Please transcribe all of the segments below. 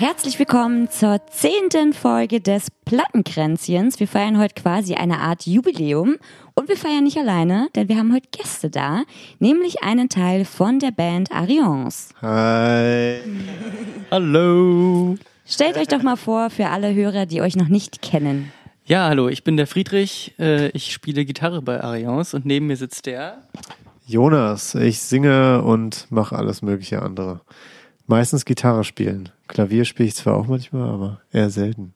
Herzlich willkommen zur zehnten Folge des Plattenkränzchens. Wir feiern heute quasi eine Art Jubiläum und wir feiern nicht alleine, denn wir haben heute Gäste da, nämlich einen Teil von der Band Ariance. Hi. Hallo. Stellt euch doch mal vor für alle Hörer, die euch noch nicht kennen. Ja, hallo, ich bin der Friedrich. Äh, Ich spiele Gitarre bei Ariance und neben mir sitzt der. Jonas, ich singe und mache alles mögliche andere. Meistens Gitarre spielen. Klavier spiele ich zwar auch manchmal, aber eher selten.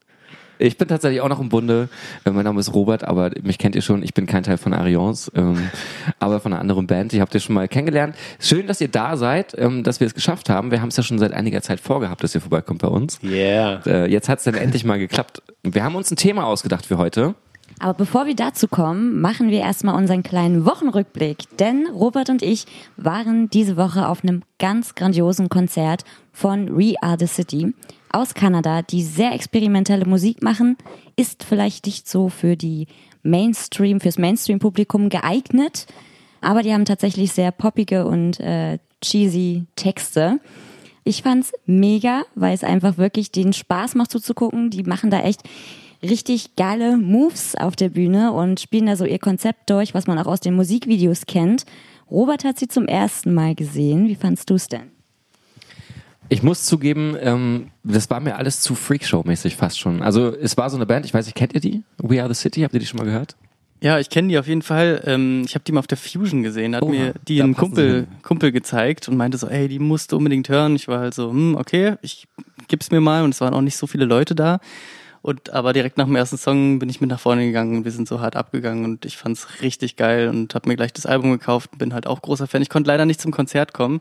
Ich bin tatsächlich auch noch im Bunde. Äh, Mein Name ist Robert, aber mich kennt ihr schon. Ich bin kein Teil von Ariance, ähm, aber von einer anderen Band. Die habt ihr schon mal kennengelernt. Schön, dass ihr da seid, ähm, dass wir es geschafft haben. Wir haben es ja schon seit einiger Zeit vorgehabt, dass ihr vorbeikommt bei uns. Yeah. Äh, jetzt hat es dann endlich mal geklappt. Wir haben uns ein Thema ausgedacht für heute. Aber bevor wir dazu kommen, machen wir erstmal unseren kleinen Wochenrückblick. Denn Robert und ich waren diese Woche auf einem ganz grandiosen Konzert von We Are the City aus Kanada, die sehr experimentelle Musik machen. Ist vielleicht nicht so für die Mainstream, fürs Mainstream-Publikum geeignet. Aber die haben tatsächlich sehr poppige und äh, cheesy Texte. Ich fand's mega, weil es einfach wirklich den Spaß macht zuzugucken. Die machen da echt richtig geile Moves auf der Bühne und spielen da so ihr Konzept durch, was man auch aus den Musikvideos kennt. Robert hat sie zum ersten Mal gesehen. Wie fandst du's denn? Ich muss zugeben, ähm, das war mir alles zu Freakshow-mäßig fast schon. Also es war so eine Band, ich weiß nicht, kennt ihr die? We Are the City, habt ihr die schon mal gehört? Ja, ich kenne die auf jeden Fall. Ähm, Ich habe die mal auf der Fusion gesehen. Hat Oha, mir die ein Kumpel. Kumpel gezeigt und meinte so, ey, die musst du unbedingt hören. Ich war halt so, hm, okay, ich gib's mir mal. Und es waren auch nicht so viele Leute da. Und aber direkt nach dem ersten Song bin ich mit nach vorne gegangen und wir sind so hart abgegangen und ich fand's richtig geil und habe mir gleich das Album gekauft und bin halt auch großer Fan. Ich konnte leider nicht zum Konzert kommen,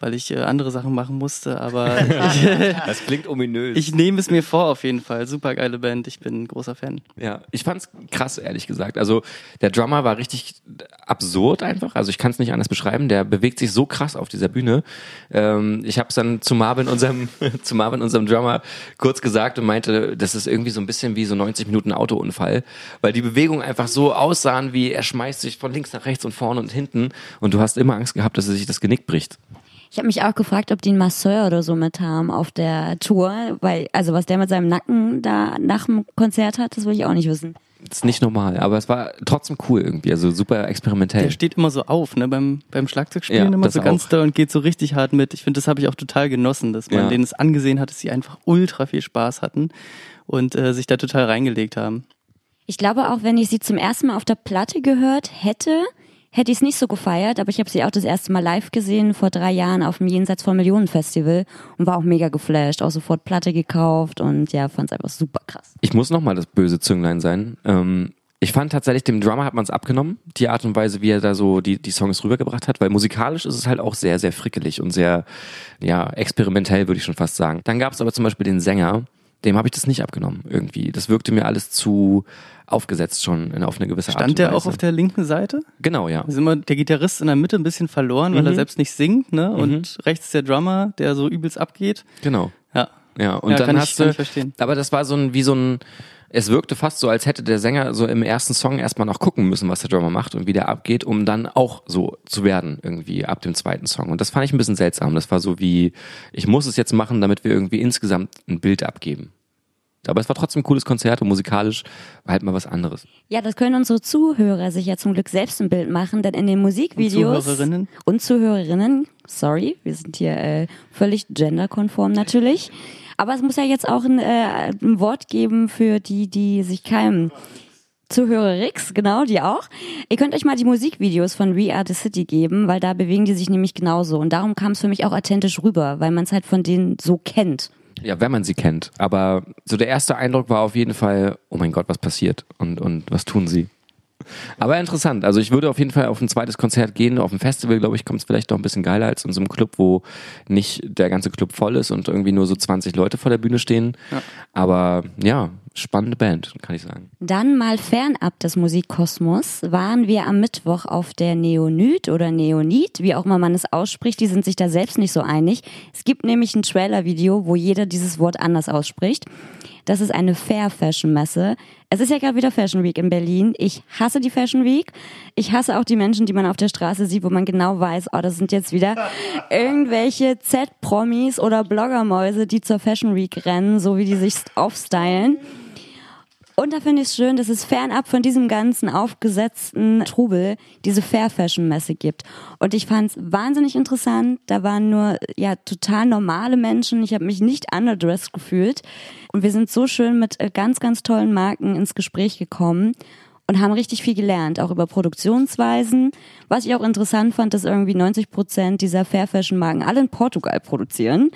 weil ich äh, andere Sachen machen musste, aber ich, Das klingt ominös. ich nehme es mir vor auf jeden Fall. Super geile Band, ich bin ein großer Fan. Ja, ich fand's krass, ehrlich gesagt. Also der Drummer war richtig absurd einfach. Also ich kann es nicht anders beschreiben. Der bewegt sich so krass auf dieser Bühne. Ähm, ich habe es dann zu Marvin, unserem, zu Marvin, unserem Drummer, kurz gesagt und meinte, das ist irgendwie so ein bisschen wie so 90 Minuten Autounfall, weil die Bewegungen einfach so aussahen, wie er schmeißt sich von links nach rechts und vorne und hinten und du hast immer Angst gehabt, dass er sich das Genick bricht. Ich habe mich auch gefragt, ob die einen Masseur oder so mit haben auf der Tour, weil also was der mit seinem Nacken da nach dem Konzert hat, das will ich auch nicht wissen. Das ist nicht normal, aber es war trotzdem cool irgendwie, also super experimentell. Der steht immer so auf, ne, beim, beim Schlagzeugspielen Ja, immer so ganz auch. doll und geht so richtig hart mit. Ich finde, das habe ich auch total genossen, dass man Ja. denen es angesehen hat, dass sie einfach ultra viel Spaß hatten und äh, sich da total reingelegt haben. Ich glaube auch, wenn ich sie zum ersten Mal auf der Platte gehört hätte, hätte ich es nicht so gefeiert, aber ich habe sie auch das erste Mal live gesehen vor drei Jahren auf dem Jenseits von Millionen Festival und war auch mega geflasht, auch sofort Platte gekauft und ja, fand es einfach super krass. Ich muss noch mal das böse Zünglein sein. Ähm, ich fand tatsächlich, dem Drummer hat man es abgenommen, die Art und Weise, wie er da so die, die Songs rübergebracht hat, weil musikalisch ist es halt auch sehr, sehr frickelig und sehr, ja, experimentell, würde ich schon fast sagen. Dann gab es aber zum Beispiel den Sänger, dem habe ich das nicht abgenommen irgendwie. Das wirkte mir alles zu aufgesetzt schon in, auf eine gewisse Art Stand der auch auf der linken Seite? Genau, ja. Ist immer der Gitarrist in der Mitte ein bisschen verloren, weil er selbst nicht singt, ne? Und rechts ist der Drummer, der so übelst abgeht. Genau. Ja. Ja, und Ja, dann ich- hast kann du, aber das war so ein, wie so ein, es wirkte fast so, als hätte der Sänger so im ersten Song erstmal noch gucken müssen, was der Drummer macht und wie der abgeht, um dann auch so zu werden, irgendwie ab dem zweiten Song. Und das fand ich ein bisschen seltsam. Das war so wie, ich muss es jetzt machen, damit wir irgendwie insgesamt ein Bild abgeben. Aber es war trotzdem ein cooles Konzert und musikalisch war halt mal was anderes. Ja, das können unsere Zuhörer sich ja zum Glück selbst ein Bild machen, denn in den Musikvideos Und Zuhörerinnen. und Zuhörerinnen, sorry, wir sind hier äh, völlig genderkonform natürlich, aber es muss ja jetzt auch ein, äh, ein Wort geben für die, die sich keimen. Zuhörerix, genau, die auch. Ihr könnt euch mal die Musikvideos von We Are the City geben, weil da bewegen die sich nämlich genauso. Und darum kam es für mich auch authentisch rüber, weil man es halt von denen so kennt. Ja, wenn man sie kennt. Aber so der erste Eindruck war auf jeden Fall, oh mein Gott, was passiert und, und was tun sie? Aber interessant. Also ich würde auf jeden Fall auf ein zweites Konzert gehen. Auf dem Festival, glaube ich, kommt es vielleicht noch ein bisschen geiler als in so einem Club, wo nicht der ganze Club voll ist und irgendwie nur so 20 Leute vor der Bühne stehen. Aber ja, spannende Band, kann ich sagen. Dann mal fernab des Musikkosmos waren wir am Mittwoch auf der Neonyd oder Neonid, wie auch immer man es ausspricht. Die sind sich da selbst nicht so einig. Es gibt nämlich ein Trailer-Video, wo jeder dieses Wort anders ausspricht. Das ist eine Fair Fashion Messe. Es ist ja gerade wieder Fashion Week in Berlin. Ich hasse die Fashion Week. Ich hasse auch die Menschen, die man auf der Straße sieht, wo man genau weiß, oh, das sind jetzt wieder irgendwelche Z-Promis oder Bloggermäuse, die zur Fashion Week rennen, so wie die sich aufstylen. Und da finde ich es schön, dass es fernab von diesem ganzen aufgesetzten Trubel diese Fair Fashion Messe gibt. Und ich fand es wahnsinnig interessant. Da waren nur ja total normale Menschen. Ich habe mich nicht underdressed gefühlt. Und wir sind so schön mit äh, ganz, ganz tollen Marken ins Gespräch gekommen und haben richtig viel gelernt, auch über Produktionsweisen. Was ich auch interessant fand, dass irgendwie 90 Prozent dieser Fair Fashion Marken alle in Portugal produzieren.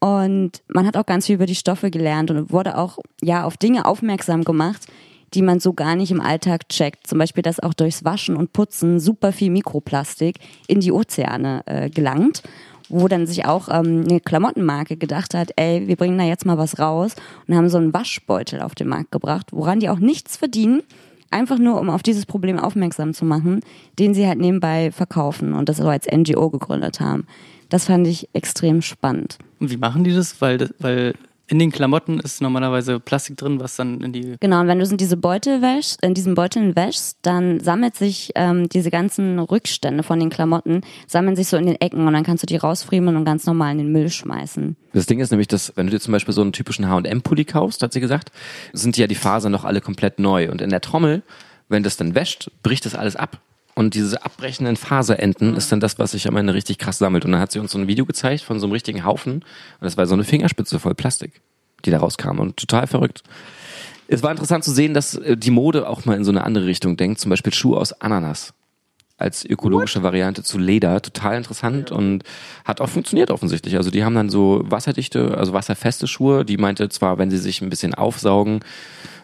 Und man hat auch ganz viel über die Stoffe gelernt und wurde auch ja auf Dinge aufmerksam gemacht, die man so gar nicht im Alltag checkt. Zum Beispiel, dass auch durchs Waschen und Putzen super viel Mikroplastik in die Ozeane äh, gelangt, wo dann sich auch ähm, eine Klamottenmarke gedacht hat, ey, wir bringen da jetzt mal was raus und haben so einen Waschbeutel auf den Markt gebracht, woran die auch nichts verdienen, einfach nur um auf dieses Problem aufmerksam zu machen, den sie halt nebenbei verkaufen und das so als NGO gegründet haben. Das fand ich extrem spannend. Und wie machen die das? Weil, weil in den Klamotten ist normalerweise Plastik drin, was dann in die. Genau, und wenn du in diese Beutel wäschst, in diesen Beuteln wäschst, dann sammelt sich ähm, diese ganzen Rückstände von den Klamotten, sammeln sich so in den Ecken und dann kannst du die rausfriemeln und ganz normal in den Müll schmeißen. Das Ding ist nämlich, dass wenn du dir zum Beispiel so einen typischen H&M-Pulli kaufst, hat sie gesagt, sind ja die Fasern noch alle komplett neu. Und in der Trommel, wenn das dann wäscht, bricht das alles ab. Und diese abbrechenden Faserenden ist dann das, was sich am Ende richtig krass sammelt. Und dann hat sie uns so ein Video gezeigt von so einem richtigen Haufen. Und das war so eine Fingerspitze voll Plastik, die da rauskam. Und total verrückt. Es war interessant zu sehen, dass äh, die Mode auch mal in so eine andere Richtung denkt. Zum Beispiel Schuhe aus Ananas als ökologische Variante zu Leder. Total interessant und hat auch funktioniert offensichtlich. Also die haben dann so wasserdichte, also wasserfeste Schuhe. Die meinte zwar, wenn sie sich ein bisschen aufsaugen,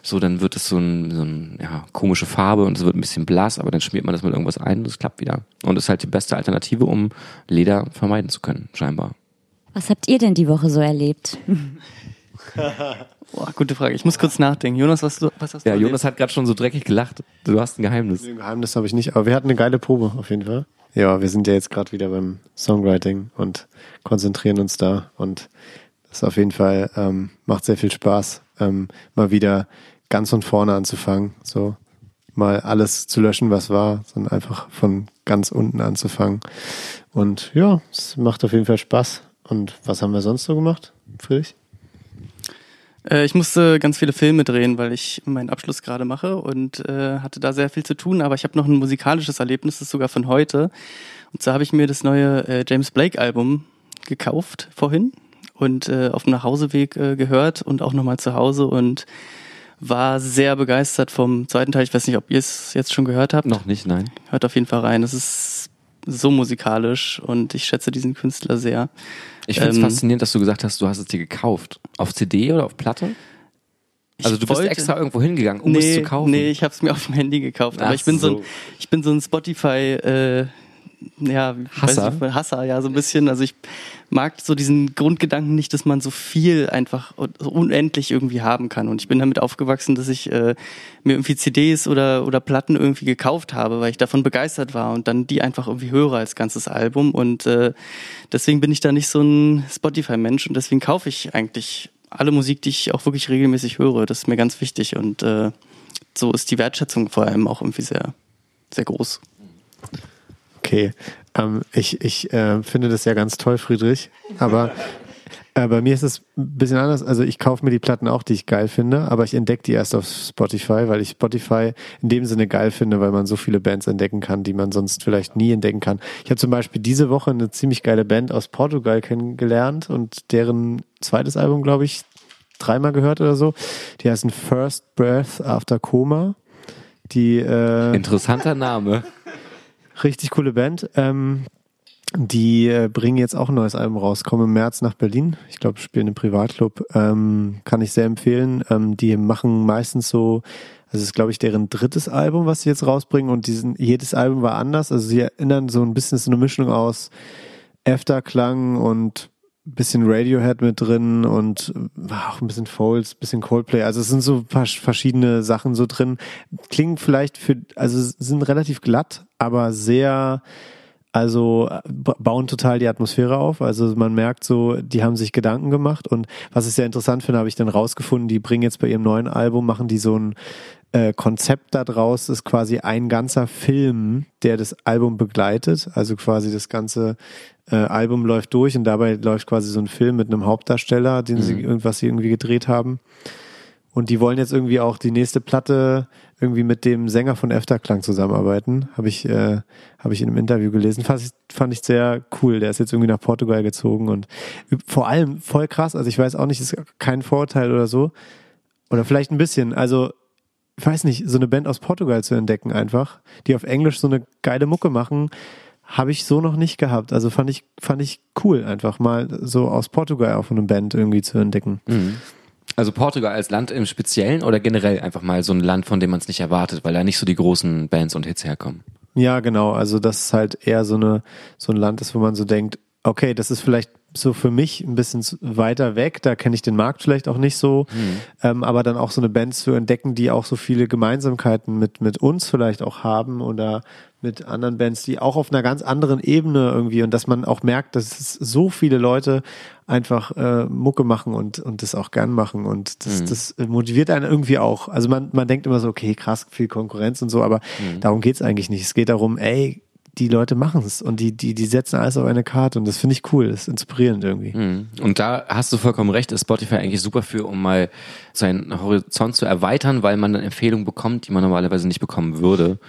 so dann wird es so ein, so ein ja, komische Farbe und es wird ein bisschen blass, aber dann schmiert man das mit irgendwas ein und es klappt wieder. Und ist halt die beste Alternative, um Leder vermeiden zu können, scheinbar. Was habt ihr denn die Woche so erlebt? Boah, gute Frage. Ich muss kurz nachdenken. Jonas, was, du, was hast du Ja, erlebt? Jonas hat gerade schon so dreckig gelacht. Du hast ein Geheimnis. Ein Geheimnis habe ich nicht, aber wir hatten eine geile Probe auf jeden Fall. Ja, wir sind ja jetzt gerade wieder beim Songwriting und konzentrieren uns da und das auf jeden Fall ähm, macht sehr viel Spaß, ähm, mal wieder ganz von vorne anzufangen, so mal alles zu löschen, was war, sondern einfach von ganz unten anzufangen. Und ja, es macht auf jeden Fall Spaß. Und was haben wir sonst so gemacht, Friedrich? Äh, ich musste ganz viele Filme drehen, weil ich meinen Abschluss gerade mache und äh, hatte da sehr viel zu tun. Aber ich habe noch ein musikalisches Erlebnis, das ist sogar von heute. Und zwar habe ich mir das neue äh, James Blake Album gekauft vorhin und äh, auf dem Nachhauseweg äh, gehört und auch nochmal zu Hause und war sehr begeistert vom zweiten Teil. Ich weiß nicht, ob ihr es jetzt schon gehört habt. Noch nicht, nein. Hört auf jeden Fall rein. Es ist so musikalisch und ich schätze diesen Künstler sehr. Ich finde es Ähm, faszinierend, dass du gesagt hast, du hast es dir gekauft. Auf CD oder auf Platte? Also du bist wollte- extra irgendwo hingegangen, um es zu kaufen. Nee, ich habe es mir auf dem Handy gekauft. Aber Ach ich bin so. so. ein, ich bin so ein Spotify, äh, ja, Hasser? Weiß nicht, Hasser, ja, so ein bisschen. Also ich mag so diesen Grundgedanken nicht, dass man so viel einfach so unendlich irgendwie haben kann. Und ich bin damit aufgewachsen, dass ich äh, mir irgendwie CDs oder oder Platten irgendwie gekauft habe, weil ich davon begeistert war und dann die einfach irgendwie höre als ganzes Album. Und äh, deswegen bin ich da nicht so ein Spotify-Mensch und deswegen kaufe ich eigentlich alle Musik, die ich auch wirklich regelmäßig höre. Das ist mir ganz wichtig und äh, so ist die Wertschätzung vor allem auch irgendwie sehr, sehr groß. Okay, ähm, ich, ich äh, finde das ja ganz toll, Friedrich, aber äh, bei mir ist es ein bisschen anders. Also ich kaufe mir die Platten auch, die ich geil finde, aber ich entdecke die erst auf Spotify, weil ich Spotify in dem Sinne geil finde, weil man so viele Bands entdecken kann, die man sonst vielleicht nie entdecken kann. Ich habe zum Beispiel diese Woche eine ziemlich geile Band aus Portugal kennengelernt und deren zweites Album, glaube ich, dreimal gehört oder so. Die heißen First Breath After Coma. Die äh, Interessanter Name. Richtig coole Band. Ähm, die äh, bringen jetzt auch ein neues Album raus, kommen im März nach Berlin. Ich glaube, spielen im Privatclub. Ähm, kann ich sehr empfehlen. Ähm, die machen meistens so, also es ist, glaube ich, deren drittes Album, was sie jetzt rausbringen. Und diesen, jedes Album war anders. Also sie erinnern so ein bisschen so eine Mischung aus Afterklang und bisschen Radiohead mit drin und äh, auch ein bisschen Folds, bisschen Coldplay. Also es sind so verschiedene Sachen so drin. Klingen vielleicht für, also sind relativ glatt, aber sehr Also ba- bauen total die Atmosphäre auf. Also man merkt so, die haben sich Gedanken gemacht. Und was ich sehr interessant finde, habe ich dann rausgefunden, die bringen jetzt bei ihrem neuen Album, machen die so ein äh, Konzept da draus, ist quasi ein ganzer Film, der das Album begleitet. Also quasi das ganze äh, Album läuft durch und dabei läuft quasi so ein Film mit einem Hauptdarsteller, den sie irgendwas sie irgendwie gedreht haben. Und die wollen jetzt irgendwie auch die nächste Platte irgendwie mit dem Sänger von Efterklang zusammenarbeiten. Habe ich, äh, habe ich in einem Interview gelesen. Fand ich, fand ich sehr cool. Der ist jetzt irgendwie nach Portugal gezogen und vor allem voll krass. Also ich weiß auch nicht, ist kein Vorurteil oder so. Oder vielleicht ein bisschen. Also, weiß nicht, so eine Band aus Portugal zu entdecken einfach, die auf Englisch so eine geile Mucke machen, habe ich so noch nicht gehabt. Also fand ich, fand ich cool, einfach mal so aus Portugal auf eine Band irgendwie zu entdecken. Also Portugal als Land im Speziellen oder generell einfach mal so ein Land, von dem man es nicht erwartet, weil da nicht so die großen Bands und Hits herkommen. Ja, genau. Also das ist halt eher so eine so ein Land ist, wo man so denkt, okay, das ist vielleicht so für mich ein bisschen weiter weg. Da kenne ich den Markt vielleicht auch nicht so, ähm, aber dann auch so eine Band zu entdecken, die auch so viele Gemeinsamkeiten mit mit uns vielleicht auch haben oder mit anderen Bands, die auch auf einer ganz anderen Ebene irgendwie und dass man auch merkt, dass es so viele Leute einfach äh, Mucke machen und und das auch gern machen und das, das motiviert einen irgendwie auch. Also man man denkt immer so, okay, krass, viel Konkurrenz und so, aber darum geht's eigentlich nicht. Es geht darum, ey, die Leute machen es und die, die, die setzen alles auf eine Karte und das finde ich cool, das ist inspirierend irgendwie. Mhm. Und da hast du vollkommen recht, ist Spotify eigentlich super für, um mal seinen Horizont zu erweitern, weil man dann Empfehlungen bekommt, die man normalerweise nicht bekommen würde.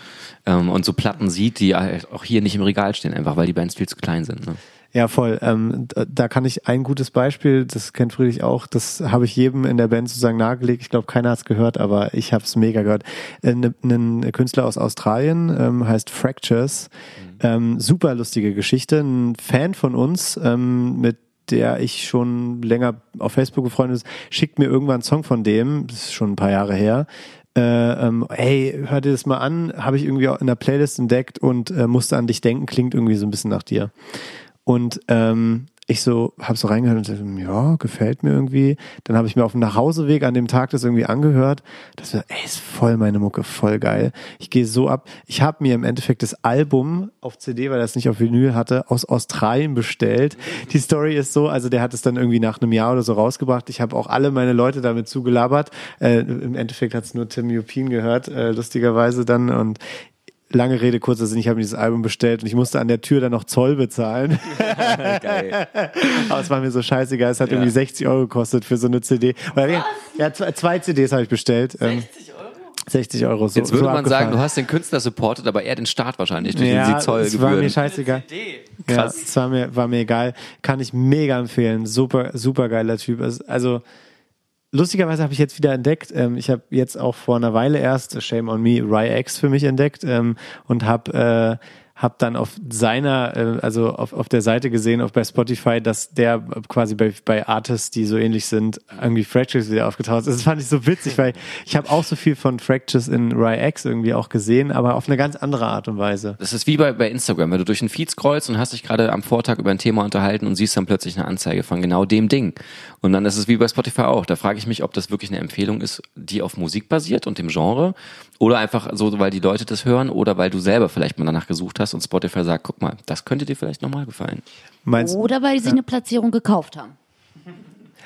Ähm, und so Platten sieht, die halt auch hier nicht im Regal stehen, einfach weil die Bands viel zu klein sind. Ne? Ja, voll. Ähm, da- kann ich ein gutes Beispiel, das kennt Friedrich auch, das habe ich jedem in der Band sozusagen nahegelegt. Ich glaube, keiner hat es gehört, aber ich habe es mega gehört. Äh, ne- Ein Künstler aus Australien ähm, heißt Fractures. Ähm, super lustige Geschichte. Ein Fan von uns, ähm, mit der ich schon länger auf Facebook befreundet ist, schickt mir irgendwann einen Song von dem, das ist schon ein paar Jahre her. Äh, ähm, hey, hör dir das mal an, habe ich irgendwie auch in der Playlist entdeckt und äh, musste an dich denken, klingt irgendwie so ein bisschen nach dir. Und ähm, ich so, hab so reingehört und dachte, ja, gefällt mir irgendwie. Dann habe ich mir auf dem Nachhauseweg an dem Tag das irgendwie angehört. Das war, ey, ist voll meine Mucke, voll geil. Ich gehe so ab. Ich habe mir im Endeffekt das Album auf CD, weil er es nicht auf Vinyl hatte, aus Australien bestellt. Die Story ist so, also der hat es dann irgendwie nach einem Jahr oder so rausgebracht. Ich habe auch alle meine Leute damit zugelabert. Äh, Im Endeffekt hat es nur Tim Jupin gehört, äh, lustigerweise dann. Und lange Rede, kurzer Sinn, ich habe mir dieses Album bestellt und ich musste an der Tür dann noch Zoll bezahlen. Geil. Aber es war mir so scheißegal. Es hat irgendwie 60 Euro gekostet für so eine CD. Oder, ja, ja, zwei, CDs habe ich bestellt. 60 Euro? 60 Euro. So, Jetzt würde so man sagen, du hast den Künstler supportet, aber er den Staat wahrscheinlich durch ja, die es war mir Zollgebühren. scheißegal. Ja, es war mir, war mir egal. Kann ich mega empfehlen. Super, super geiler Typ. Also, lustigerweise habe ich jetzt wieder entdeckt, ähm, ich habe jetzt auch vor einer Weile erst, Shame on Me, Rye-X für mich entdeckt ähm, und habe äh, hab dann auf seiner, äh, also auf, auf der Seite gesehen, auch bei Spotify, dass der quasi bei, bei Artists, die so ähnlich sind, irgendwie Fractures wieder aufgetaucht ist. Das fand ich so witzig, weil ich habe auch so viel von Fractures in Rye-X irgendwie auch gesehen, aber auf eine ganz andere Art und Weise. Das ist wie bei, bei Instagram, wenn du durch den Feed scrollst und hast dich gerade am Vortag über ein Thema unterhalten und siehst dann plötzlich eine Anzeige von genau dem Ding. Und dann ist es wie bei Spotify auch. Da frage ich mich, ob das wirklich eine Empfehlung ist, die auf Musik basiert und dem Genre oder einfach so, weil die Leute das hören oder weil du selber vielleicht mal danach gesucht hast und Spotify sagt, guck mal, das könnte dir vielleicht nochmal gefallen. Meinst, Oder weil sie eine Platzierung gekauft haben.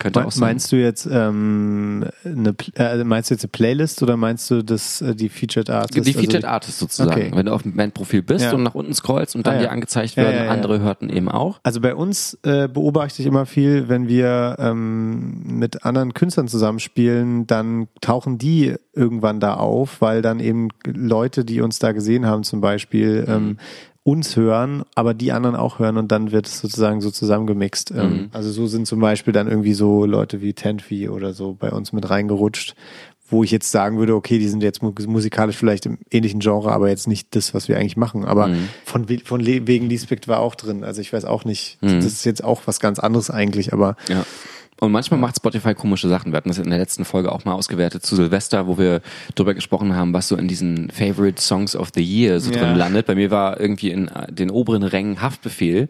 Könnte Me- auch sein. Meinst du jetzt ähm, eine, äh, meinst du jetzt eine Playlist oder meinst du das äh, die Featured Artists? die Featured also, Artists sozusagen. Okay. Wenn du auf dem Bandprofil bist Ja. und nach unten scrollst und dann Ah, ja. dir angezeigt werden, ja, ja. andere hörten eben auch. Also bei uns äh, beobachte ich immer viel, wenn wir ähm, mit anderen Künstlern zusammenspielen, dann tauchen die irgendwann da auf, weil dann eben Leute, die uns da gesehen haben zum Beispiel, ähm, uns hören, aber die anderen auch hören und dann wird es sozusagen so zusammengemixt. Ähm, also so sind zum Beispiel dann irgendwie so Leute wie Tenfi oder so bei uns mit reingerutscht, wo ich jetzt sagen würde, okay, die sind jetzt mu- musikalisch vielleicht im ähnlichen Genre, aber jetzt nicht das, was wir eigentlich machen. Aber von, we- von Le- wegen Liespect war auch drin. Also ich weiß auch nicht, das ist jetzt auch was ganz anderes eigentlich, aber Ja. Und manchmal macht Spotify komische Sachen. Wir hatten das in der letzten Folge auch mal ausgewertet zu Silvester, wo wir darüber gesprochen haben, was so in diesen Favorite Songs of the Year so Ja. drin landet. Bei mir war irgendwie in äh, den oberen Rängen Haftbefehl.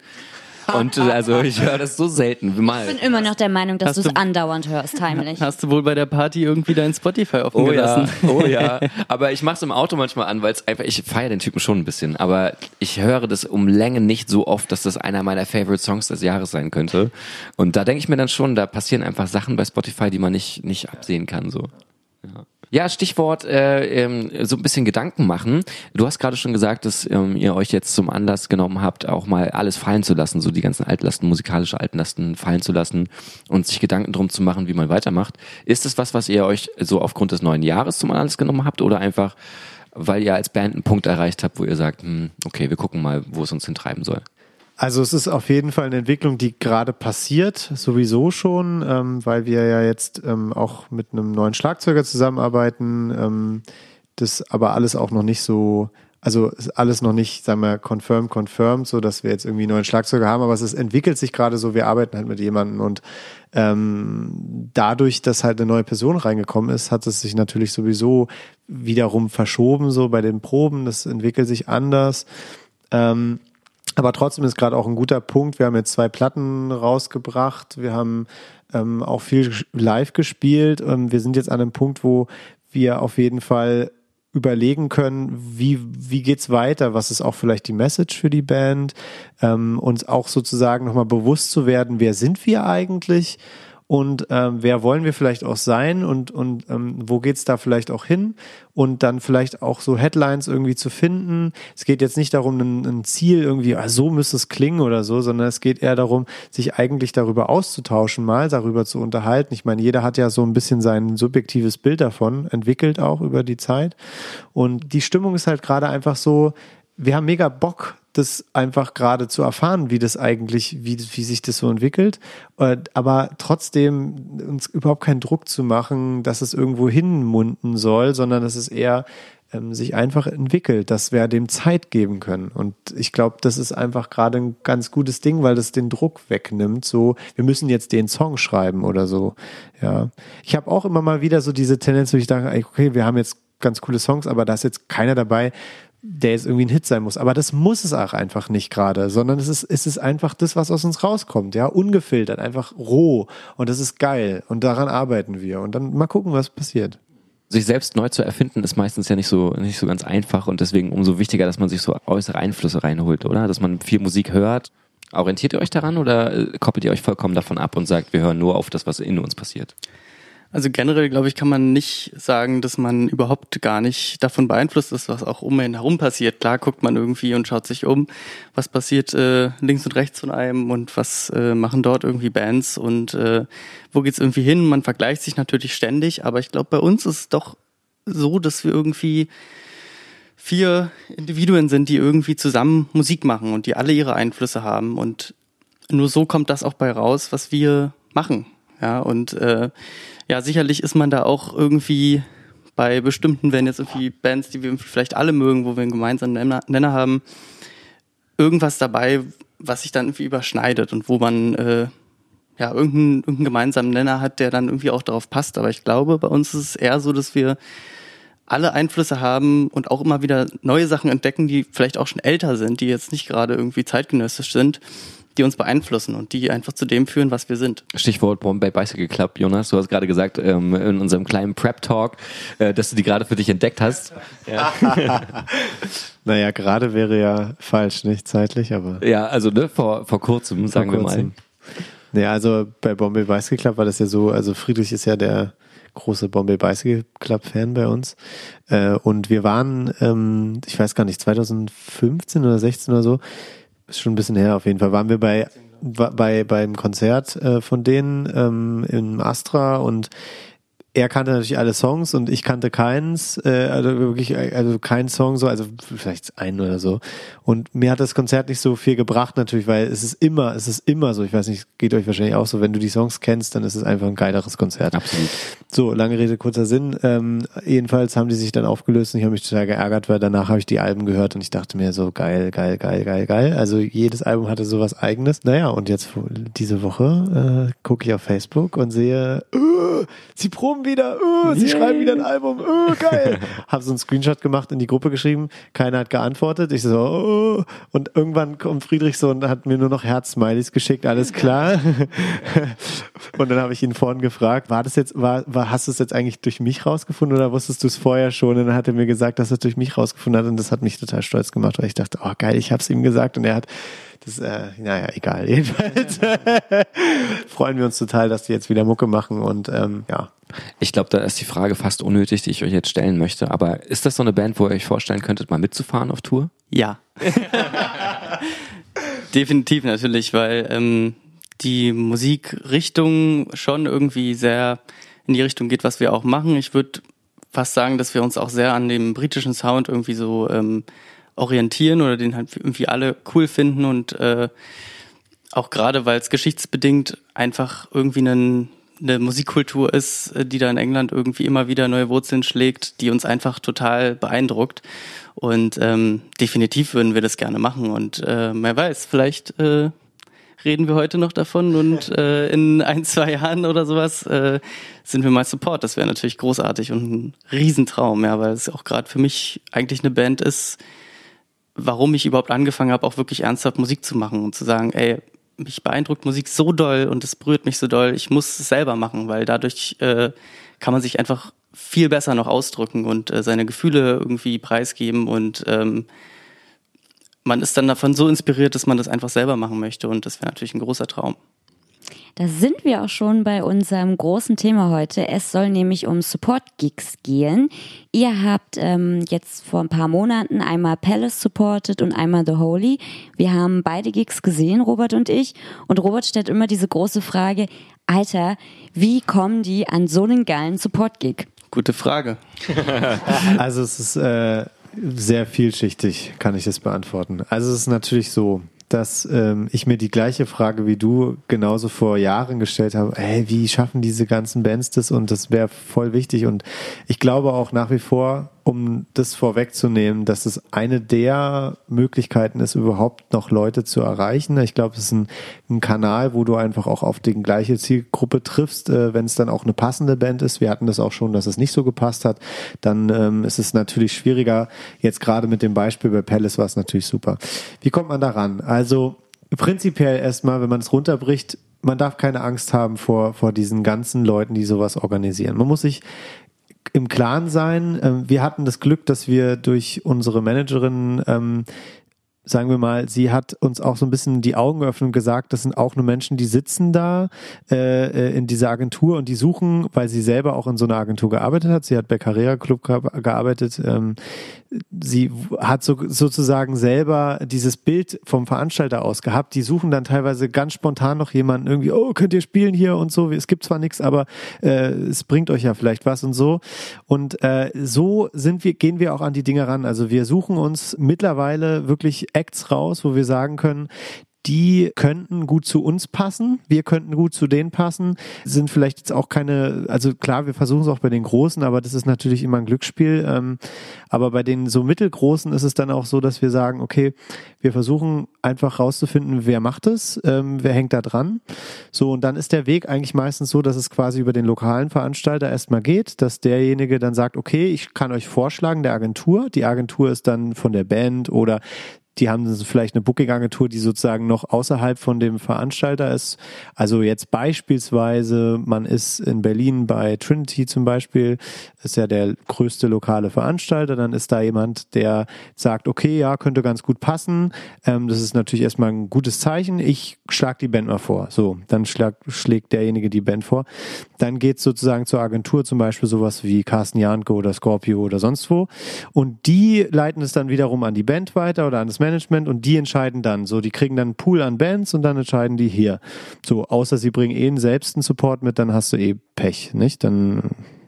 Und äh, also ich höre das so selten. Mal. Ich bin immer noch der Meinung, dass du es andauernd hörst, heimlich. Hast du wohl bei der Party irgendwie dein Spotify offen Oh ja, gelassen? oh ja. Aber ich mache es im Auto manchmal an, weil es einfach, ich feiere den Typen schon ein bisschen, aber ich höre das um Länge nicht so oft, dass das einer meiner Favorite Songs des Jahres sein könnte. Und da denke ich mir dann schon, da passieren einfach Sachen bei Spotify, die man nicht, nicht absehen kann, so. Ja. Stichwort äh, ähm, so ein bisschen Gedanken machen. Du hast gerade schon gesagt, dass ähm, ihr euch jetzt zum Anlass genommen habt, auch mal alles fallen zu lassen, so die ganzen Altlasten, musikalische Altlasten fallen zu lassen und sich Gedanken drum zu machen, wie man weitermacht. Ist es was, was ihr euch so aufgrund des neuen Jahres zum Anlass genommen habt oder einfach, weil ihr als Band einen Punkt erreicht habt, wo ihr sagt, hm, okay, wir gucken mal, wo es uns hintreiben soll? Also es ist auf jeden Fall eine Entwicklung, die gerade passiert, sowieso schon, ähm, weil wir ja jetzt ähm, auch mit einem neuen Schlagzeuger zusammenarbeiten, ähm, das aber alles auch noch nicht so, also ist alles noch nicht, sagen wir, confirmed, confirmed, so dass wir jetzt irgendwie neuen Schlagzeuger haben, aber es ist, entwickelt sich gerade so, wir arbeiten halt mit jemandem und ähm, dadurch, dass halt eine neue Person reingekommen ist, hat es sich natürlich sowieso wiederum verschoben, so bei den Proben, das entwickelt sich anders. Ähm, aber trotzdem ist gerade auch ein guter Punkt. Wir haben jetzt zwei Platten rausgebracht. Wir haben ähm, auch viel live gespielt. Ähm, wir sind jetzt an einem Punkt, wo wir auf jeden Fall überlegen können, wie, wie geht's weiter? Was ist auch vielleicht die Message für die Band? Ähm, uns auch sozusagen nochmal bewusst zu werden, wer sind wir eigentlich? Und ähm, wer wollen wir vielleicht auch sein und, und ähm, wo geht's da vielleicht auch hin? Und dann vielleicht auch so Headlines irgendwie zu finden. Es geht jetzt nicht darum, ein, ein Ziel irgendwie, ah, so müsste es klingen oder so, sondern es geht eher darum, sich eigentlich darüber auszutauschen, mal darüber zu unterhalten. Ich meine, jeder hat ja so ein bisschen sein subjektives Bild davon, entwickelt auch über die Zeit. Und die Stimmung ist halt gerade einfach so, wir haben mega Bock, das einfach gerade zu erfahren, wie das eigentlich, wie, wie sich das so entwickelt. Aber trotzdem uns überhaupt keinen Druck zu machen, dass es irgendwo hinmunden soll, sondern dass es eher ähm, sich einfach entwickelt, dass wir dem Zeit geben können. Und ich glaube, das ist einfach gerade ein ganz gutes Ding, weil das den Druck wegnimmt. So, wir müssen jetzt den Song schreiben oder so. Ja, ich habe auch immer mal wieder so diese Tendenz, wo ich ey, okay, wir haben jetzt ganz coole Songs, aber da ist jetzt keiner dabei, der jetzt irgendwie ein Hit sein muss. Aber das muss es auch einfach nicht gerade, sondern es ist, es ist einfach das, was aus uns rauskommt, ja, ungefiltert, einfach roh. Und das ist geil. Und daran arbeiten wir. Und dann mal gucken, was passiert. sich selbst neu zu erfinden, ist meistens ja nicht so, nicht so ganz einfach und deswegen umso wichtiger, dass man sich so äußere Einflüsse reinholt, oder? Dass man viel Musik hört. Orientiert ihr euch daran oder äh, koppelt ihr euch vollkommen davon ab und sagt, wir hören nur auf das, was in uns passiert? Also generell, glaube ich, kann man nicht sagen, dass man überhaupt gar nicht davon beeinflusst ist, was auch um einen herum passiert. Klar guckt man irgendwie und schaut sich um, was passiert äh, links und rechts von einem und was äh, machen dort irgendwie Bands und äh, wo geht's irgendwie hin. Man vergleicht sich natürlich ständig, aber ich glaube, bei uns ist es doch so, dass wir irgendwie vier Individuen sind, die irgendwie zusammen Musik machen und die alle ihre Einflüsse haben und nur so kommt das auch bei raus, was wir machen. Ja, und äh, ja, sicherlich ist man da auch irgendwie bei bestimmten, wenn jetzt irgendwie Bands, die wir vielleicht alle mögen, wo wir einen gemeinsamen Nenner, Nenner haben, irgendwas dabei, was sich dann irgendwie überschneidet und wo man äh, ja irgendeinen, irgendeinen gemeinsamen Nenner hat, der dann irgendwie auch darauf passt. Aber ich glaube, bei uns ist es eher so, dass wir alle Einflüsse haben und auch immer wieder neue Sachen entdecken, die vielleicht auch schon älter sind, die jetzt nicht gerade irgendwie zeitgenössisch sind, die uns beeinflussen und die einfach zu dem führen, was wir sind. Stichwort Bombay Bicycle Club, Jonas. Du hast gerade gesagt ähm, in unserem kleinen Prep-Talk, äh, dass du die gerade für dich entdeckt hast. Naja, gerade wäre ja falsch, nicht zeitlich, aber. Ja, also ne, vor, vor kurzem, sagen vor wir mal. kurzem. Nee, also bei Bombay Bicycle Club war das ja so, also Friedrich ist ja der große Bombay Bicycle Club Fan bei uns. Äh, und wir waren, ähm, ich weiß gar nicht, 2015 oder 16 oder so, ist schon ein bisschen her auf jeden Fall, waren wir bei, bei beim Konzert äh, von denen ähm, im Astra und er kannte natürlich alle Songs und ich kannte keins, äh, also wirklich, äh, also kein Song so, also vielleicht einen oder so. Und mir hat das Konzert nicht so viel gebracht natürlich, weil es ist immer, es ist immer so, ich weiß nicht, geht euch wahrscheinlich auch so, wenn du die Songs kennst, dann ist es einfach ein geileres Konzert. Absolut. So, lange Rede, kurzer Sinn. Ähm, jedenfalls haben die sich dann aufgelöst und ich habe mich total geärgert, weil danach habe ich die Alben gehört und ich dachte mir so, geil, geil, geil, geil, geil. Also jedes Album hatte sowas eigenes. Naja, und jetzt diese Woche äh, gucke ich auf Facebook und sehe, äh, sie proben kommen wieder, uh, sie schreiben wieder ein Album, uh, geil. Hab so einen Screenshot gemacht, in die Gruppe geschrieben, keiner hat geantwortet. Ich so, uh, und irgendwann kommt Friedrich so und hat mir nur noch Herz-Smileys geschickt, alles klar. und dann habe ich ihn vorhin gefragt, war das jetzt, war, war, hast du es jetzt eigentlich durch mich rausgefunden oder wusstest du es vorher schon? Und dann hat er mir gesagt, dass er es durch mich rausgefunden hat und das hat mich total stolz gemacht, weil ich dachte, oh geil, ich habe es ihm gesagt und er hat das, äh, naja, egal. Jedenfalls freuen wir uns total, dass die jetzt wieder Mucke machen und ähm, ja. Ich glaube, da ist die Frage fast unnötig, die ich euch jetzt stellen möchte. Aber ist das so eine Band, wo ihr euch vorstellen könntet, mal mitzufahren auf Tour? Ja. Definitiv natürlich, weil ähm, die Musikrichtung schon irgendwie sehr in die Richtung geht, was wir auch machen. Ich würde fast sagen, dass wir uns auch sehr an dem britischen Sound irgendwie so ähm, orientieren oder den halt irgendwie alle cool finden und äh, auch gerade, weil es geschichtsbedingt einfach irgendwie einen, eine Musikkultur ist, äh, die da in England irgendwie immer wieder neue Wurzeln schlägt, die uns einfach total beeindruckt. Und ähm, definitiv würden wir das gerne machen. Und äh, wer weiß, vielleicht äh, reden wir heute noch davon und äh, in ein, zwei Jahren oder sowas äh, sind wir mal Support. Das wäre natürlich großartig und ein Riesentraum, ja, weil es auch gerade für mich eigentlich eine Band ist, warum ich überhaupt angefangen habe, auch wirklich ernsthaft Musik zu machen und zu sagen, ey, mich beeindruckt Musik so doll und es berührt mich so doll, ich muss es selber machen, weil dadurch äh, kann man sich einfach viel besser noch ausdrücken und äh, seine Gefühle irgendwie preisgeben und ähm, man ist dann davon so inspiriert, dass man das einfach selber machen möchte und das wäre natürlich ein großer Traum. Da sind wir auch schon bei unserem großen Thema heute. Es soll nämlich um Support-Gigs gehen. Ihr habt ähm, jetzt vor ein paar Monaten einmal Palace supported und einmal The Holy. Wir haben beide Gigs gesehen, Robert und ich. Und Robert stellt immer diese große Frage, Alter, wie kommen die an so einen geilen Support-Gig? Gute Frage. also es ist äh, sehr vielschichtig, kann ich das beantworten. Also es ist natürlich so, dass ähm, ich mir die gleiche Frage wie du genauso vor Jahren gestellt habe. Hey, wie schaffen diese ganzen Bands das? Und das wäre voll wichtig. Und ich glaube auch nach wie vor, um das vorwegzunehmen, dass es eine der Möglichkeiten ist, überhaupt noch Leute zu erreichen. Ich glaube, es ist ein, ein Kanal, wo du einfach auch auf die gleiche Zielgruppe triffst, äh, wenn es dann auch eine passende Band ist. Wir hatten das auch schon, dass es nicht so gepasst hat. Dann ähm, ist es natürlich schwieriger. Jetzt gerade mit dem Beispiel bei Palace war es natürlich super. Wie kommt man daran? Also prinzipiell erstmal, wenn man es runterbricht, man darf keine Angst haben vor, vor diesen ganzen Leuten, die sowas organisieren. Man muss sich im Klaren sein. Ähm, wir hatten das Glück, dass wir durch unsere Managerin ähm, sagen wir mal, sie hat uns auch so ein bisschen die Augen geöffnet und gesagt, das sind auch nur Menschen, die sitzen da äh, äh, in dieser Agentur und die suchen, weil sie selber auch in so einer Agentur gearbeitet hat. Sie hat bei Carrera Club gearbeitet. Ähm, sie hat so, sozusagen selber dieses Bild vom Veranstalter aus gehabt. Die suchen dann teilweise ganz spontan noch jemanden irgendwie, oh, könnt ihr spielen hier und so. Es gibt zwar nichts, aber äh, es bringt euch ja vielleicht was und so. Und äh, so sind wir, gehen wir auch an die Dinge ran. Also wir suchen uns mittlerweile wirklich Acts raus, wo wir sagen können, die könnten gut zu uns passen, wir könnten gut zu denen passen, sind vielleicht jetzt auch keine, also klar, wir versuchen es auch bei den Großen, aber das ist natürlich immer ein Glücksspiel. Ähm, aber bei den so mittelgroßen ist es dann auch so, dass wir sagen, okay, wir versuchen einfach rauszufinden, wer macht es, ähm, wer hängt da dran. So, und dann ist der Weg eigentlich meistens so, dass es quasi über den lokalen Veranstalter erstmal geht, dass derjenige dann sagt, okay, ich kann euch vorschlagen, der Agentur. Die Agentur ist dann von der Band oder die haben vielleicht eine Booking-Agentur, die sozusagen noch außerhalb von dem Veranstalter ist. Also jetzt beispielsweise, man ist in Berlin bei Trinity zum Beispiel, ist ja der größte lokale Veranstalter, dann ist da jemand, der sagt, okay, ja, könnte ganz gut passen. Ähm, das ist natürlich erstmal ein gutes Zeichen. Ich schlag die Band mal vor. So, dann schlag, schlägt derjenige die Band vor. Dann geht's sozusagen zur Agentur, zum Beispiel sowas wie Carsten Janke oder Scorpio oder sonst wo. Und die leiten es dann wiederum an die Band weiter oder an das Management und die entscheiden dann. So, die kriegen dann einen Pool an Bands und dann entscheiden die hier. So, außer sie bringen eh selbst einen Support mit, dann hast du eh Pech, nicht? Dann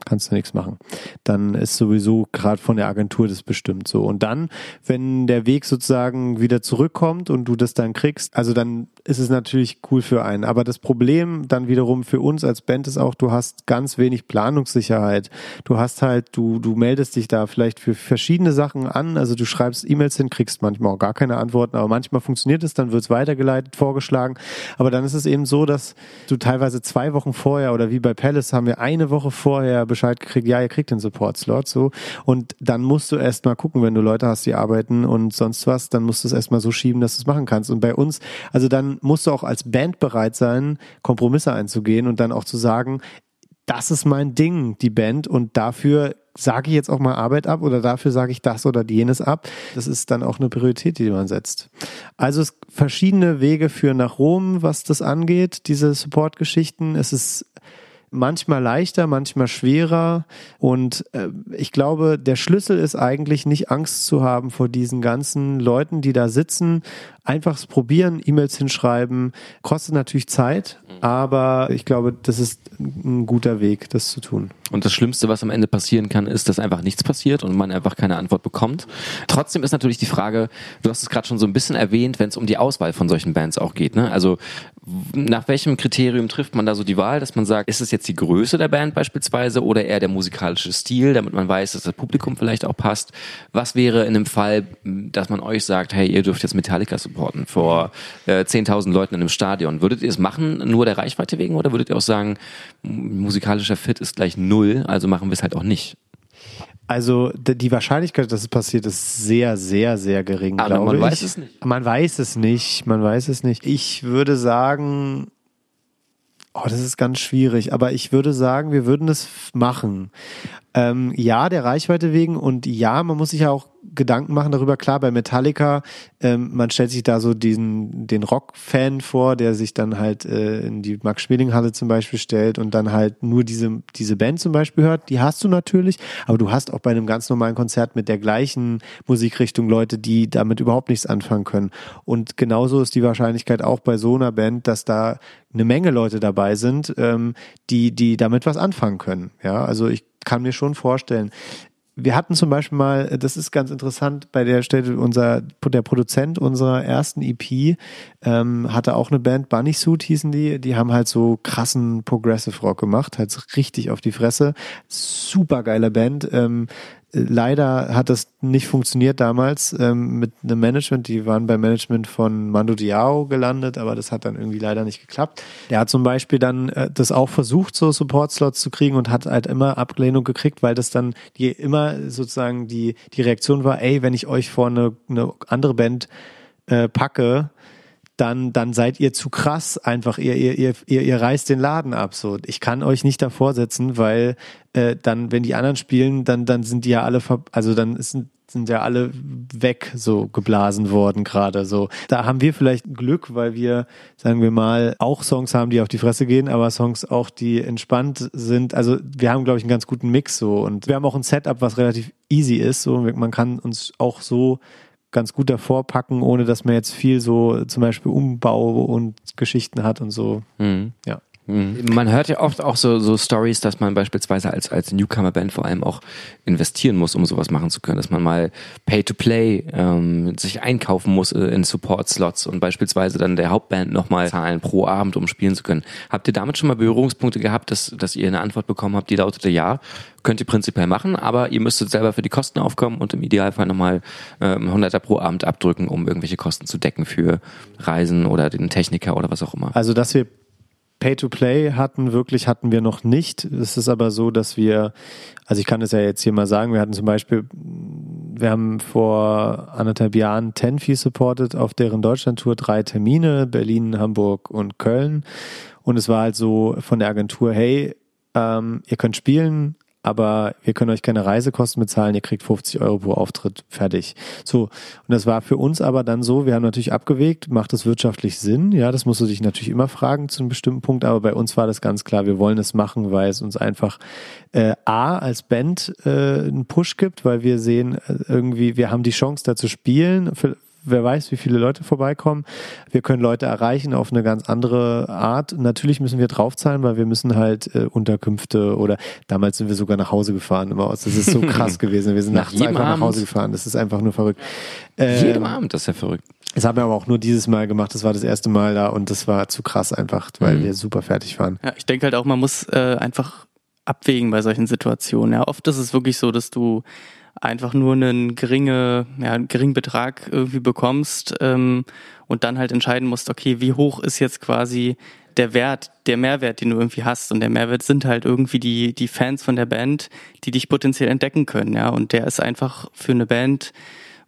kannst du nichts machen. Dann ist sowieso gerade von der Agentur das bestimmt so. Und dann, wenn der Weg sozusagen wieder zurückkommt und du das dann kriegst, also dann ist es natürlich cool für einen. Aber das Problem dann wiederum für uns als Band ist auch, du hast ganz wenig Planungssicherheit. Du hast halt, du, du meldest dich da vielleicht für verschiedene Sachen an. Also du schreibst E-Mails hin, kriegst manchmal auch gar keine Antworten, aber manchmal funktioniert es, dann wird es weitergeleitet, vorgeschlagen. Aber dann ist es eben so, dass du teilweise zwei Wochen vorher oder wie bei Palace haben wir eine Woche vorher Bescheid gekriegt, ja, ihr kriegt den Support-Slot so und dann musst du erst mal gucken, wenn du Leute hast, die arbeiten und sonst was, dann musst du es erst mal so schieben, dass du es machen kannst und bei uns, also dann musst du auch als Band bereit sein, Kompromisse einzugehen und dann auch zu sagen, das ist mein Ding, die Band und dafür sage ich jetzt auch mal Arbeit ab oder dafür sage ich das oder jenes ab. Das ist dann auch eine Priorität, die man setzt. Also es verschiedene Wege führen nach Rom, was das angeht, diese Support-Geschichten. Es ist manchmal leichter, manchmal schwerer. Und äh, ich glaube, der Schlüssel ist eigentlich nicht Angst zu haben vor diesen ganzen Leuten, die da sitzen. Einfach probieren, E-Mails hinschreiben. Kostet natürlich Zeit, aber ich glaube, das ist ein guter Weg, das zu tun. Und das Schlimmste, was am Ende passieren kann, ist, dass einfach nichts passiert und man einfach keine Antwort bekommt. Trotzdem ist natürlich die Frage, du hast es gerade schon so ein bisschen erwähnt, wenn es um die Auswahl von solchen Bands auch geht. Ne? Also nach welchem Kriterium trifft man da so die Wahl, dass man sagt, ist es jetzt die Größe der Band beispielsweise oder eher der musikalische Stil, damit man weiß, dass das Publikum vielleicht auch passt? Was wäre in einem Fall, dass man euch sagt, hey, ihr dürft jetzt Metallica supporten vor äh, 10.000 Leuten in einem Stadion? Würdet ihr es machen, nur der Reichweite wegen oder würdet ihr auch sagen, musikalischer Fit ist gleich null, also machen wir es halt auch nicht? Also die Wahrscheinlichkeit, dass es passiert, ist sehr, sehr, sehr gering. Aber glaube man ich. weiß es nicht. Man weiß es nicht. Man weiß es nicht. Ich würde sagen, oh, das ist ganz schwierig. Aber ich würde sagen, wir würden das machen. Ähm, ja, der Reichweite wegen und ja, man muss sich ja auch Gedanken machen darüber. Klar, bei Metallica, ähm, man stellt sich da so diesen, den Rock-Fan vor, der sich dann halt äh, in die Max-Schmeling-Halle zum Beispiel stellt und dann halt nur diese, diese Band zum Beispiel hört. Die hast du natürlich, aber du hast auch bei einem ganz normalen Konzert mit der gleichen Musikrichtung Leute, die damit überhaupt nichts anfangen können. Und genauso ist die Wahrscheinlichkeit auch bei so einer Band, dass da eine Menge Leute dabei sind, ähm, die, die damit was anfangen können. Ja, also ich kann mir schon vorstellen. Wir hatten zum Beispiel mal, das ist ganz interessant, bei der Stelle unser, der Produzent unserer ersten EP ähm, hatte auch eine Band, Bunny Suit hießen die, die haben halt so krassen Progressive Rock gemacht, halt richtig auf die Fresse. Super geiler Band. Ähm, leider hat das nicht funktioniert damals ähm, mit einem Management. Die waren beim Management von Mando Diao gelandet, aber das hat dann irgendwie leider nicht geklappt. Der hat zum Beispiel dann äh, das auch versucht, so Support-Slots zu kriegen und hat halt immer Ablehnung gekriegt, weil das dann die immer sozusagen die, die Reaktion war, ey, wenn ich euch vor eine, eine andere Band äh, packe, dann, dann seid ihr zu krass einfach. Ihr, ihr, ihr, ihr, ihr reißt den Laden ab. So, ich kann euch nicht davor setzen, weil äh, dann, wenn die anderen spielen, dann, dann sind die ja alle, ver also dann sind, sind ja alle weg, so geblasen worden gerade. So, da haben wir vielleicht Glück, weil wir, sagen wir mal, auch Songs haben, die auf die Fresse gehen, aber Songs auch, die entspannt sind. Also wir haben, glaube ich, einen ganz guten Mix so und wir haben auch ein Setup, was relativ easy ist. So, man kann uns auch so ganz gut davor packen, ohne dass man jetzt viel so zum Beispiel Umbau und Geschichten hat und so. Mhm. Ja. Mhm. Man hört ja oft auch so, so Stories, dass man beispielsweise als, als Newcomer-Band vor allem auch investieren muss, um sowas machen zu können, dass man mal Pay-to-Play ähm, sich einkaufen muss äh, in Support-Slots und beispielsweise dann der Hauptband nochmal zahlen pro Abend, um spielen zu können. Habt ihr damit schon mal Berührungspunkte gehabt, dass, dass ihr eine Antwort bekommen habt, die lautete ja, könnt ihr prinzipiell machen, aber ihr müsstet selber für die Kosten aufkommen und im Idealfall nochmal ähm, 100er pro Abend abdrücken, um irgendwelche Kosten zu decken für Reisen oder den Techniker oder was auch immer. Also, dass wir Pay-to-Play hatten, wirklich hatten wir noch nicht. Es ist aber so, dass wir, also ich kann es ja jetzt hier mal sagen, wir hatten zum Beispiel, wir haben vor anderthalb Jahren Tenfi supported auf deren Deutschlandtour drei Termine, Berlin, Hamburg und Köln. Und es war halt so von der Agentur, hey, ähm, ihr könnt spielen, aber wir können euch keine Reisekosten bezahlen, ihr kriegt 50 Euro pro Auftritt, fertig. So, und das war für uns aber dann so, wir haben natürlich abgewegt, macht es wirtschaftlich Sinn? Ja, das musst du dich natürlich immer fragen zu einem bestimmten Punkt, aber bei uns war das ganz klar, wir wollen es machen, weil es uns einfach äh, A, als Band äh, einen Push gibt, weil wir sehen, äh, irgendwie, wir haben die Chance da zu spielen, für, wer weiß, wie viele Leute vorbeikommen. Wir können Leute erreichen auf eine ganz andere Art. Natürlich müssen wir draufzahlen, weil wir müssen halt äh, Unterkünfte oder damals sind wir sogar nach Hause gefahren immer aus. Das ist so krass gewesen. Wir sind Nach nachts einfach nach Abend? Hause gefahren. Das ist einfach nur verrückt. Ähm, Jedem Abend, das ist ja verrückt. Das haben wir aber auch nur dieses Mal gemacht. Das war das erste Mal da und das war zu krass einfach, weil Mhm. wir super fertig waren. Ja, ich denke halt auch, man muss äh, einfach abwägen bei solchen Situationen. Ja, oft ist es wirklich so, dass du einfach nur einen geringe, ja, einen geringen Betrag irgendwie bekommst ähm, und dann halt entscheiden musst, okay, wie hoch ist jetzt quasi der Wert, der Mehrwert, den du irgendwie hast. Und der Mehrwert sind halt irgendwie die, die Fans von der Band, die dich potenziell entdecken können, ja. Und der ist einfach für eine Band,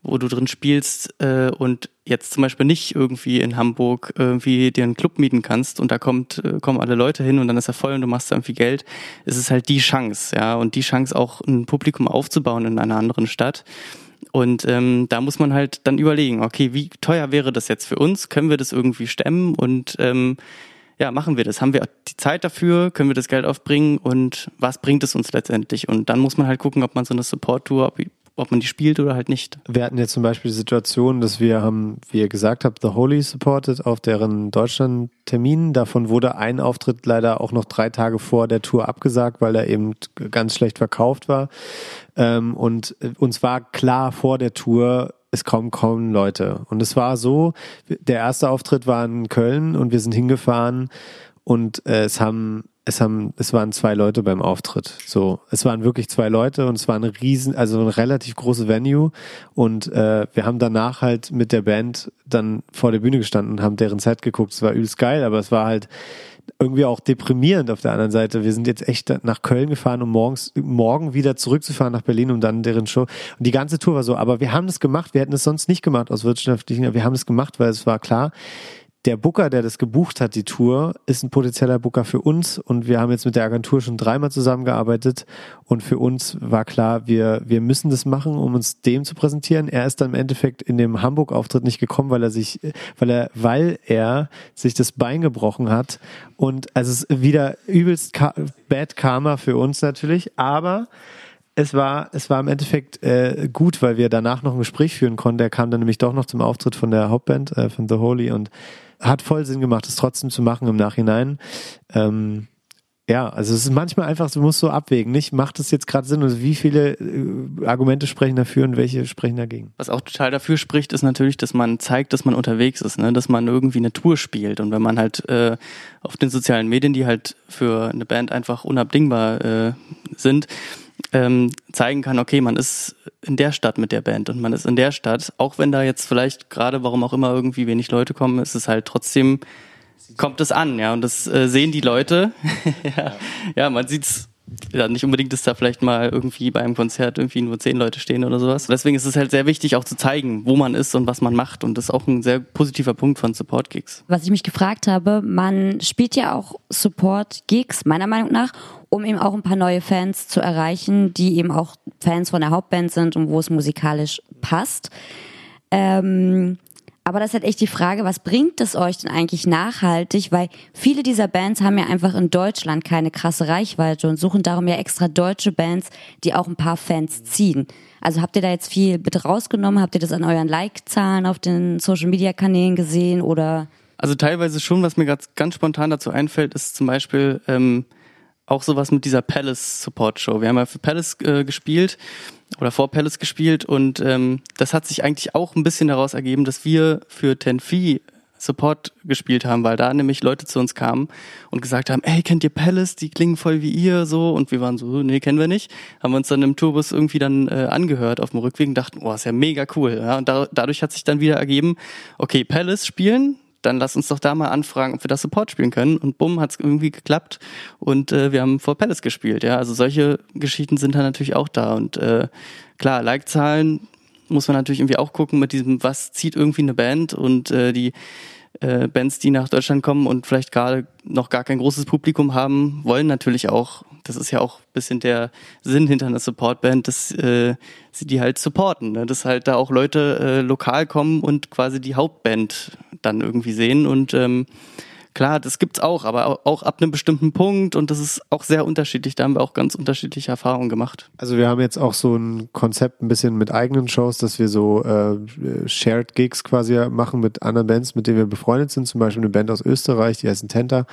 wo du drin spielst äh, und jetzt zum Beispiel nicht irgendwie in Hamburg irgendwie dir einen Club mieten kannst und da kommt, äh, kommen alle Leute hin und dann ist er voll und du machst da irgendwie Geld, ist es halt die Chance, ja, und die Chance auch ein Publikum aufzubauen in einer anderen Stadt. Und ähm, da muss man halt dann überlegen, okay, wie teuer wäre das jetzt für uns? Können wir das irgendwie stemmen? Und ähm, ja, machen wir das? Haben wir die Zeit dafür? Können wir das Geld aufbringen? Und was bringt es uns letztendlich? Und dann muss man halt gucken, ob man so eine Support-Tour, ob man die spielt oder halt nicht. Wir hatten jetzt zum Beispiel die Situation, dass wir haben, wie ihr gesagt habt, The Holy supported auf deren Deutschland-Termin. Davon wurde ein Auftritt leider auch noch drei Tage vor der Tour abgesagt, weil er eben ganz schlecht verkauft war. Ähm, und uns war klar vor der Tour, es kommen kaum Leute. Und es war so, der erste Auftritt war in Köln und wir sind hingefahren und äh, es haben es haben, es waren zwei Leute beim Auftritt. So, es waren wirklich zwei Leute und es war eine riesen, also ein relativ großes Venue. Und äh, wir haben danach halt mit der Band dann vor der Bühne gestanden und haben deren Set geguckt. Es war übelst geil, aber es war halt irgendwie auch deprimierend auf der anderen Seite. Wir sind jetzt echt nach Köln gefahren, um morgens, morgen wieder zurückzufahren nach Berlin, um dann deren Show. Und die ganze Tour war so, aber wir haben das gemacht, wir hätten es sonst nicht gemacht aus wirtschaftlichen, wir haben es gemacht, weil es war klar, der Booker, der das gebucht hat, die Tour, ist ein potenzieller Booker für uns und wir haben jetzt mit der Agentur schon dreimal zusammengearbeitet und für uns war klar, wir, wir müssen das machen, um uns dem zu präsentieren. Er ist dann im Endeffekt in dem Hamburg-Auftritt nicht gekommen, weil er sich, weil er, weil er sich das Bein gebrochen hat und also es ist wieder übelst Bad Karma für uns natürlich, aber es war, es war im Endeffekt äh, gut, weil wir danach noch ein Gespräch führen konnten. Er kam dann nämlich doch noch zum Auftritt von der Hauptband, äh, von The Holy und hat voll Sinn gemacht, es trotzdem zu machen im Nachhinein. Ähm, ja, also es ist manchmal einfach, du musst so abwägen, nicht? Macht es jetzt gerade Sinn und wie viele äh, Argumente sprechen dafür und welche sprechen dagegen? Was auch total dafür spricht, ist natürlich, dass man zeigt, dass man unterwegs ist, ne? dass man irgendwie eine Tour spielt und wenn man halt äh, auf den sozialen Medien, die halt für eine Band einfach unabdingbar äh, sind, ähm, zeigen kann, okay, man ist in der Stadt mit der Band und man ist in der Stadt, auch wenn da jetzt vielleicht gerade, warum auch immer, irgendwie wenig Leute kommen, ist es halt trotzdem, kommt es an, ja, und das äh, sehen die Leute. ja, ja, man sieht's ja, nicht unbedingt, dass da vielleicht mal irgendwie bei einem Konzert irgendwie nur zehn Leute stehen oder sowas. Deswegen ist es halt sehr wichtig, auch zu zeigen, wo man ist und was man macht. Und das ist auch ein sehr positiver Punkt von Support-Gigs. Was ich mich gefragt habe, man spielt ja auch Support-Gigs, meiner Meinung nach, um eben auch ein paar neue Fans zu erreichen, die eben auch Fans von der Hauptband sind und wo es musikalisch passt. Ähm, aber das ist halt echt die Frage, was bringt es euch denn eigentlich nachhaltig? Weil viele dieser Bands haben ja einfach in Deutschland keine krasse Reichweite und suchen darum ja extra deutsche Bands, die auch ein paar Fans ziehen. Also habt ihr da jetzt viel bitte rausgenommen? Habt ihr das an euren Like-Zahlen auf den Social-Media-Kanälen gesehen oder? Also teilweise schon, was mir gerade ganz spontan dazu einfällt, ist zum Beispiel ähm, auch sowas mit dieser Palace Support Show. Wir haben ja für Palace äh, gespielt oder vor Palace gespielt und ähm, das hat sich eigentlich auch ein bisschen daraus ergeben, dass wir für Tenfi Support gespielt haben, weil da nämlich Leute zu uns kamen und gesagt haben, ey, kennt ihr Palace? Die klingen voll wie ihr, so. Und wir waren so, nee, kennen wir nicht. Haben wir uns dann im Tourbus irgendwie dann äh, angehört auf dem Rückweg und dachten, oh, ist ja mega cool. Ja, und da, dadurch hat sich dann wieder ergeben, okay, Palace spielen, dann lass uns doch da mal anfragen, ob wir das Support spielen können. Und bumm, hat es irgendwie geklappt und äh, wir haben vor Palace gespielt. Ja, also solche Geschichten sind da natürlich auch da. Und äh, klar, Like-Zahlen muss man natürlich irgendwie auch gucken mit diesem, was zieht irgendwie eine Band und äh, die äh, Bands, die nach Deutschland kommen und vielleicht gerade noch gar kein großes Publikum haben, wollen natürlich auch, das ist ja auch bisschen der Sinn hinter einer Supportband, dass äh, sie die halt supporten, ne? dass halt da auch Leute äh, lokal kommen und quasi die Hauptband dann irgendwie sehen und ähm, Klar, das gibt's auch, aber auch ab einem bestimmten Punkt und das ist auch sehr unterschiedlich. Da haben wir auch ganz unterschiedliche Erfahrungen gemacht. Also wir haben jetzt auch so ein Konzept ein bisschen mit eigenen Shows, dass wir so äh, Shared Gigs quasi machen mit anderen Bands, mit denen wir befreundet sind. Zum Beispiel eine Band aus Österreich, die heißt Tenta.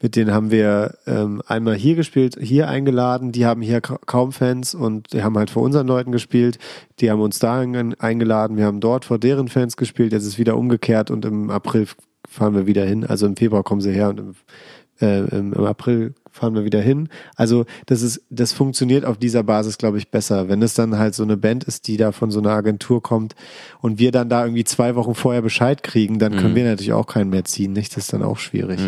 Mit denen haben wir ähm, einmal hier gespielt, hier eingeladen. Die haben hier kaum Fans und die haben halt vor unseren Leuten gespielt. Die haben uns da eingeladen. Wir haben dort vor deren Fans gespielt. Jetzt ist wieder umgekehrt und im April fahren wir wieder hin. Also im Februar kommen sie her und im äh, im, im April fahren wir wieder hin. Also das ist, das funktioniert auf dieser Basis, glaube ich, besser. Wenn es dann halt so eine Band ist, die da von so einer Agentur kommt und wir dann da irgendwie zwei Wochen vorher Bescheid kriegen, dann können Mhm. wir natürlich auch keinen mehr ziehen. Nicht? Das ist dann auch schwierig.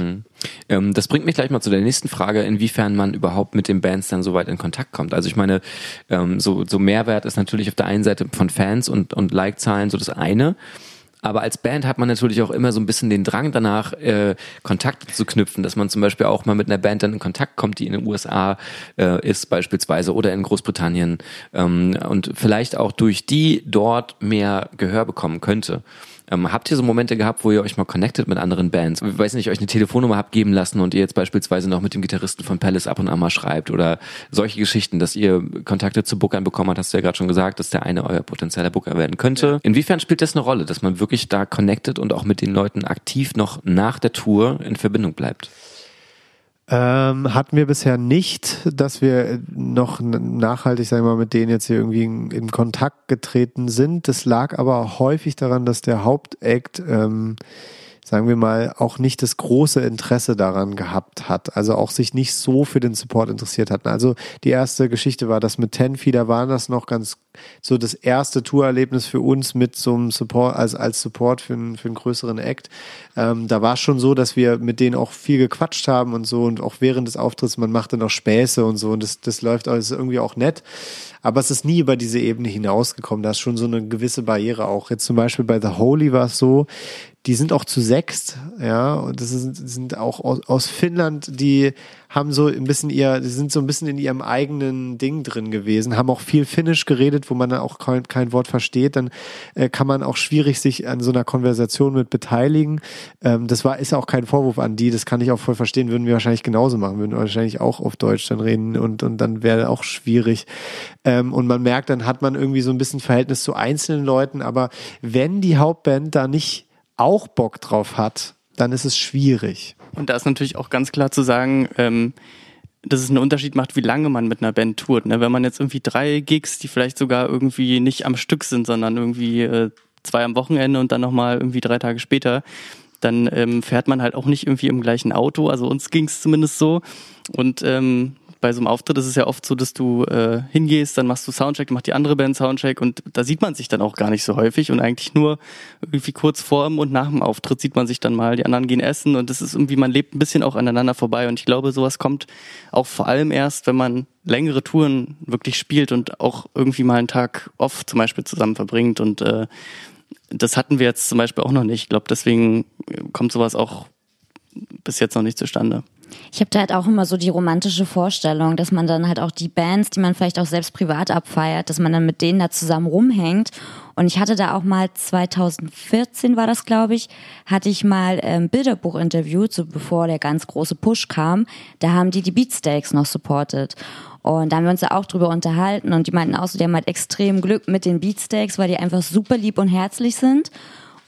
Ähm, das bringt mich gleich mal zu der nächsten Frage, inwiefern man überhaupt mit den Bands dann so weit in Kontakt kommt. Also ich meine, ähm, so, so Mehrwert ist natürlich auf der einen Seite von Fans und, und Like-Zahlen so das eine. Aber als Band hat man natürlich auch immer so ein bisschen den Drang danach, äh, Kontakte zu knüpfen, dass man zum Beispiel auch mal mit einer Band dann in Kontakt kommt, die in den USA äh, ist beispielsweise oder in Großbritannien ähm, und vielleicht auch durch die dort mehr Gehör bekommen könnte. Ähm, habt ihr so Momente gehabt, wo ihr euch mal connected mit anderen Bands? Ich weiß nicht, euch eine Telefonnummer habt geben lassen und ihr jetzt beispielsweise noch mit dem Gitarristen von Palace ab und an mal schreibt oder solche Geschichten, dass ihr Kontakte zu Bookern bekommen habt, hast du ja gerade schon gesagt, dass der eine euer potenzieller Booker werden könnte. Inwiefern spielt das eine Rolle, dass man wirklich da connected und auch mit den Leuten aktiv noch nach der Tour in Verbindung bleibt? Ähm, hatten wir bisher nicht, dass wir noch nachhaltig, sagen wir mal, mit denen jetzt hier irgendwie in, in Kontakt getreten sind. Das lag aber häufig daran, dass der Hauptakt, ähm, sagen wir mal, auch nicht das große Interesse daran gehabt hat. Also auch sich nicht so für den Support interessiert hatten. Also die erste Geschichte war das mit Tenfi, da war das noch ganz so das erste Tourerlebnis für uns mit so einem Support, also als Support für, einen- für einen größeren Act. Ähm, da war es schon so, dass wir mit denen auch viel gequatscht haben und so und auch während des Auftritts, man machte noch Späße und so und das, das läuft alles irgendwie auch nett. Aber es ist nie über diese Ebene hinausgekommen. Da ist schon so eine gewisse Barriere auch. Jetzt zum Beispiel bei The Holy war es so, die sind auch zu sechst, ja, und das sind, sind auch aus, aus Finnland, die haben so ein bisschen ihr, die sind so ein bisschen in ihrem eigenen Ding drin gewesen, haben auch viel Finnisch geredet, wo man dann auch kein, kein Wort versteht, dann äh, kann man auch schwierig sich an so einer Konversation mit beteiligen. Ähm, das war, ist auch kein Vorwurf an die, das kann ich auch voll verstehen, würden wir wahrscheinlich genauso machen, würden wahrscheinlich auch auf Deutsch dann reden und, und dann wäre auch schwierig. Ähm, und man merkt, dann hat man irgendwie so ein bisschen Verhältnis zu einzelnen Leuten, aber wenn die Hauptband da nicht auch Bock drauf hat, dann ist es schwierig. Und da ist natürlich auch ganz klar zu sagen, ähm, dass es einen Unterschied macht, wie lange man mit einer Band tourt. Ne? Wenn man jetzt irgendwie drei Gigs, die vielleicht sogar irgendwie nicht am Stück sind, sondern irgendwie äh, zwei am Wochenende und dann nochmal irgendwie drei Tage später, dann ähm, fährt man halt auch nicht irgendwie im gleichen Auto. Also uns ging es zumindest so. Und ähm, bei so einem Auftritt ist es ja oft so, dass du äh, hingehst, dann machst du Soundcheck, macht die andere Band Soundcheck und da sieht man sich dann auch gar nicht so häufig und eigentlich nur irgendwie kurz vor und nach dem Auftritt sieht man sich dann mal, die anderen gehen essen und das ist irgendwie, man lebt ein bisschen auch aneinander vorbei und ich glaube, sowas kommt auch vor allem erst, wenn man längere Touren wirklich spielt und auch irgendwie mal einen Tag off zum Beispiel zusammen verbringt und äh, das hatten wir jetzt zum Beispiel auch noch nicht. Ich glaube, deswegen kommt sowas auch bis jetzt noch nicht zustande. Ich habe da halt auch immer so die romantische Vorstellung, dass man dann halt auch die Bands, die man vielleicht auch selbst privat abfeiert, dass man dann mit denen da zusammen rumhängt. Und ich hatte da auch mal 2014 war das, glaube ich, hatte ich mal ähm, Bilderbuch interviewt, so bevor der ganz große Push kam. Da haben die die Beatsteaks noch supportet. Und da haben wir uns ja auch drüber unterhalten und die meinten auch so, die haben halt extrem Glück mit den Beatsteaks, weil die einfach super lieb und herzlich sind.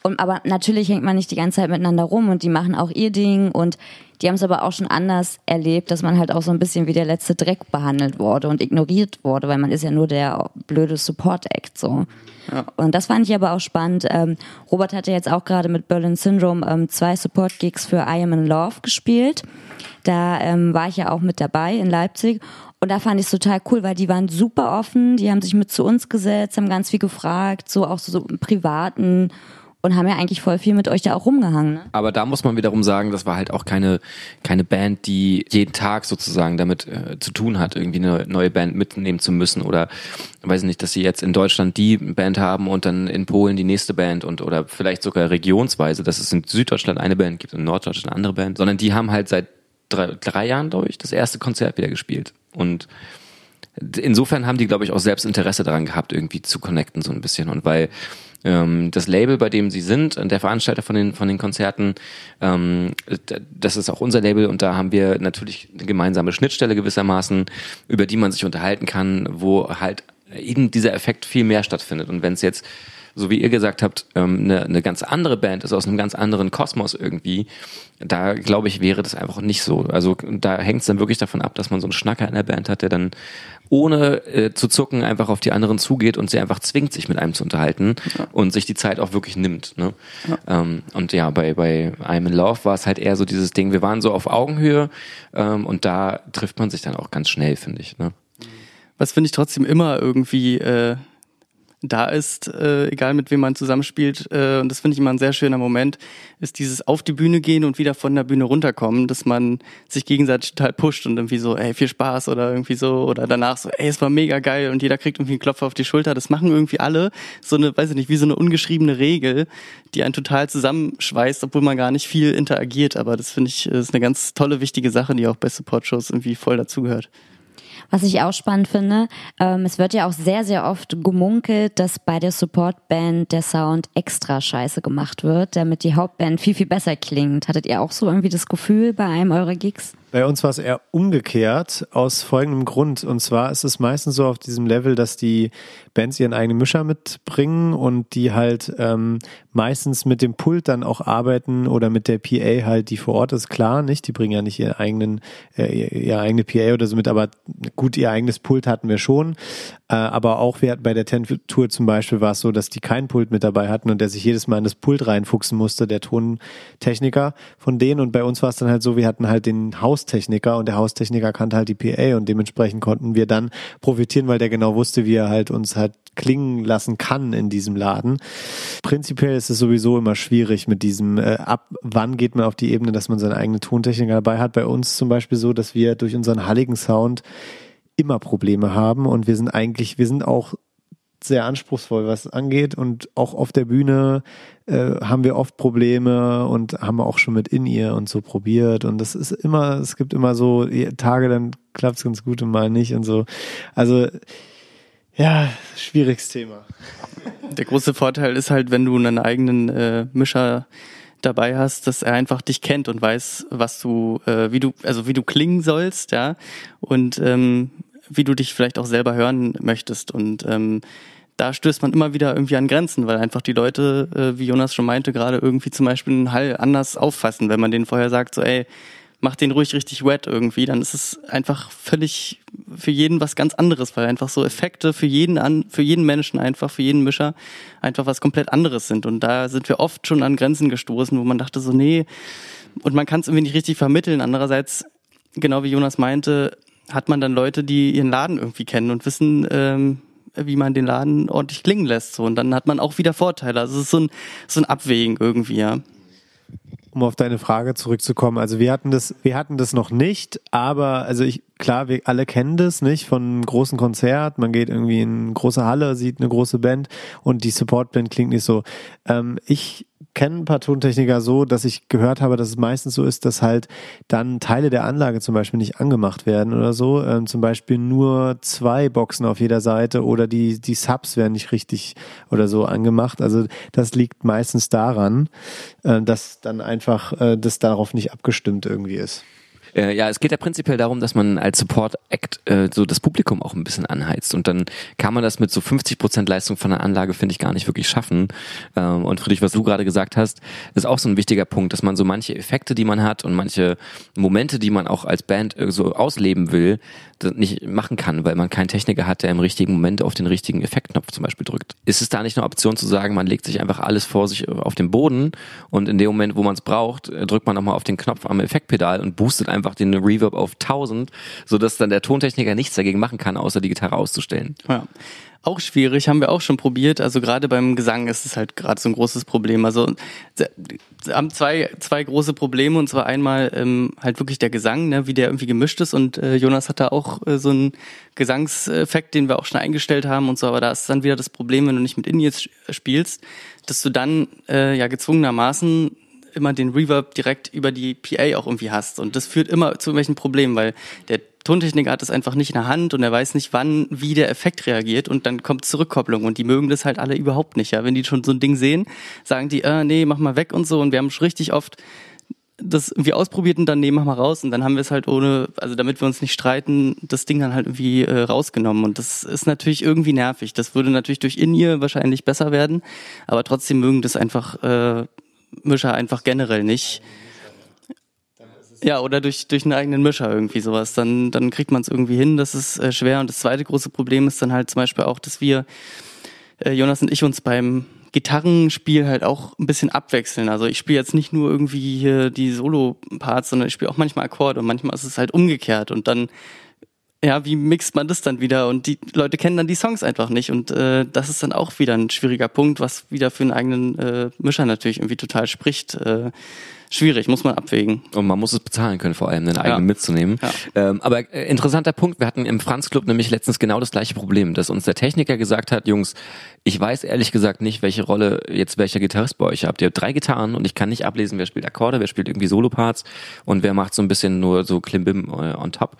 Und, aber natürlich hängt man nicht die ganze Zeit miteinander rum und die machen auch ihr Ding und die haben es aber auch schon anders erlebt, dass man halt auch so ein bisschen wie der letzte Dreck behandelt wurde und ignoriert wurde, weil man ist ja nur der blöde Support-Act so. Und das fand ich aber auch spannend. Ähm, Robert hatte jetzt auch gerade mit Berlin Syndrome ähm, zwei Support-Gigs für I Am in Love gespielt. Da ähm, war ich ja auch mit dabei in Leipzig und da fand ich es total cool, weil die waren super offen, die haben sich mit zu uns gesetzt, haben ganz viel gefragt, so auch so, so im Privaten und haben ja eigentlich voll viel mit euch da auch rumgehangen. Ne? Aber da muss man wiederum sagen, das war halt auch keine, keine Band, die jeden Tag sozusagen damit äh, zu tun hat, irgendwie eine neue Band mitnehmen zu müssen oder weiß ich nicht, dass sie jetzt in Deutschland die Band haben und dann in Polen die nächste Band und oder vielleicht sogar regionsweise, dass es in Süddeutschland eine Band gibt und in Norddeutschland eine andere Band, sondern die haben halt seit drei, drei Jahren, glaube ich, das erste Konzert wieder gespielt. Und insofern haben die, glaube ich, auch selbst Interesse daran gehabt, irgendwie zu connecten so ein bisschen. Und weil ähm, das Label, bei dem sie sind, der Veranstalter von den, von den Konzerten, ähm, das ist auch unser Label und da haben wir natürlich eine gemeinsame Schnittstelle gewissermaßen, über die man sich unterhalten kann, wo halt eben dieser Effekt viel mehr stattfindet. Und wenn es jetzt so wie ihr gesagt habt, ähm, eine, eine ganz andere Band ist aus einem ganz anderen Kosmos irgendwie, da glaube ich, wäre das einfach nicht so. Also da hängt es dann wirklich davon ab, dass man so einen Schnacker in der Band hat, der dann ohne äh, zu zucken einfach auf die anderen zugeht und sie einfach zwingt, sich mit einem zu unterhalten ja. und sich die Zeit auch wirklich nimmt. Ne? Ja. Ähm, und ja, bei, bei I'm in Love war es halt eher so dieses Ding, wir waren so auf Augenhöhe ähm, und da trifft man sich dann auch ganz schnell, finde ich. Ne? Was finde ich trotzdem immer irgendwie äh, da ist, äh, egal mit wem man zusammenspielt, äh, und das finde ich immer ein sehr schöner Moment, ist dieses auf die Bühne gehen und wieder von der Bühne runterkommen, dass man sich gegenseitig total pusht und irgendwie so, ey, viel Spaß oder irgendwie so, oder danach so, ey, es war mega geil und jeder kriegt irgendwie einen Klopfer auf die Schulter. Das machen irgendwie alle so eine, weiß ich nicht, wie so eine ungeschriebene Regel, die einen total zusammenschweißt, obwohl man gar nicht viel interagiert. Aber das finde ich, ist eine ganz tolle, wichtige Sache, die auch bei Support-Shows irgendwie voll dazugehört. Was ich auch spannend finde, ähm, es wird ja auch sehr, sehr oft gemunkelt, dass bei der Supportband der Sound extra scheiße gemacht wird, damit die Hauptband viel, viel besser klingt. Hattet ihr auch so irgendwie das Gefühl bei einem eurer Gigs? Bei uns war es eher umgekehrt aus folgendem Grund. Und zwar ist es meistens so auf diesem Level, dass die Bands ihren eigenen Mischer mitbringen und die halt ähm, meistens mit dem Pult dann auch arbeiten oder mit der PA halt, die vor Ort ist, klar, nicht? Die bringen ja nicht ihren eigenen, äh, ihre eigene PA oder so mit, aber gut, ihr eigenes Pult hatten wir schon. Äh, aber auch wir hatten bei der Ten-Tour zum Beispiel war es so, dass die kein Pult mit dabei hatten und der sich jedes Mal in das Pult reinfuchsen musste, der Tontechniker von denen. Und bei uns war es dann halt so, wir hatten halt den Haus Haustechniker und der Haustechniker kannte halt die PA und dementsprechend konnten wir dann profitieren, weil der genau wusste, wie er halt uns halt klingen lassen kann in diesem Laden. Prinzipiell ist es sowieso immer schwierig mit diesem, äh, ab wann geht man auf die Ebene, dass man seine eigene Tontechniker dabei hat. Bei uns zum Beispiel so, dass wir durch unseren halligen Sound immer Probleme haben und wir sind eigentlich, wir sind auch sehr anspruchsvoll, was angeht. Und auch auf der Bühne äh, haben wir oft Probleme und haben auch schon mit in ihr und so probiert. Und das ist immer, es gibt immer so Tage, dann klappt es ganz gut und mal nicht und so. Also ja, schwieriges Thema. Der große Vorteil ist halt, wenn du einen eigenen äh, Mischer dabei hast, dass er einfach dich kennt und weiß, was du, äh, wie du, also wie du klingen sollst, ja, und ähm, wie du dich vielleicht auch selber hören möchtest. Und ähm, da stößt man immer wieder irgendwie an Grenzen, weil einfach die Leute, äh, wie Jonas schon meinte, gerade irgendwie zum Beispiel einen Hall anders auffassen. Wenn man denen vorher sagt, so, ey, mach den ruhig richtig wet irgendwie, dann ist es einfach völlig für jeden was ganz anderes, weil einfach so Effekte für jeden an, für jeden Menschen einfach, für jeden Mischer einfach was komplett anderes sind. Und da sind wir oft schon an Grenzen gestoßen, wo man dachte so, nee, und man kann es irgendwie nicht richtig vermitteln. Andererseits, genau wie Jonas meinte, hat man dann Leute, die ihren Laden irgendwie kennen und wissen, ähm, wie man den Laden ordentlich klingen lässt. So. Und dann hat man auch wieder Vorteile. Also es ist so ein, so ein Abwägen irgendwie, ja. Um auf deine Frage zurückzukommen, also wir hatten das, wir hatten das noch nicht, aber also ich, klar, wir alle kennen das, nicht? Von einem großen Konzert, man geht irgendwie in eine große Halle, sieht eine große Band und die Supportband klingt nicht so. Ähm, ich kenne ein paar Tontechniker so, dass ich gehört habe, dass es meistens so ist, dass halt dann Teile der Anlage zum Beispiel nicht angemacht werden oder so. Ähm, zum Beispiel nur zwei Boxen auf jeder Seite oder die, die Subs werden nicht richtig oder so angemacht. Also das liegt meistens daran, äh, dass dann einfach äh, das darauf nicht abgestimmt irgendwie ist. Äh, ja, es geht ja prinzipiell darum, dass man als Support-Act äh, so das Publikum auch ein bisschen anheizt. Und dann kann man das mit so 50 Prozent Leistung von der Anlage, finde ich, gar nicht wirklich schaffen. Ähm, und Friedrich, was du gerade gesagt hast, ist auch so ein wichtiger Punkt, dass man so manche Effekte, die man hat und manche Momente, die man auch als Band äh, so ausleben will, nicht machen kann, weil man keinen Techniker hat, der im richtigen Moment auf den richtigen Effektknopf zum Beispiel drückt. Ist es da nicht eine Option zu sagen, man legt sich einfach alles vor sich auf den Boden und in dem Moment, wo man es braucht, äh, drückt man nochmal auf den Knopf am Effektpedal und boostet einfach einfach den Reverb auf 1000, sodass dann der Tontechniker nichts dagegen machen kann, außer die Gitarre auszustellen. Ja. Auch schwierig, haben wir auch schon probiert. Also gerade beim Gesang ist es halt gerade so ein großes Problem. Also haben zwei, zwei große Probleme und zwar einmal ähm, halt wirklich der Gesang, ne, wie der irgendwie gemischt ist und äh, Jonas hat da auch äh, so einen Gesangseffekt, den wir auch schon eingestellt haben und so, aber da ist dann wieder das Problem, wenn du nicht mit In-Ears spielst, dass du dann äh, ja gezwungenermaßen immer den Reverb direkt über die PA auch irgendwie hast. Und das führt immer zu irgendwelchen Problemen, weil der Tontechniker hat das einfach nicht in der Hand und er weiß nicht, wann, wie der Effekt reagiert und dann kommt Zurückkopplung und die mögen das halt alle überhaupt nicht. Ja, wenn die schon so ein Ding sehen, sagen die, äh, nee, mach mal weg und so. Und wir haben schon richtig oft das irgendwie ausprobiert und dann nehmen wir mal raus und dann haben wir es halt ohne, also damit wir uns nicht streiten, das Ding dann halt irgendwie äh, rausgenommen und das ist natürlich irgendwie nervig. Das würde natürlich durch In-Ear wahrscheinlich besser werden, aber trotzdem mögen das einfach äh, Mischer einfach generell nicht. Ja, oder durch, durch einen eigenen Mischer irgendwie sowas. Dann, dann kriegt man es irgendwie hin, das ist äh, schwer. Und das zweite große Problem ist dann halt zum Beispiel auch, dass wir, äh, Jonas und ich, uns beim Gitarrenspiel halt auch ein bisschen abwechseln. Also ich spiele jetzt nicht nur irgendwie hier die Solo-Parts, sondern ich spiele auch manchmal Akkorde und manchmal ist es halt umgekehrt und dann ja, wie mixt man das dann wieder? Und die Leute kennen dann die Songs einfach nicht. Und äh, das ist dann auch wieder ein schwieriger Punkt, was wieder für einen eigenen äh, Mischer natürlich irgendwie total spricht. Äh, schwierig, muss man abwägen. Und man muss es bezahlen können, vor allem den eigenen ja. mitzunehmen. Ja. Ähm, aber äh, interessanter Punkt, wir hatten im Franz Club nämlich letztens genau das gleiche Problem, dass uns der Techniker gesagt hat, Jungs, ich weiß ehrlich gesagt nicht, welche Rolle jetzt welcher Gitarrist bei euch habt. Ihr habt drei Gitarren und ich kann nicht ablesen, wer spielt Akkorde, wer spielt irgendwie Soloparts und wer macht so ein bisschen nur so Klimbim äh, on top.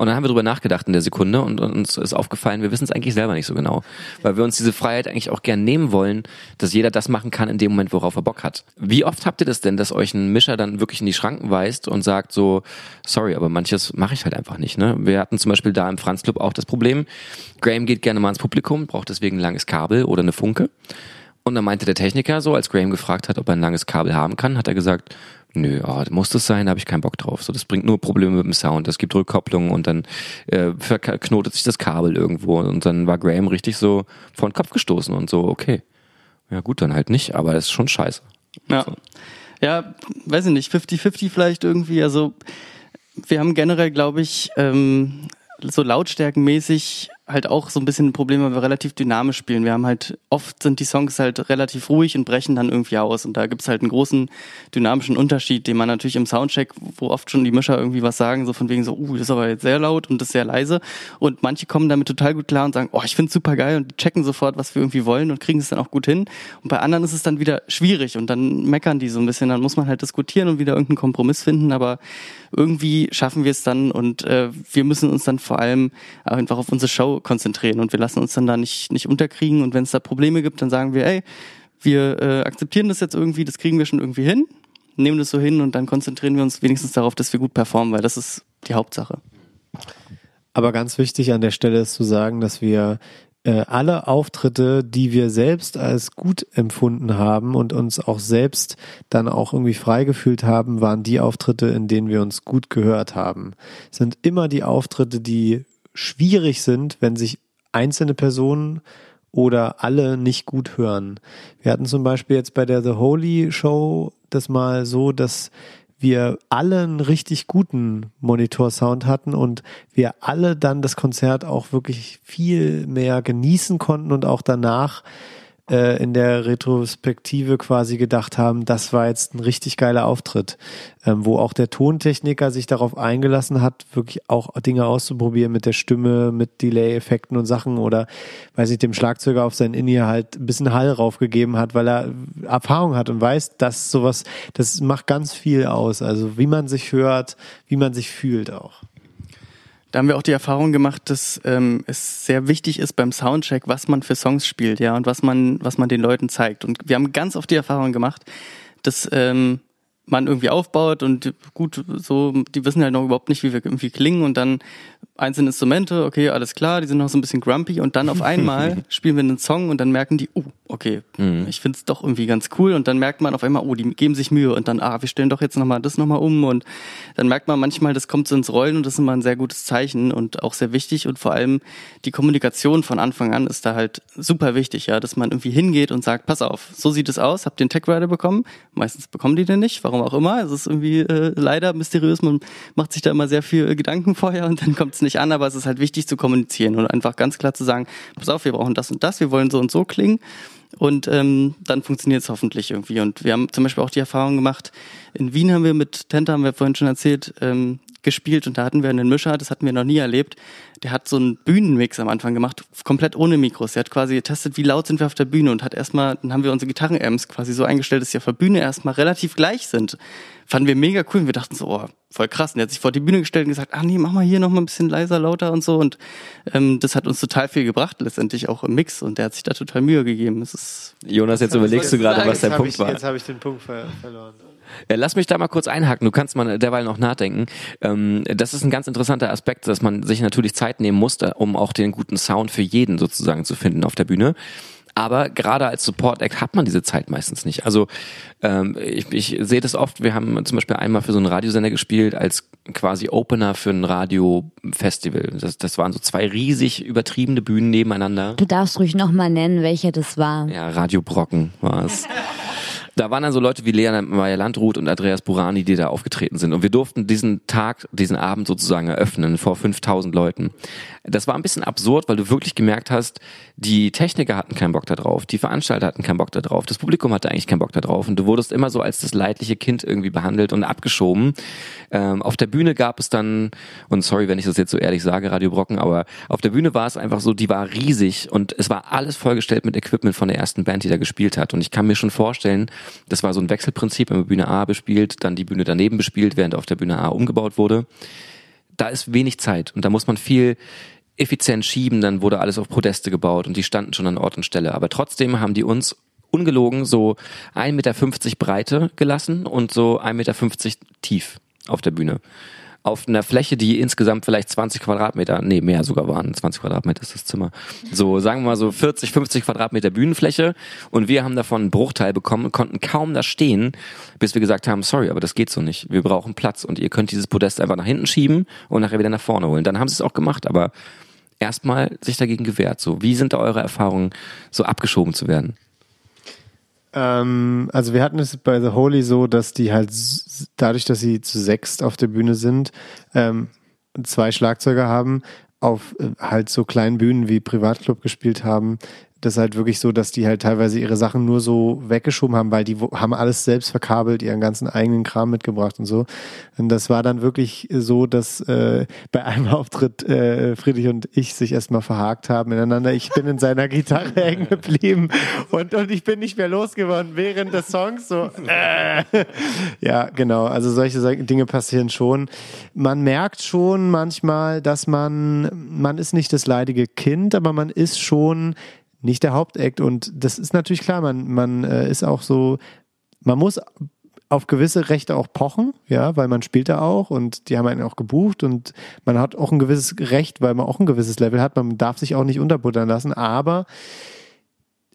Und dann haben wir drüber nachgedacht in der Sekunde und, uns ist aufgefallen, wir wissen es eigentlich selber nicht so genau. Weil wir uns diese Freiheit eigentlich auch gern nehmen wollen, dass jeder das machen kann in dem Moment, worauf er Bock hat. Wie oft habt ihr das denn, dass euch ein Mischer dann wirklich in die Schranken weist und sagt so, sorry, aber manches mache ich halt einfach nicht. Ne? Wir hatten zum Beispiel da im Franz Club auch das Problem, Graham geht gerne mal ins Publikum, braucht deswegen ein langes Kabel oder eine Funke. Und dann meinte der Techniker so, als Graham gefragt hat, ob er ein langes Kabel haben kann, hat er gesagt, nö, oh, muss das sein, da habe ich keinen Bock drauf. So, das bringt nur Probleme mit dem Sound. Es gibt Rückkopplungen und dann äh, verknotet sich das Kabel irgendwo. Und dann war Graham richtig so vor den Kopf gestoßen und so, okay. Ja gut, dann halt nicht, aber das ist schon scheiße. Ja. So. Ja, weiß ich nicht, 50-50 vielleicht irgendwie. Also wir haben generell, glaube ich, ähm, so lautstärkenmäßig halt auch so ein bisschen ein Problem, weil wir relativ dynamisch spielen. Wir haben halt, oft sind die Songs halt relativ ruhig und brechen dann irgendwie aus. Und da gibt's halt einen großen dynamischen Unterschied, den man natürlich im Soundcheck, wo oft schon die Mischer irgendwie was sagen, so von wegen so, uh, das ist aber jetzt sehr laut und das ist sehr leise. Und manche kommen damit total gut klar und sagen, oh, ich find's super geil und checken sofort, was wir irgendwie wollen und kriegen es dann auch gut hin. Und bei anderen ist es dann wieder schwierig und dann meckern die so ein bisschen. Dann muss man halt diskutieren und wieder irgendeinen Kompromiss finden. Aber irgendwie schaffen wir es dann und äh, wir müssen uns dann vor allem einfach auf unsere Show konzentrieren und wir lassen uns dann da nicht, nicht unterkriegen und wenn es da Probleme gibt, dann sagen wir, ey, wir äh, akzeptieren das jetzt irgendwie, das kriegen wir schon irgendwie hin, nehmen das so hin und dann konzentrieren wir uns wenigstens darauf, dass wir gut performen, weil das ist die Hauptsache. Aber ganz wichtig an der Stelle ist zu sagen, dass wir äh, alle Auftritte, die wir selbst als gut empfunden haben und uns auch selbst dann auch irgendwie frei gefühlt haben, waren die Auftritte, in denen wir uns gut gehört haben. Es sind immer die Auftritte, die schwierig sind, wenn sich einzelne Personen oder alle nicht gut hören. Wir hatten zum Beispiel jetzt bei der The Holy Show das mal so, dass wir alle einen richtig guten Monitor-Sound hatten und wir alle dann das Konzert auch wirklich viel mehr genießen konnten und auch danach äh, in der Retrospektive quasi gedacht haben, das war jetzt ein richtig geiler Auftritt, ähm, wo auch der Tontechniker sich darauf eingelassen hat, wirklich auch Dinge auszuprobieren mit der Stimme, mit Delay-Effekten und Sachen oder, weiß ich, dem Schlagzeuger auf sein In-Ear halt ein bisschen Hall raufgegeben hat, weil er Erfahrung hat und weiß, dass sowas, das macht ganz viel aus. Also wie man sich hört, wie man sich fühlt auch. Da haben wir auch die Erfahrung gemacht, dass ähm, es sehr wichtig ist beim Soundcheck, was man für Songs spielt, ja, und was man, was man den Leuten zeigt. Und wir haben ganz oft die Erfahrung gemacht, dass ähm, man irgendwie aufbaut und gut, so, die wissen halt noch überhaupt nicht, wie wir irgendwie klingen und dann einzelne Instrumente, okay, alles klar, die sind noch so ein bisschen grumpy und dann auf einmal spielen wir einen Song und dann merken die, oh, okay, mhm. ich find's doch irgendwie ganz cool. Und dann merkt man auf einmal, oh, die geben sich Mühe. Und dann, ah, wir stellen doch jetzt nochmal das nochmal um. Und dann merkt man manchmal, das kommt so ins Rollen und das ist immer ein sehr gutes Zeichen und auch sehr wichtig. Und vor allem die Kommunikation von Anfang an ist da halt super wichtig, ja, dass man irgendwie hingeht und sagt, pass auf, so sieht es aus, habt den Tech Rider bekommen, meistens bekommen die den nicht, warum auch immer, es ist irgendwie äh, leider mysteriös, man macht sich da immer sehr viel Gedanken vorher und dann kommt es nicht an, aber es ist halt wichtig zu kommunizieren und einfach ganz klar zu sagen, pass auf, wir brauchen das und das, wir wollen so und so klingen und ähm, dann funktioniert es hoffentlich irgendwie. Und wir haben zum Beispiel auch die Erfahrung gemacht, in Wien haben wir mit Tenta, haben wir vorhin schon erzählt, ähm, gespielt und da hatten wir einen Mischer, das hatten wir noch nie erlebt. Der hat so einen Bühnenmix am Anfang gemacht, komplett ohne Mikros. Der hat quasi getestet, wie laut sind wir auf der Bühne und hat erstmal, dann haben wir unsere Gitarrenamps quasi so eingestellt, dass sie auf der Bühne erstmal relativ gleich sind. Fanden wir mega cool und wir dachten so, oh, voll krass. Und er hat sich vor die Bühne gestellt und gesagt, ah nee, mach mal hier noch mal ein bisschen leiser, lauter und so. Und ähm, das hat uns total viel gebracht, letztendlich auch im Mix. Und der hat sich da total Mühe gegeben. Das ist Jonas, jetzt überlegst du gerade, was der Punkt ich, war. Jetzt habe ich den Punkt ver verloren. Ja, lass mich da mal kurz einhaken. Du kannst mal derweil noch nachdenken. Ähm, das ist ein ganz interessanter Aspekt, dass man sich natürlich Zeit nehmen muss, um auch den guten Sound für jeden sozusagen zu finden auf der Bühne. Aber gerade als Support-Act hat man diese Zeit meistens nicht. Also ähm, ich, ich sehe das oft, wir haben zum Beispiel einmal für so einen Radiosender gespielt als quasi Opener für ein Radiofestival. Das, das waren so zwei riesig übertriebene Bühnen nebeneinander. Du darfst ruhig nochmal nennen, welcher das war. Ja, Radio Brocken war es. Da waren dann so Leute wie Lea Meyer Landrut und Andreas Burani, die da aufgetreten sind. Und wir durften diesen Tag, diesen Abend sozusagen eröffnen vor 5000 Leuten. Das war ein bisschen absurd, weil du wirklich gemerkt hast, die Techniker hatten keinen Bock da drauf, die Veranstalter hatten keinen Bock da drauf, das Publikum hatte eigentlich keinen Bock da drauf und du wurdest immer so als das leidliche Kind irgendwie behandelt und abgeschoben. Ähm, auf der Bühne gab es dann, und sorry, wenn ich das jetzt so ehrlich sage, Radio Brocken, aber auf der Bühne war es einfach so, die war riesig und es war alles vollgestellt mit Equipment von der ersten Band, die da gespielt hat. Und ich kann mir schon vorstellen, das war so ein Wechselprinzip, wenn man Bühne A bespielt, dann die Bühne daneben bespielt, während auf der Bühne A umgebaut wurde. Da ist wenig Zeit und da muss man viel effizient schieben, dann wurde alles auf Podeste gebaut und die standen schon an Ort und Stelle. Aber trotzdem haben die uns ungelogen so 1,50 Meter Breite gelassen und so 1,50 Meter tief auf der Bühne auf einer Fläche, die insgesamt vielleicht 20 Quadratmeter, nee, mehr sogar waren, 20 Quadratmeter ist das Zimmer. So, sagen wir mal so 40, 50 Quadratmeter Bühnenfläche und wir haben davon einen Bruchteil bekommen, konnten kaum da stehen, bis wir gesagt haben, sorry, aber das geht so nicht. Wir brauchen Platz und ihr könnt dieses Podest einfach nach hinten schieben und nachher wieder nach vorne holen. Dann haben sie es auch gemacht, aber erstmal sich dagegen gewehrt. So, wie sind da eure Erfahrungen, so abgeschoben zu werden? Ähm, also wir hatten es bei The Holy so, dass die halt dadurch, dass sie zu sechst auf der Bühne sind, ähm, zwei Schlagzeuger haben, auf äh, halt so kleinen Bühnen wie Privatclub gespielt haben, das ist halt wirklich so, dass die halt teilweise ihre Sachen nur so weggeschoben haben, weil die haben alles selbst verkabelt, ihren ganzen eigenen Kram mitgebracht und so. Und das war dann wirklich so, dass äh, bei einem Auftritt äh, Friedrich und ich sich erstmal verhakt haben ineinander. Ich bin in seiner Gitarre hängen geblieben und, und ich bin nicht mehr losgeworden während des Songs. So, äh. Ja, genau. Also solche Dinge passieren schon. Man merkt schon manchmal, dass man, man ist nicht das leidige Kind, aber man ist schon nicht der Hauptakt. Und das ist natürlich klar, man, man äh, ist auch so, man muss auf gewisse Rechte auch pochen, ja, weil man spielt da auch und die haben einen auch gebucht und man hat auch ein gewisses Recht, weil man auch ein gewisses Level hat. Man darf sich auch nicht unterbuttern lassen, aber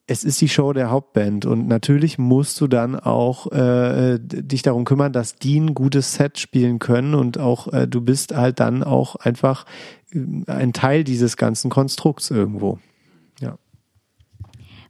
es ist die Show der Hauptband und natürlich musst du dann auch äh, dich darum kümmern, dass die ein gutes Set spielen können und auch äh, du bist halt dann auch einfach äh, ein Teil dieses ganzen Konstrukts irgendwo.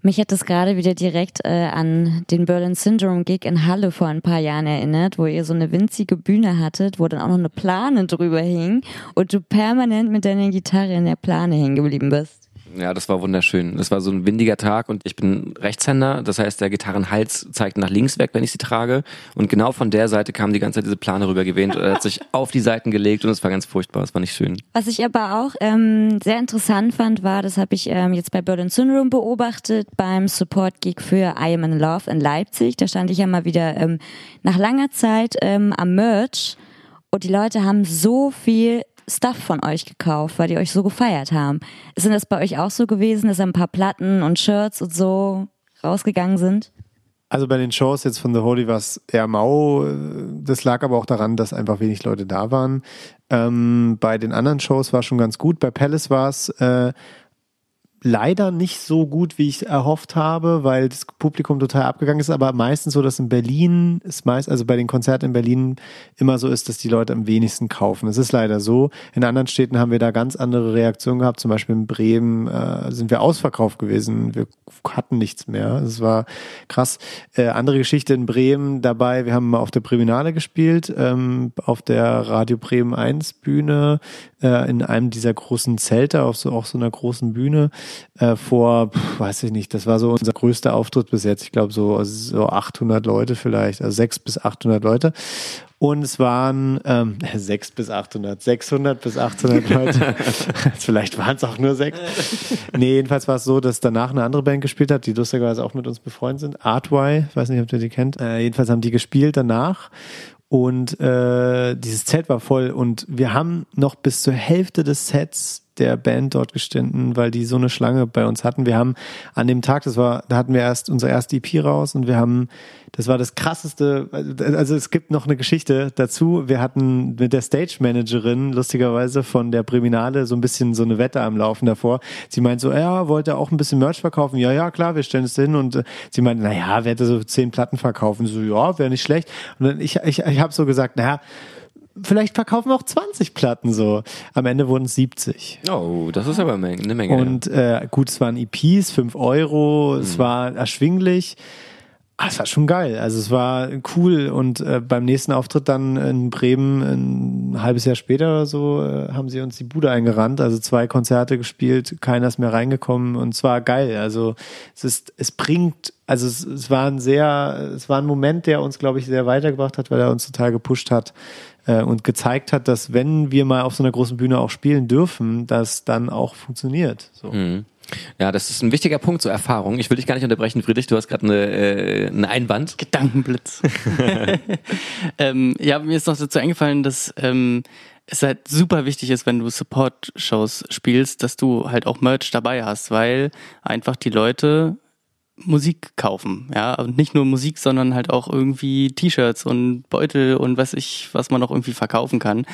Mich hat das gerade wieder direkt äh, an den Berlin Syndrome Gig in Halle vor ein paar Jahren erinnert, wo ihr so eine winzige Bühne hattet, wo dann auch noch eine Plane drüber hing und du permanent mit deiner Gitarre in der Plane hängen geblieben bist. Ja, das war wunderschön. Das war so ein windiger Tag und ich bin Rechtshänder. Das heißt, der Gitarrenhals zeigt nach links weg, wenn ich sie trage. Und genau von der Seite kam die ganze Zeit diese Plane rüber gewähnt. Er hat sich auf die Seiten gelegt und es war ganz furchtbar. Es war nicht schön. Was ich aber auch ähm, sehr interessant fand, war, das habe ich ähm, jetzt bei Berlin Syndrome beobachtet, beim Support-Gig für I Am in Love in Leipzig. Da stand ich ja mal wieder ähm, nach langer Zeit ähm, am Merch und die Leute haben so viel Stuff von euch gekauft, weil die euch so gefeiert haben. Ist denn das bei euch auch so gewesen, dass ein paar Platten und Shirts und so rausgegangen sind? Also bei den Shows jetzt von The Holy war es eher mau. Das lag aber auch daran, dass einfach wenig Leute da waren. Ähm, bei den anderen Shows war es schon ganz gut. Bei Palace war es äh, leider nicht so gut, wie ich erhofft habe, weil das Publikum total abgegangen ist, aber meistens so, dass in Berlin ist meist, also bei den Konzerten in Berlin immer so ist, dass die Leute am wenigsten kaufen. Es ist leider so. In anderen Städten haben wir da ganz andere Reaktionen gehabt. Zum Beispiel in Bremen äh, sind wir ausverkauft gewesen. Wir hatten nichts mehr. Es war krass. Äh, andere Geschichte in Bremen dabei. Wir haben mal auf der Breminale gespielt, ähm, auf der Radio Bremen 1 Bühne, äh, in einem dieser großen Zelte, auf so, auch so einer großen Bühne äh, vor, weiß ich nicht, das war so unser größter Auftritt bis jetzt. Ich glaube so, so 800 Leute vielleicht, also 600 bis 800 Leute. Und es waren ähm, 6 bis 800, 600 bis 800 Leute. Vielleicht waren es auch nur sechs. Nee, jedenfalls war es so, dass danach eine andere Band gespielt hat, die lustigerweise auch mit uns befreundet sind. Artwhy, ich weiß nicht, ob ihr die kennt. Äh, jedenfalls haben die gespielt danach. Und äh, dieses Zelt war voll und wir haben noch bis zur Hälfte des Sets der Band dort gestanden, weil die so eine Schlange bei uns hatten. Wir haben an dem Tag, das war, da hatten wir erst unser erste EP raus und wir haben, das war das krasseste, also es gibt noch eine Geschichte dazu. Wir hatten mit der Stage Managerin lustigerweise von der Priminale so ein bisschen so eine Wette am Laufen davor. Sie meint so, ja, wollte auch ein bisschen Merch verkaufen. Ja, ja, klar, wir stellen es hin und äh, sie meinte, naja, werde so zehn Platten verkaufen. So, ja, wäre nicht schlecht. Und dann ich, ich, ich habe so gesagt, naja, vielleicht verkaufen wir auch 20 Platten so. Am Ende wurden es 70. Oh, das ist aber eine Menge. Und äh, gut, es waren EPs, 5 Euro, mhm. es war erschwinglich. Ah, es war schon geil. Also es war cool und äh, beim nächsten Auftritt dann in Bremen ein halbes Jahr später oder so äh, haben sie uns die Bude eingerannt. Also zwei Konzerte gespielt, keiner ist mehr reingekommen und es war geil. Also es ist, es bringt, also es, es war ein sehr, es war ein Moment, der uns, glaube ich, sehr weitergebracht hat, weil er uns total gepusht hat äh, und gezeigt hat, dass wenn wir mal auf so einer großen Bühne auch spielen dürfen, das dann auch funktioniert. So. Mhm. Ja, das ist ein wichtiger Punkt zur Erfahrung. Ich will dich gar nicht unterbrechen, Friedrich, du hast gerade eine, äh, eine Einwand. Gedankenblitz. ähm, ja, mir ist noch dazu eingefallen, dass ähm, es halt super wichtig ist, wenn du Support-Shows spielst, dass du halt auch Merch dabei hast, weil einfach die Leute Musik kaufen, ja, und nicht nur Musik, sondern halt auch irgendwie T-Shirts und Beutel und was ich, was man auch irgendwie verkaufen kann.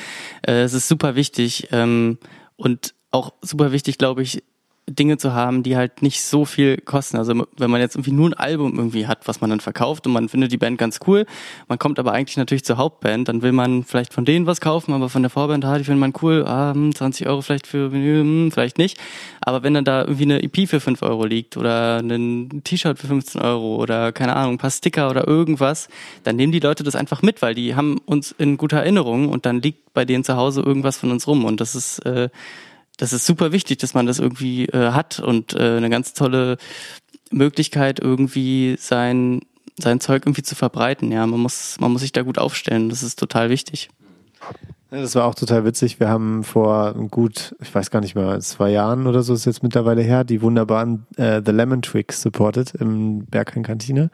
Äh, es ist super wichtig ähm, und auch super wichtig, glaube ich, Dinge zu haben, die halt nicht so viel kosten. Also wenn man jetzt irgendwie nur ein Album irgendwie hat, was man dann verkauft und man findet die Band ganz cool, man kommt aber eigentlich natürlich zur Hauptband, dann will man vielleicht von denen was kaufen, aber von der Vorband, ah, die findet man cool, ah, 20 hm, Euro vielleicht für hm, vielleicht nicht. Aber wenn dann da irgendwie eine EP für 5 Euro liegt oder ein T-Shirt für 15 Euro oder keine Ahnung, ein paar Sticker oder irgendwas, dann nehmen die Leute das einfach mit, weil die haben uns in guter Erinnerung und dann liegt bei denen zu Hause irgendwas von uns rum und das ist äh, das ist super wichtig, dass man das irgendwie äh, hat und äh, eine ganz tolle Möglichkeit, irgendwie sein, sein Zeug irgendwie zu verbreiten. Ja, man muss, man muss sich da gut aufstellen. Das ist total wichtig. Das war auch total witzig. Wir haben vor gut, ich weiß gar nicht mehr, zwei Jahren oder so ist jetzt mittlerweile her, die wunderbaren äh, The Lemon Twigs supported im Berghain Kantine.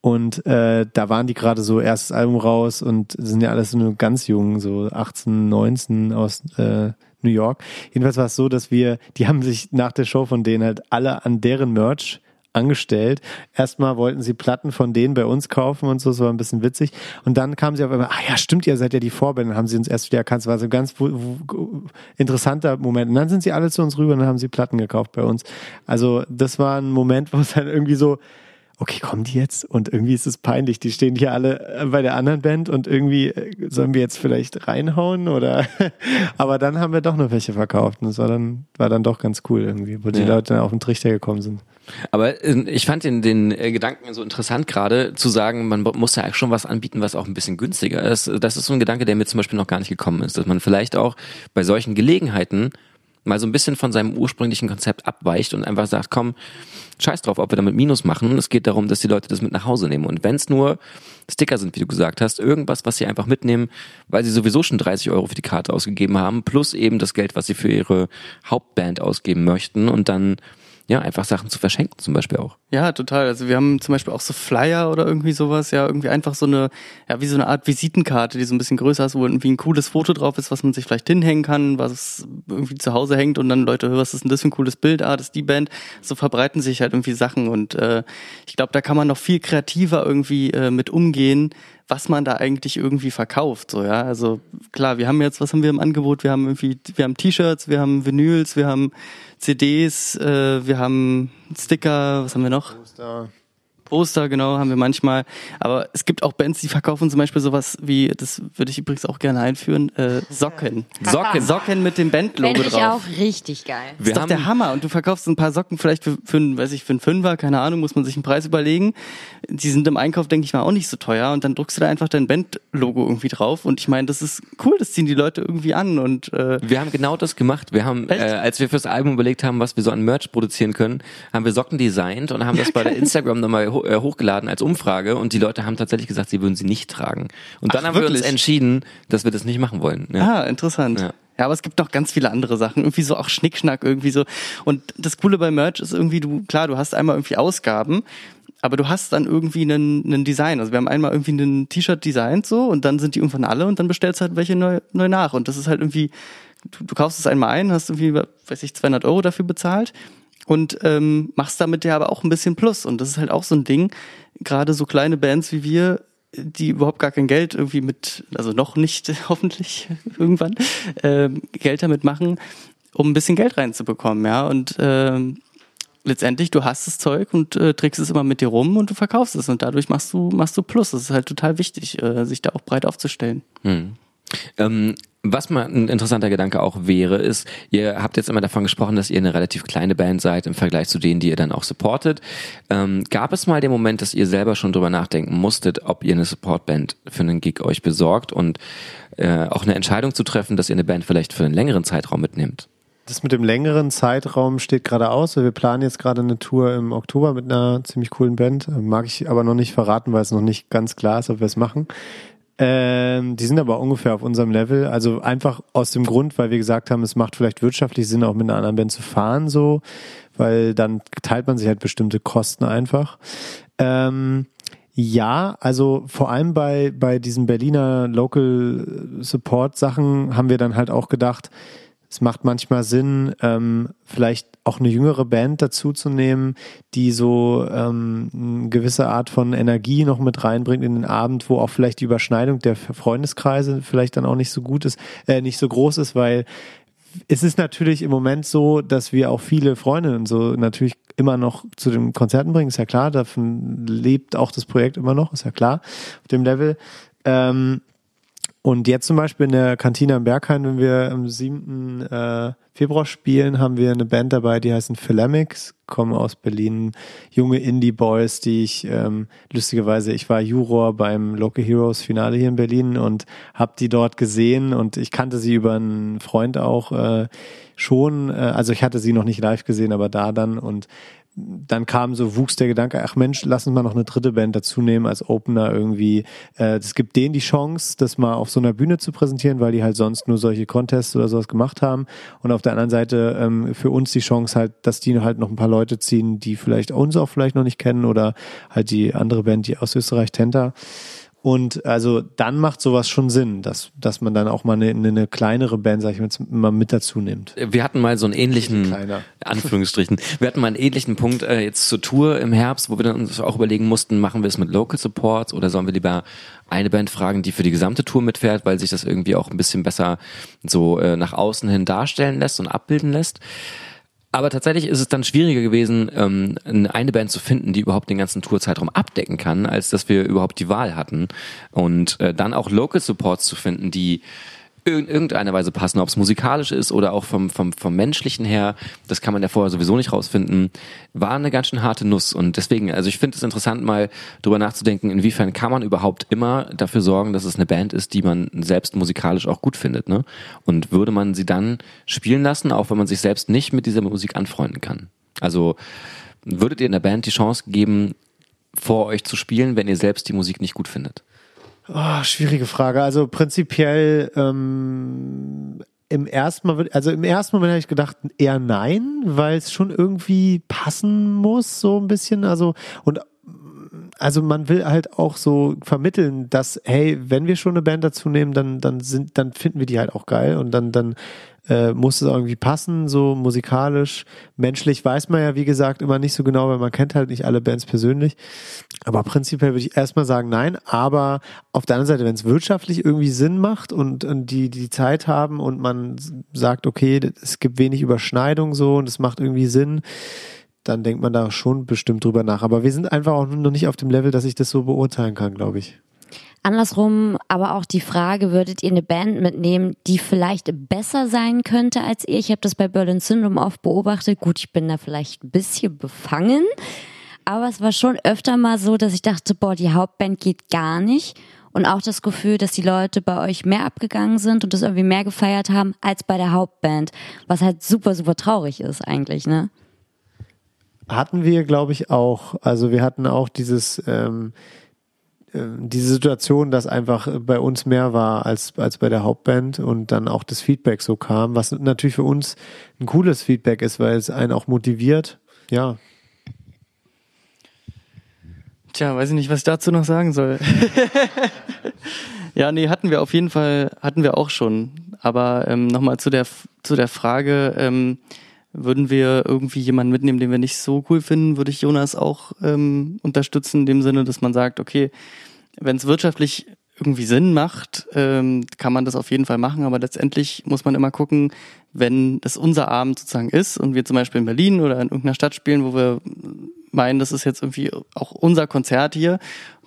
Und äh, da waren die gerade so erstes Album raus und sind ja alles nur ganz jung, so 18, 19 aus äh, New York. Jedenfalls war es so, dass wir, die haben sich nach der Show von denen halt alle an deren Merch angestellt. Erstmal wollten sie Platten von denen bei uns kaufen und so, das war ein bisschen witzig. Und dann kamen sie auf einmal, ah ja, stimmt, ihr seid ja die Vorband, dann haben sie uns erst wieder erkannt. Es war so ein ganz interessanter Moment. Und dann sind sie alle zu uns rüber und dann haben sie Platten gekauft bei uns. Also das war ein Moment, wo es dann irgendwie so, okay, kommen die jetzt? Und irgendwie ist es peinlich. Die stehen hier alle äh, bei der anderen Band und irgendwie äh, sollen wir jetzt vielleicht reinhauen oder, aber dann haben wir doch noch welche verkauft und das war dann, war dann doch ganz cool irgendwie, wo die ja. Leute dann auf den Trichter gekommen sind. Aber äh, ich fand den, den Gedanken so interessant gerade zu sagen, man muss ja schon was anbieten, was auch ein bisschen günstiger ist. Das ist so ein Gedanke, der mir zum Beispiel noch gar nicht gekommen ist, dass man vielleicht auch bei solchen Gelegenheiten mal so ein bisschen von seinem ursprünglichen Konzept abweicht und einfach sagt, komm, scheiß drauf, ob wir damit Minus machen. Es geht darum, dass die Leute das mit nach Hause nehmen. Und wenn es nur Sticker sind, wie du gesagt hast, irgendwas, was sie einfach mitnehmen, weil sie sowieso schon 30 Euro für die Karte ausgegeben haben, plus eben das Geld, was sie für ihre Hauptband ausgeben möchten und dann ja, einfach Sachen zu verschenken zum Beispiel auch. Ja, total. Also wir haben zum Beispiel auch so Flyer oder irgendwie sowas, ja, irgendwie einfach so eine, ja, wie so eine Art Visitenkarte, die so ein bisschen größer ist, wo irgendwie ein cooles Foto drauf ist, was man sich vielleicht hinhängen kann, was irgendwie zu Hause hängt und dann Leute, was ist denn das für ein cooles Bild? Ah, das ist die Band. So verbreiten sich halt irgendwie Sachen und äh, ich glaube, da kann man noch viel kreativer irgendwie äh, mit umgehen, was man da eigentlich irgendwie verkauft. So, ja. Also klar, wir haben jetzt, was haben wir im Angebot? Wir haben irgendwie, wir haben T-Shirts, wir haben Vinyls, wir haben CDs, äh, wir haben Sticker, was haben wir noch? Poster. Poster, genau, haben wir manchmal. Aber es gibt auch Bands, die verkaufen zum Beispiel sowas wie, das würde ich übrigens auch gerne einführen, äh, Socken. Socken. Socken mit dem Bandlogo drauf. Finde ich auch richtig geil. Das ist doch der Hammer. Und du verkaufst ein paar Socken vielleicht für, für, weiß ich, für einen Fünfer, keine Ahnung, muss man sich einen Preis überlegen. Die sind im Einkauf, denke ich mal, auch nicht so teuer. Und dann druckst du da einfach dein Bandlogo irgendwie drauf. Und ich meine, das ist cool, das ziehen die Leute irgendwie an. Und äh, Wir haben genau das gemacht. Wir haben, äh, als wir fürs Album überlegt haben, was wir so an Merch produzieren können, haben wir Socken designt und haben das bei der Instagram nochmal äh, hochgeladen als Umfrage und die Leute haben tatsächlich gesagt, sie würden sie nicht tragen. Und dann Ach, haben wirklich? wir uns entschieden, dass wir das nicht machen wollen. Ja. Ah, interessant. Ja. Ja, aber es gibt noch ganz viele andere Sachen. Irgendwie so auch Schnickschnack irgendwie so. Und das Coole bei Merch ist irgendwie, du, klar, du hast einmal irgendwie Ausgaben, aber du hast dann irgendwie einen, einen Design. Also wir haben einmal irgendwie ein T-Shirt designt so und dann sind die irgendwann alle und dann bestellst halt welche neu, neu nach. Und das ist halt irgendwie du, du kaufst es einmal ein, hast irgendwie, weiß ich, 200 Euro dafür bezahlt und ähm, machst damit ja aber auch ein bisschen Plus. Und das ist halt auch so ein Ding, gerade so kleine Bands wie wir, die überhaupt gar kein Geld irgendwie mit, also noch nicht hoffentlich irgendwann, äh, Geld damit machen, um ein bisschen Geld reinzubekommen, ja. Und äh, letztendlich, du hast das Zeug und äh, trägst es immer mit dir rum und du verkaufst es und dadurch machst du, machst du Plus. Das ist halt total wichtig, äh, sich da auch breit aufzustellen. Hm. Ähm, was mal ein interessanter Gedanke auch wäre, ist, ihr habt jetzt immer davon gesprochen, dass ihr eine relativ kleine Band seid im Vergleich zu denen, die ihr dann auch supportet. Ähm, gab es mal den Moment, dass ihr selber schon drüber nachdenken musstet, ob ihr eine Supportband für einen Gig euch besorgt und äh, auch eine Entscheidung zu treffen, dass ihr eine Band vielleicht für einen längeren Zeitraum mitnehmt? Das mit dem längeren Zeitraum steht gerade aus. Wir planen jetzt gerade eine Tour im Oktober mit einer ziemlich coolen Band. Mag ich aber noch nicht verraten, weil es noch nicht ganz klar ist, ob wir es machen. Ähm, die sind aber ungefähr auf unserem Level. Also einfach aus dem Grund, weil wir gesagt haben, es macht vielleicht wirtschaftlich Sinn, auch mit einer anderen Band zu fahren, so, weil dann teilt man sich halt bestimmte Kosten einfach. Ähm, ja, also vor allem bei, bei diesen Berliner Local Support Sachen haben wir dann halt auch gedacht, es macht manchmal Sinn, ähm, vielleicht auch eine jüngere Band dazu zu nehmen, die so ähm, eine gewisse Art von Energie noch mit reinbringt in den Abend, wo auch vielleicht die Überschneidung der Freundeskreise vielleicht dann auch nicht so gut ist, äh, nicht so groß ist, weil es ist natürlich im Moment so, dass wir auch viele Freundinnen so natürlich immer noch zu den Konzerten bringen, ist ja klar, davon lebt auch das Projekt immer noch, ist ja klar, auf dem Level. Ähm, und jetzt zum Beispiel in der Kantine am Berghain, wenn wir am 7. Äh, Februar spielen, haben wir eine Band dabei, die heißen Philemics, kommen aus Berlin, junge Indie-Boys, die ich ähm, lustigerweise, ich war Juror beim Local Heroes Finale hier in Berlin und habe die dort gesehen und ich kannte sie über einen Freund auch äh, schon, äh, also ich hatte sie noch nicht live gesehen, aber da dann und dann kam so, wuchs der Gedanke, ach Mensch, lass uns mal noch eine dritte Band dazu nehmen als Opener irgendwie. Äh, das gibt denen die Chance, das mal auf so einer Bühne zu präsentieren, weil die halt sonst nur solche Contests oder sowas gemacht haben. Und auf der anderen Seite ähm, für uns die Chance halt, dass die halt noch ein paar Leute ziehen, die vielleicht uns auch vielleicht noch nicht kennen oder halt die andere Band, die aus Österreich, Tenta. Und also dann macht sowas schon Sinn, dass, dass man dann auch mal eine, eine kleinere Band, sag ich mal, mal mit dazu nimmt. Wir hatten mal so einen ähnlichen, Anführungsstrichen, wir hatten mal einen ähnlichen Punkt äh, jetzt zur Tour im Herbst, wo wir dann uns auch überlegen mussten, machen wir es mit Local Supports oder sollen wir lieber eine Band fragen, die für die gesamte Tour mitfährt, weil sich das irgendwie auch ein bisschen besser so äh, nach außen hin darstellen lässt und abbilden lässt. Aber tatsächlich ist es dann schwieriger gewesen, ähm, eine Band zu finden, die überhaupt den ganzen Tourzeitraum abdecken kann, als dass wir überhaupt die Wahl hatten. Und äh, dann auch Local Supports zu finden, die in irgendeiner Weise passen, ob es musikalisch ist oder auch vom, vom, vom menschlichen her, das kann man ja vorher sowieso nicht rausfinden, war eine ganz schön harte Nuss. Und deswegen, also ich finde es interessant, mal drüber nachzudenken, inwiefern kann man überhaupt immer dafür sorgen, dass es eine Band ist, die man selbst musikalisch auch gut findet. Ne? Und würde man sie dann spielen lassen, auch wenn man sich selbst nicht mit dieser Musik anfreunden kann? Also würdet ihr in der Band die Chance geben, vor euch zu spielen, wenn ihr selbst die Musik nicht gut findet? Oh, schwierige Frage. Also prinzipiell ähm, im ersten Mal, also im ersten Moment habe ich gedacht eher nein, weil es schon irgendwie passen muss, so ein bisschen. Also und also man will halt auch so vermitteln, dass hey, wenn wir schon eine Band dazu nehmen, dann dann sind, dann finden wir die halt auch geil und dann dann äh, muss es irgendwie passen, so musikalisch. Menschlich weiß man ja, wie gesagt, immer nicht so genau, weil man kennt halt nicht alle Bands persönlich. Aber prinzipiell würde ich erstmal sagen, nein. Aber auf der anderen Seite, wenn es wirtschaftlich irgendwie Sinn macht und, und die die Zeit haben und man sagt, okay, es gibt wenig Überschneidung so und es macht irgendwie Sinn, dann denkt man da schon bestimmt drüber nach. Aber wir sind einfach auch noch nicht auf dem Level, dass ich das so beurteilen kann, glaube ich. Andersrum aber auch die Frage, würdet ihr eine Band mitnehmen, die vielleicht besser sein könnte als ihr? Ich habe das bei Berlin Syndrome oft beobachtet. Gut, ich bin da vielleicht ein bisschen befangen, aber es war schon öfter mal so, dass ich dachte, boah, die Hauptband geht gar nicht. Und auch das Gefühl, dass die Leute bei euch mehr abgegangen sind und das irgendwie mehr gefeiert haben als bei der Hauptband. Was halt super, super traurig ist eigentlich, ne? Hatten wir, glaube ich, auch. Also wir hatten auch dieses, ähm, diese Situation, dass einfach bei uns mehr war als, als bei der Hauptband und dann auch das Feedback so kam, was natürlich für uns ein cooles Feedback ist, weil es einen auch motiviert. Ja. Tja, weiß ich nicht, was ich dazu noch sagen soll. ja, nee, hatten wir auf jeden Fall, hatten wir auch schon. Aber ähm, nochmal zu der, zu der Frage, ähm, würden wir irgendwie jemanden mitnehmen, den wir nicht so cool finden, würde ich Jonas auch ähm, unterstützen, in dem Sinne, dass man sagt, okay, wenn es wirtschaftlich irgendwie Sinn macht, ähm, kann man das auf jeden Fall machen, aber letztendlich muss man immer gucken, wenn das unser Abend sozusagen ist und wir zum Beispiel in Berlin oder in irgendeiner Stadt spielen, wo wir meinen, das ist jetzt irgendwie auch unser Konzert hier.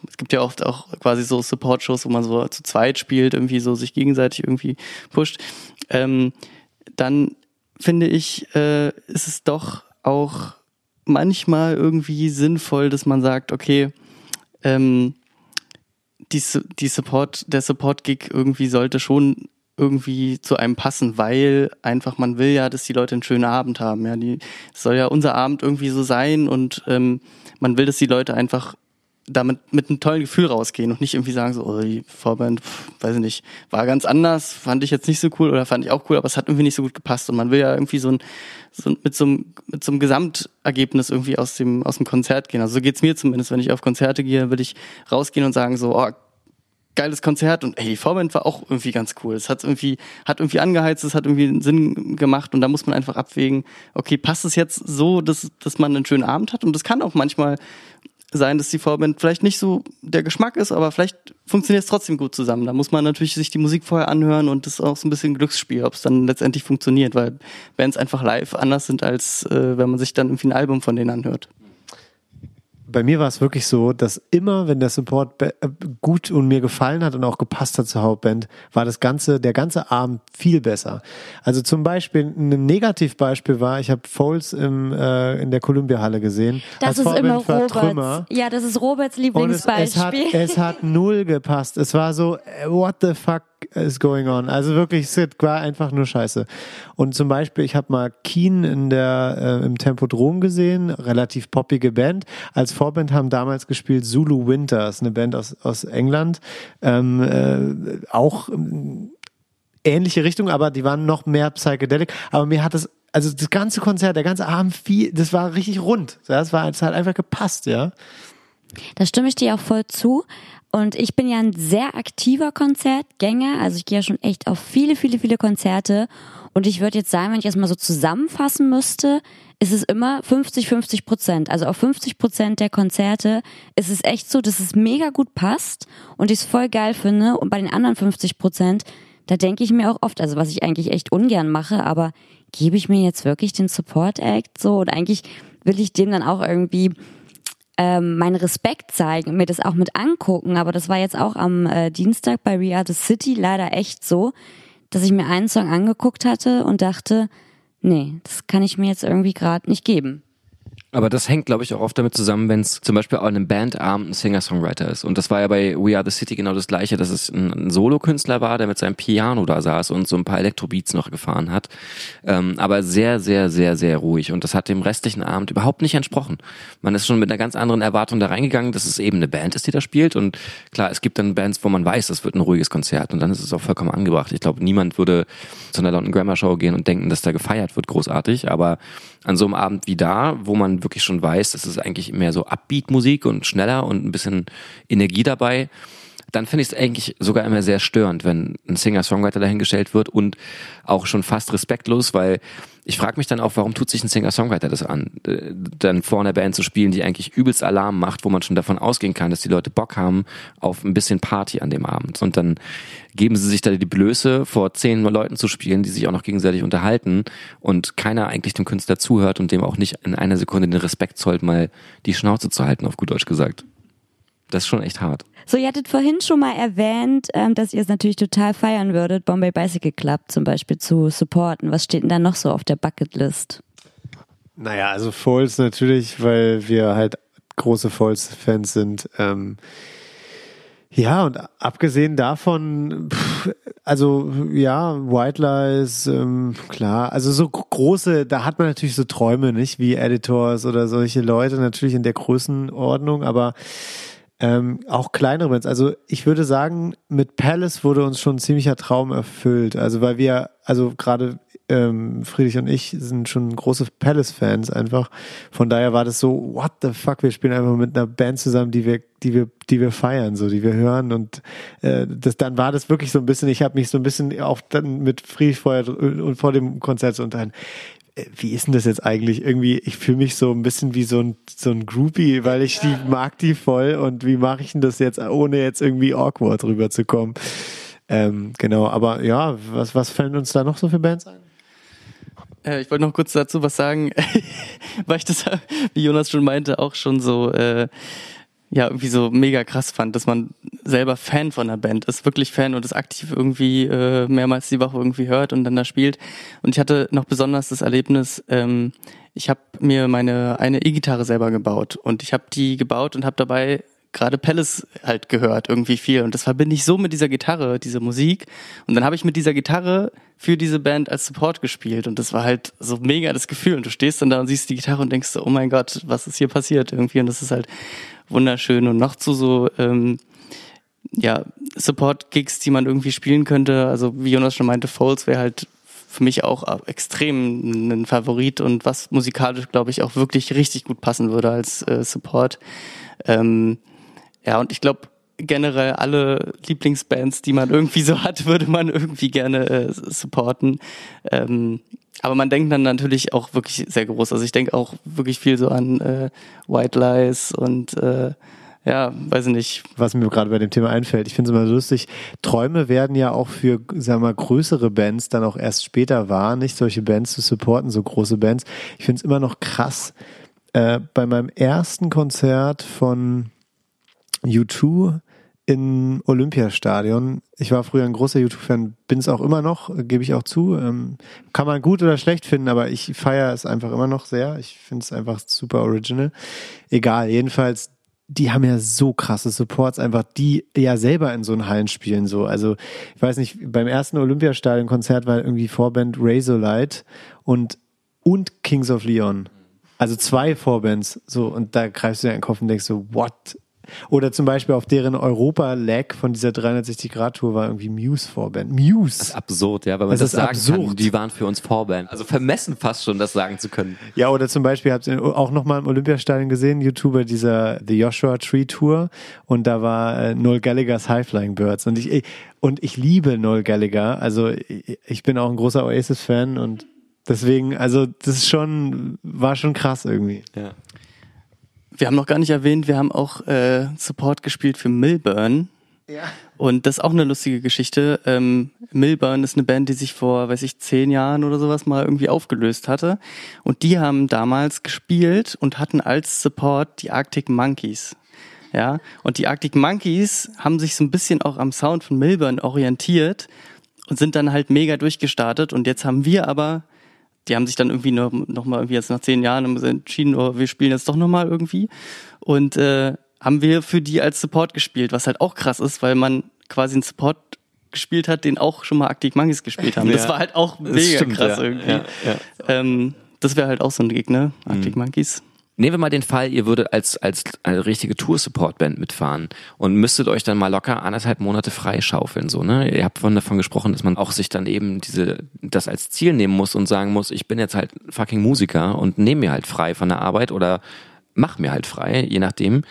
Es gibt ja oft auch quasi so Support-Shows, wo man so zu zweit spielt, irgendwie so sich gegenseitig irgendwie pusht. Ähm, dann finde ich, äh, ist es doch auch manchmal irgendwie sinnvoll, dass man sagt, okay, ähm, die, die Support, der Support-Gig irgendwie sollte schon irgendwie zu einem passen, weil einfach man will ja, dass die Leute einen schönen Abend haben. Ja, die soll ja unser Abend irgendwie so sein und ähm, man will, dass die Leute einfach damit mit einem tollen Gefühl rausgehen und nicht irgendwie sagen so, oh, die Vorband, pff, weiß ich nicht, war ganz anders, fand ich jetzt nicht so cool oder fand ich auch cool, aber es hat irgendwie nicht so gut gepasst und man will ja irgendwie so ein, so mit so einem mit so einem Gesamtergebnis irgendwie aus dem aus dem Konzert gehen. Also so geht's mir zumindest, wenn ich auf Konzerte gehe, will ich rausgehen und sagen so, oh, geiles Konzert und ey, die Vorband war auch irgendwie ganz cool. Es hat irgendwie, hat irgendwie angeheizt, es hat irgendwie Sinn gemacht und da muss man einfach abwägen, okay, passt es jetzt so, dass, dass man einen schönen Abend hat und das kann auch manchmal sein, dass die Vorband vielleicht nicht so der Geschmack ist, aber vielleicht funktioniert es trotzdem gut zusammen. Da muss man natürlich sich die Musik vorher anhören und das ist auch so ein bisschen Glücksspiel, ob es dann letztendlich funktioniert, weil Bands einfach live anders sind, als äh, wenn man sich dann irgendwie ein Album von denen anhört bei mir war es wirklich so, dass immer, wenn der Support äh, gut und mir gefallen hat und auch gepasst hat zur Hauptband, war das ganze, der ganze Abend viel besser. Also zum Beispiel ein Negativbeispiel war, ich habe Foles im, äh, in der Columbia-Halle gesehen. Das Als ist Vorband immer Roberts. Trümmer. Ja, das ist Roberts Lieblingsbeispiel. Es, es, hat, es hat null gepasst. Es war so, äh, what the fuck is going on? Also wirklich, es war einfach nur scheiße. Und zum Beispiel, ich habe mal Keen in der, äh, im Tempodrom gesehen, relativ poppige Band. Als Vorband haben damals gespielt Zulu Winters, eine Band aus, aus England. Ähm, äh, auch ähm, ähnliche Richtung, aber die waren noch mehr psychedelic. Aber mir hat das also das ganze Konzert, der ganze Abend, viel, das war richtig rund. Das war, es hat einfach gepasst, ja. Da stimme ich dir auch voll zu. Und ich bin ja ein sehr aktiver Konzertgänger. Also ich gehe ja schon echt auf viele, viele, viele Konzerte. Und ich würde jetzt sagen, wenn ich das mal so zusammenfassen müsste, ist es immer 50, 50 Prozent. Also auf 50 Prozent der Konzerte ist es echt so, dass es mega gut passt und ich es voll geil finde. Und bei den anderen 50 Prozent, da denke ich mir auch oft, also was ich eigentlich echt ungern mache, aber gebe ich mir jetzt wirklich den Support Act so? Und eigentlich will ich dem dann auch irgendwie ähm, meinen Respekt zeigen, mir das auch mit angucken. Aber das war jetzt auch am äh, Dienstag bei We Are the City leider echt so, dass ich mir einen Song angeguckt hatte und dachte, nee, das kann ich mir jetzt irgendwie gerade nicht geben. Aber das hängt, glaube ich, auch oft damit zusammen, wenn es zum Beispiel auch in einem Bandabend ein Singer-Songwriter ist. Und das war ja bei We Are the City genau das Gleiche, dass es ein, ein Solo-Künstler war, der mit seinem Piano da saß und so ein paar Elektrobeats noch gefahren hat. Ähm, aber sehr, sehr, sehr, sehr ruhig. Und das hat dem restlichen Abend überhaupt nicht entsprochen. Man ist schon mit einer ganz anderen Erwartung da reingegangen, dass es eben eine Band ist, die da spielt. Und klar, es gibt dann Bands, wo man weiß, es wird ein ruhiges Konzert. Und dann ist es auch vollkommen angebracht. Ich glaube, niemand würde zu einer London Grammar Show gehen und denken, dass da gefeiert wird, großartig. Aber an so einem Abend wie da, wo man wirklich schon weiß, das ist eigentlich mehr so Upbeat-Musik und schneller und ein bisschen Energie dabei, dann finde ich es eigentlich sogar immer sehr störend, wenn ein Singer-Songwriter dahingestellt wird und auch schon fast respektlos, weil ich frage mich dann auch, warum tut sich ein Singer-Songwriter das an, äh, dann vor einer Band zu spielen, die eigentlich übelst Alarm macht, wo man schon davon ausgehen kann, dass die Leute Bock haben auf ein bisschen Party an dem Abend. Und dann geben sie sich da die Blöße, vor zehn Leuten zu spielen, die sich auch noch gegenseitig unterhalten und keiner eigentlich dem Künstler zuhört und dem auch nicht in einer Sekunde den Respekt zollt, mal die Schnauze zu halten, auf gut Deutsch gesagt. Das ist schon echt hart. So, ihr hattet vorhin schon mal erwähnt, ähm, dass ihr es natürlich total feiern würdet, Bombay Bicycle Club zum Beispiel zu supporten. Was steht denn da noch so auf der Bucketlist? Naja, also Foles natürlich, weil wir halt große Foles-Fans sind. Ähm, ja, und abgesehen davon, pff, also ja, White Lies, ähm, klar, also so große, da hat man natürlich so Träume, nicht wie Editors oder solche Leute natürlich in der Größenordnung, aber ähm, auch kleinere Bands. Also ich würde sagen, mit Palace wurde uns schon ein ziemlicher Traum erfüllt. Also weil wir, also gerade ähm, Friedrich und ich sind schon große Palace-Fans einfach. Von daher war das so, what the fuck, wir spielen einfach mit einer Band zusammen, die wir, die wir, die wir feiern, so, die wir hören. Und äh, das, dann war das wirklich so ein bisschen, ich habe mich so ein bisschen auch dann mit Friedrich vorher und vor dem Konzert so unterhalten wie ist denn das jetzt eigentlich? Irgendwie, ich fühle mich so ein bisschen wie so ein, so ein Groupie, weil ich die mag die voll und wie mache ich denn das jetzt, ohne jetzt irgendwie awkward rüberzukommen? Ähm, genau, aber ja, was, was fallen uns da noch so für Bands ein? Äh, ich wollte noch kurz dazu was sagen, weil ich das, wie Jonas schon meinte, auch schon so, äh, ja, irgendwie so mega krass fand, dass man selber Fan von der Band ist, wirklich Fan und es aktiv irgendwie äh, mehrmals die Woche irgendwie hört und dann da spielt. Und ich hatte noch besonders das Erlebnis, ähm, ich habe mir meine eine E-Gitarre selber gebaut und ich habe die gebaut und habe dabei gerade Palace halt gehört, irgendwie viel. Und das verbinde ich so mit dieser Gitarre, diese Musik. Und dann habe ich mit dieser Gitarre für diese Band als Support gespielt. Und das war halt so mega das Gefühl. Und du stehst dann da und siehst die Gitarre und denkst so, oh mein Gott, was ist hier passiert irgendwie? Und das ist halt wunderschön. Und noch zu so, ähm, ja, Support-Gigs, die man irgendwie spielen könnte. Also wie Jonas schon meinte, Foles wäre halt für mich auch extrem ein Favorit und was musikalisch, glaube ich, auch wirklich richtig gut passen würde als äh, Support. Ähm, ja, und ich glaube, generell alle Lieblingsbands, die man irgendwie so hat, würde man irgendwie gerne äh, supporten. Ähm, aber man denkt dann natürlich auch wirklich sehr groß. Also ich denke auch wirklich viel so an äh, White Lies und äh, ja, weiß ich nicht. Was mir gerade bei dem Thema einfällt, ich finde es immer lustig, Träume werden ja auch für, sagen wir mal, größere Bands dann auch erst später wahr, nicht solche Bands zu supporten, so große Bands. Ich finde es immer noch krass. Äh, bei meinem ersten Konzert von U2 im Olympiastadion. Ich war früher ein großer YouTube-Fan, bin es auch immer noch, gebe ich auch zu. Ähm, kann man gut oder schlecht finden, aber ich feiere es einfach immer noch sehr. Ich finde es einfach super original. Egal, jedenfalls, die haben ja so krasse Supports, einfach die ja selber in so einen Hallen spielen. So. Also, ich weiß nicht, beim ersten Olympiastadion-Konzert war irgendwie Vorband Razorlight und, und Kings of Leon. Also zwei Vorbands, so, und da greifst du dir in den Kopf und denkst so, what oder zum Beispiel auf deren Europa-Lag von dieser 360-Grad-Tour war irgendwie Muse Vorband. Muse. Das ist absurd, ja, weil man das, das sagen absurd. kann. Die waren für uns Vorband. Also vermessen fast schon, das sagen zu können. Ja, oder zum Beispiel habt ihr auch nochmal im Olympiastadion gesehen, YouTuber dieser The Joshua Tree Tour und da war äh, Noel Gallagher's High Flying Birds und ich, und ich liebe Noel Gallagher, also ich bin auch ein großer Oasis-Fan und deswegen, also das ist schon, war schon krass irgendwie. Ja. Wir haben noch gar nicht erwähnt, wir haben auch äh, Support gespielt für Milburn. Ja. Und das ist auch eine lustige Geschichte. Ähm, Milburn ist eine Band, die sich vor, weiß ich, zehn Jahren oder sowas mal irgendwie aufgelöst hatte. Und die haben damals gespielt und hatten als Support die Arctic Monkeys. Ja, und die Arctic Monkeys haben sich so ein bisschen auch am Sound von Milburn orientiert und sind dann halt mega durchgestartet. Und jetzt haben wir aber die haben sich dann irgendwie noch, noch mal irgendwie jetzt nach zehn Jahren entschieden, oh, wir spielen jetzt doch noch mal irgendwie und äh, haben wir für die als Support gespielt, was halt auch krass ist, weil man quasi einen Support gespielt hat, den auch schon mal Arctic Monkeys gespielt haben. Ja. Das war halt auch mega stimmt, krass ja. irgendwie. Ja, ähm, das wäre halt auch so ein Gegner, Arctic mhm. Monkeys. Nehmen wir mal den Fall, ihr würdet als, als eine richtige Tour-Support-Band mitfahren und müsstet euch dann mal locker anderthalb Monate freischaufeln, so, ne? Ihr habt von davon gesprochen, dass man auch sich dann eben diese, das als Ziel nehmen muss und sagen muss, ich bin jetzt halt fucking Musiker und nehme mir halt frei von der Arbeit oder mach mir halt frei, je nachdem,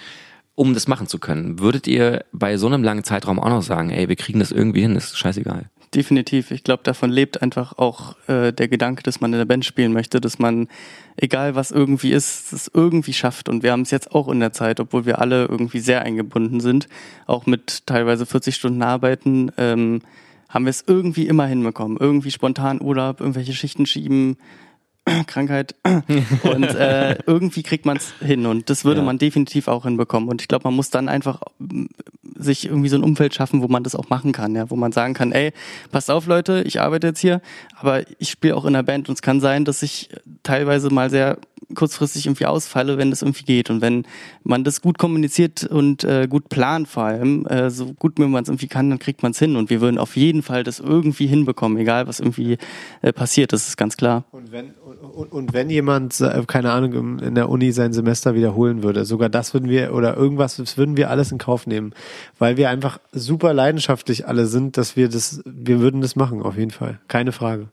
um das machen zu können. Würdet ihr bei so einem langen Zeitraum auch noch sagen, ey, wir kriegen das irgendwie hin, ist scheißegal? Definitiv. Ich glaube, davon lebt einfach auch äh, der Gedanke, dass man in der Band spielen möchte, dass man, egal was irgendwie ist, es irgendwie schafft. Und wir haben es jetzt auch in der Zeit, obwohl wir alle irgendwie sehr eingebunden sind, auch mit teilweise 40 Stunden Arbeiten, ähm, haben wir es irgendwie immer hinbekommen. Irgendwie spontan Urlaub, irgendwelche Schichten schieben, Krankheit. Und äh, irgendwie kriegt man es hin. Und das würde ja. man definitiv auch hinbekommen. Und ich glaube, man muss dann einfach mm, sich irgendwie so ein Umfeld schaffen, wo man das auch machen kann, ja, wo man sagen kann, ey, passt auf, Leute, ich arbeite jetzt hier, aber ich spiele auch in der Band und es kann sein, dass ich teilweise mal sehr kurzfristig irgendwie ausfalle, wenn das irgendwie geht. Und wenn man das gut kommuniziert und äh, gut plant vor allem, äh, so gut wie man es irgendwie kann, dann kriegt man es hin. Und wir würden auf jeden Fall das irgendwie hinbekommen, egal was irgendwie äh, passiert, das ist ganz klar. Und wenn, und, und wenn jemand, äh, keine Ahnung, in der Uni sein Semester wiederholen würde, sogar das würden wir oder irgendwas, das würden wir alles in Kauf nehmen, weil wir einfach super leidenschaftlich alle sind, dass wir das, wir würden das machen, auf jeden Fall. Keine Frage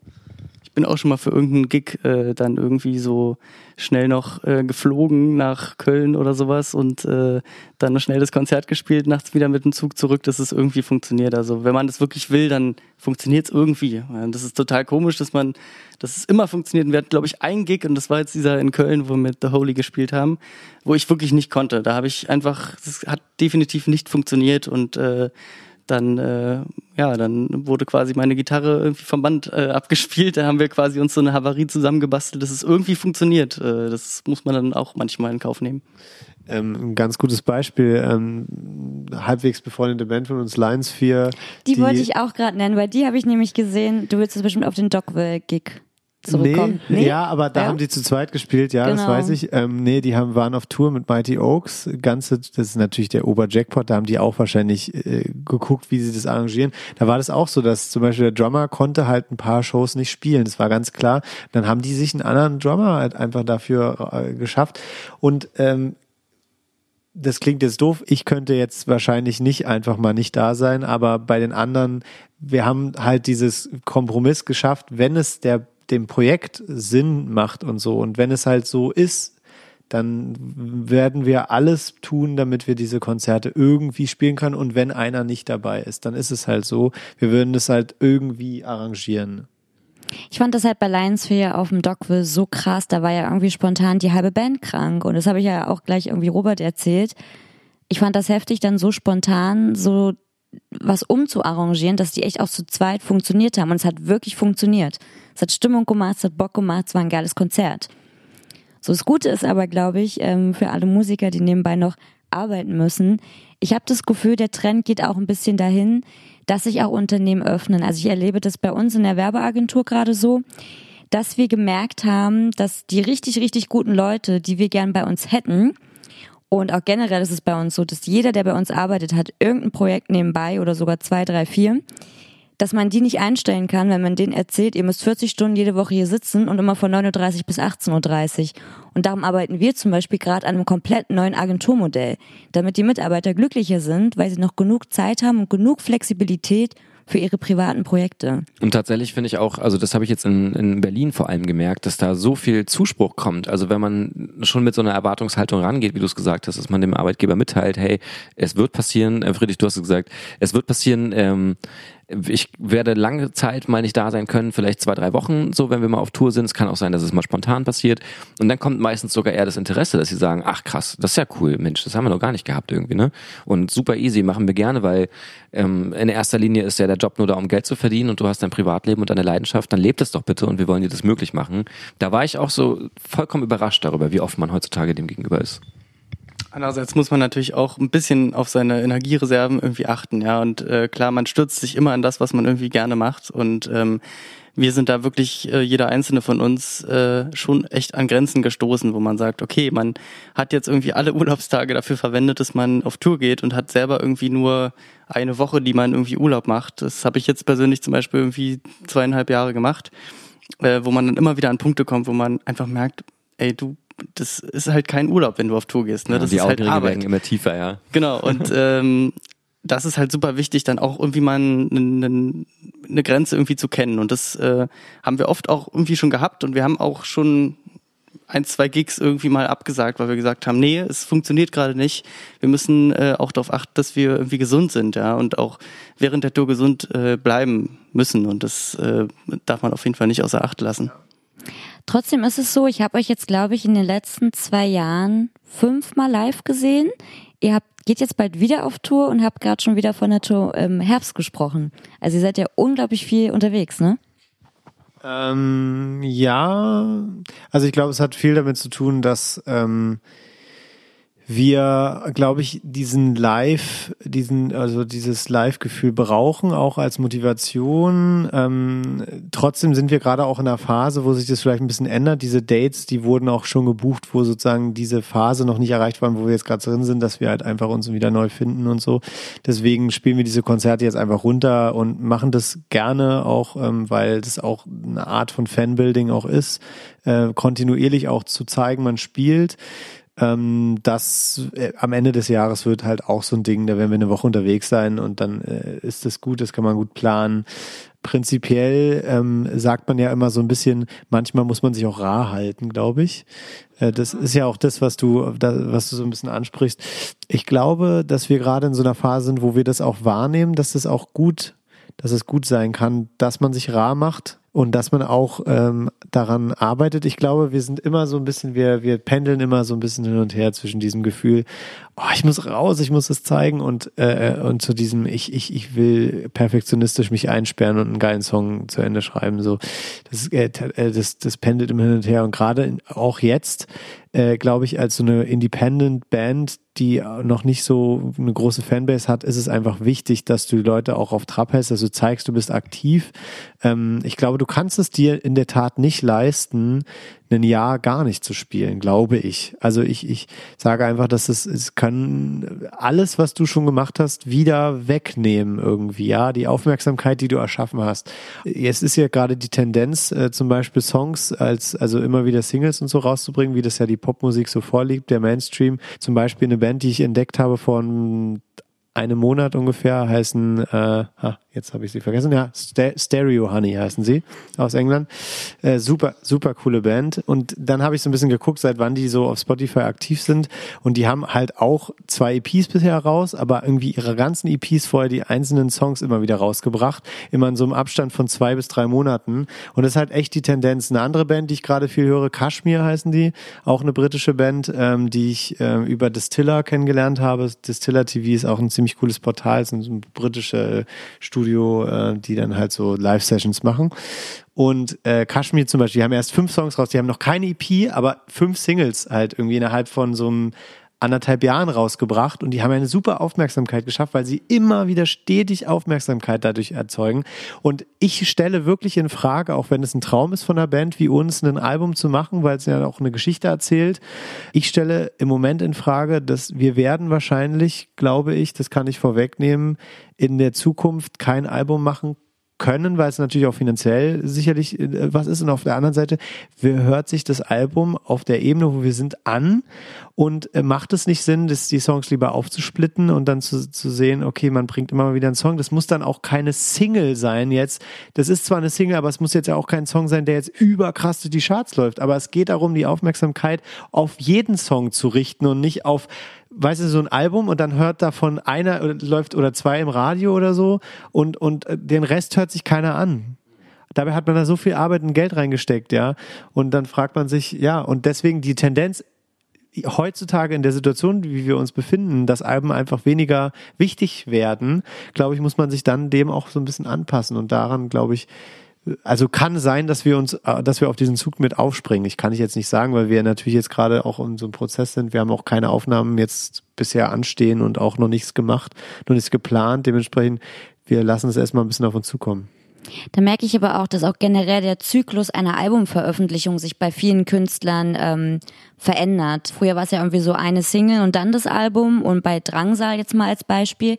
bin auch schon mal für irgendeinen Gig äh, dann irgendwie so schnell noch äh, geflogen nach Köln oder sowas und äh, dann schnell das Konzert gespielt, nachts wieder mit dem Zug zurück, dass es irgendwie funktioniert. Also wenn man das wirklich will, dann funktioniert es irgendwie. Und das ist total komisch, dass man, dass es immer funktioniert. Und wir hatten, glaube ich, einen Gig und das war jetzt dieser in Köln, wo wir mit The Holy gespielt haben, wo ich wirklich nicht konnte. Da habe ich einfach, das hat definitiv nicht funktioniert und äh, dann äh, ja, dann wurde quasi meine Gitarre irgendwie vom Band äh, abgespielt. Da haben wir quasi uns so eine Havarie zusammengebastelt, dass es irgendwie funktioniert. Äh, das muss man dann auch manchmal in Kauf nehmen. Ähm, ein ganz gutes Beispiel, ähm, halbwegs befreundete Band von uns, Lions 4. Die, die wollte ich auch gerade nennen, weil die habe ich nämlich gesehen, du willst jetzt bestimmt auf den Dogville-Gig zurückkommen. Nee, nee? Ja, aber da ja? haben die zu zweit gespielt, ja, genau. das weiß ich. Ähm, nee, die haben, waren auf Tour mit Mighty Oaks. Ganze, das ist natürlich der Oberjackpot, da haben die auch wahrscheinlich äh, geguckt, wie sie das arrangieren. Da war das auch so, dass zum Beispiel der Drummer konnte halt ein paar Shows nicht spielen. Das war ganz klar. Dann haben die sich einen anderen Drummer halt einfach dafür äh, geschafft. Und ähm, das klingt jetzt doof, ich könnte jetzt wahrscheinlich nicht einfach mal nicht da sein, aber bei den anderen, wir haben halt dieses Kompromiss geschafft, wenn es der dem Projekt Sinn macht und so. Und wenn es halt so ist, dann werden wir alles tun, damit wir diese Konzerte irgendwie spielen können. Und wenn einer nicht dabei ist, dann ist es halt so. Wir würden es halt irgendwie arrangieren. Ich fand das halt bei Lions 4 auf dem Dockville so krass. Da war ja irgendwie spontan die halbe Band krank. Und das habe ich ja auch gleich irgendwie Robert erzählt. Ich fand das heftig, dann so spontan, so was umzuarrangieren, dass die echt auch zu zweit funktioniert haben. Und es hat wirklich funktioniert. Es hat Stimmung gemacht, es hat Bock gemacht, es war ein geiles Konzert. So, das Gute ist aber, glaube ich, ähm, für alle Musiker, die nebenbei noch arbeiten müssen, ich habe das Gefühl, der Trend geht auch ein bisschen dahin, dass sich auch Unternehmen öffnen. Also ich erlebe das bei uns in der Werbeagentur gerade so, dass wir gemerkt haben, dass die richtig, richtig guten Leute, die wir gern bei uns hätten, und auch generell ist es bei uns so, dass jeder, der bei uns arbeitet, hat irgendein Projekt nebenbei oder sogar zwei, drei, vier dass man die nicht einstellen kann, wenn man denen erzählt, ihr müsst 40 Stunden jede Woche hier sitzen und immer von 9.30 Uhr bis 18.30 Uhr. Und darum arbeiten wir zum Beispiel gerade an einem komplett neuen Agenturmodell, damit die Mitarbeiter glücklicher sind, weil sie noch genug Zeit haben und genug Flexibilität, für ihre privaten Projekte. Und tatsächlich finde ich auch, also das habe ich jetzt in, in Berlin vor allem gemerkt, dass da so viel Zuspruch kommt. Also wenn man schon mit so einer Erwartungshaltung rangeht, wie du es gesagt hast, dass man dem Arbeitgeber mitteilt, hey, es wird passieren, äh, Friedrich, du hast es gesagt, es wird passieren, ähm, ich werde lange Zeit mal nicht da sein können, vielleicht zwei, drei Wochen, so wenn wir mal auf Tour sind. Es kann auch sein, dass es mal spontan passiert. Und dann kommt meistens sogar eher das Interesse, dass sie sagen, ach krass, das ist ja cool, Mensch, das haben wir noch gar nicht gehabt irgendwie, ne? Und super easy, machen wir gerne, weil ähm, in erster Linie ist ja der Job nur da, um Geld zu verdienen und du hast dein Privatleben und deine Leidenschaft, dann lebt es doch bitte und wir wollen dir das möglich machen. Da war ich auch so vollkommen überrascht darüber, wie oft man heutzutage dem gegenüber ist. Andererseits muss man natürlich auch ein bisschen auf seine Energiereserven irgendwie achten, ja. Und äh, klar, man stürzt sich immer an das, was man irgendwie gerne macht. Und ähm, wir sind da wirklich, äh, jeder einzelne von uns, äh, schon echt an Grenzen gestoßen, wo man sagt, okay, man hat jetzt irgendwie alle Urlaubstage dafür verwendet, dass man auf Tour geht und hat selber irgendwie nur eine Woche, die man irgendwie Urlaub macht. Das habe ich jetzt persönlich zum Beispiel irgendwie zweieinhalb Jahre gemacht, äh, wo man dann immer wieder an Punkte kommt, wo man einfach merkt, ey, du das ist halt kein Urlaub, wenn du auf Tour gehst. Ne? Ja, das die ist halt Arbeit. werden immer tiefer, ja. Genau, und ähm, das ist halt super wichtig, dann auch irgendwie mal eine, eine Grenze irgendwie zu kennen. Und das äh, haben wir oft auch irgendwie schon gehabt und wir haben auch schon ein, zwei Gigs irgendwie mal abgesagt, weil wir gesagt haben, nee, es funktioniert gerade nicht. Wir müssen äh, auch darauf achten, dass wir irgendwie gesund sind, ja, und auch während der Tour gesund äh, bleiben müssen. Und das äh, darf man auf jeden Fall nicht außer Acht lassen. Trotzdem ist es so, ich habe euch jetzt, glaube ich, in den letzten zwei Jahren fünfmal live gesehen. Ihr habt, geht jetzt bald wieder auf Tour und habt gerade schon wieder von der Tour im Herbst gesprochen. Also ihr seid ja unglaublich viel unterwegs, ne? Ähm, ja, also ich glaube, es hat viel damit zu tun, dass ähm, wir, glaube ich, diesen Live, diesen, also dieses Live-Gefühl brauchen, auch als Motivation. Ähm, trotzdem sind wir gerade auch in einer Phase, wo sich das vielleicht ein bisschen ändert. Diese Dates, die wurden auch schon gebucht, wo sozusagen diese Phase noch nicht erreicht war, wo wir jetzt gerade drin sind, dass wir halt einfach uns wieder neu finden und so. Deswegen spielen wir diese Konzerte jetzt einfach runter und machen das gerne auch, ähm, weil das auch eine Art von Fanbuilding auch ist, äh, kontinuierlich auch zu zeigen, man spielt. Ähm, das äh, am Ende des Jahres wird halt auch so ein Ding, da werden wir eine Woche unterwegs sein und dann äh, ist das gut, das kann man gut planen. prinzipiell ähm, sagt man ja immer so ein bisschen, manchmal muss man sich auch rar halten, glaube ich. Äh, das ist ja auch das, was du, da, was du so ein bisschen ansprichst. Ich glaube, dass wir gerade in so einer Phase sind, wo wir das auch wahrnehmen, dass das auch gut, dass es gut sein kann, dass man sich rar macht und dass man auch ähm, daran arbeitet. Ich glaube, wir sind immer so ein bisschen, wir, wir pendeln immer so ein bisschen hin und her zwischen diesem Gefühl, oh, ich muss raus, ich muss es zeigen und, äh, und zu diesem, ich, ich, ich will perfektionistisch mich einsperren und einen geilen Song zu Ende schreiben. So, das, äh, äh das, das pendelt immer hin und her. Und gerade auch jetzt, äh, glaube ich, als so eine Independent Band, die noch nicht so eine große Fanbase hat, ist es einfach wichtig, dass du die Leute auch auf Trab hältst, dass du zeigst, du bist aktiv. Ähm, ich glaube, du kannst es dir in der Tat nicht leisten, ein Jahr gar nicht zu spielen, glaube ich. Also ich, ich sage einfach, dass es, es kann alles, was du schon gemacht hast, wieder wegnehmen irgendwie, ja, die Aufmerksamkeit, die du erschaffen hast. Jetzt ist ja gerade die Tendenz, äh, zum Beispiel Songs als, also immer wieder Singles und so rauszubringen, wie das ja die Popmusik so vorliegt, der Mainstream. Zum Beispiel eine Band, die ich entdeckt habe vor einem Monat ungefähr, heißen, äh, jetzt habe ich sie vergessen, ja, Stereo Honey heißen sie aus England. Äh, super, super coole Band. Und dann habe ich so ein bisschen geguckt, seit wann die so auf Spotify aktiv sind. Und die haben halt auch zwei EPs bisher raus, aber irgendwie ihre ganzen EPs vorher die einzelnen Songs immer wieder rausgebracht. Immer in so einem Abstand von zwei bis drei Monaten. Und das ist halt echt die Tendenz. Eine andere Band, die ich gerade viel höre, Kashmir heißen die, auch eine britische Band, ähm, die ich äh, über Distiller kennengelernt habe. Distiller TV ist auch ein ziemlich cooles Portal, ist ein britische Studio Studio, äh, die dann halt so Live-Sessions machen. Und äh, Kashmir zum Beispiel, die haben erst fünf Songs raus, die haben noch keine EP, aber fünf Singles halt irgendwie innerhalb von so einem anderthalb Jahren rausgebracht und die haben eine super Aufmerksamkeit geschafft, weil sie immer wieder stetig Aufmerksamkeit dadurch erzeugen. Und ich stelle wirklich in Frage, auch wenn es ein Traum ist von einer Band wie uns, ein Album zu machen, weil es ja auch eine Geschichte erzählt. Ich stelle im Moment in Frage, dass wir werden wahrscheinlich, glaube ich, das kann ich vorwegnehmen, in der Zukunft kein Album machen können, weil es natürlich auch finanziell sicherlich äh, was ist. Und auf der anderen Seite hört sich das Album auf der Ebene, wo wir sind, an und äh, macht es nicht Sinn, das, die Songs lieber aufzusplitten und dann zu, zu sehen, okay, man bringt immer mal wieder einen Song. Das muss dann auch keine Single sein jetzt. Das ist zwar eine Single, aber es muss jetzt ja auch kein Song sein, der jetzt überkrass durch die Charts läuft. Aber es geht darum, die Aufmerksamkeit auf jeden Song zu richten und nicht auf weißt du, so ein Album und dann hört davon einer oder läuft oder zwei im Radio oder so und, und äh, den Rest hört sich keiner an. Dabei hat man da so viel Arbeit und Geld reingesteckt, ja. Und dann fragt man sich, ja, und deswegen die Tendenz heutzutage in der Situation, wie wir uns befinden, dass Alben einfach weniger wichtig werden, glaube ich, muss man sich dann dem auch so ein bisschen anpassen. Und daran, glaube ich, also kann sein, dass wir uns, äh, dass wir auf diesen Zug mit aufspringen. Ich kann ich jetzt nicht sagen, weil wir natürlich jetzt gerade auch in so einem Prozess sind. Wir haben auch keine Aufnahmen jetzt bisher anstehen und auch noch nichts gemacht, noch nichts geplant. Dementsprechend, wir lassen es erstmal ein bisschen auf uns zukommen. Da merke ich aber auch, dass auch generell der Zyklus einer Albumveröffentlichung sich bei vielen Künstlern ähm, verändert. Früher war es ja irgendwie so eine Single und dann das Album und bei Drangsal jetzt mal als Beispiel,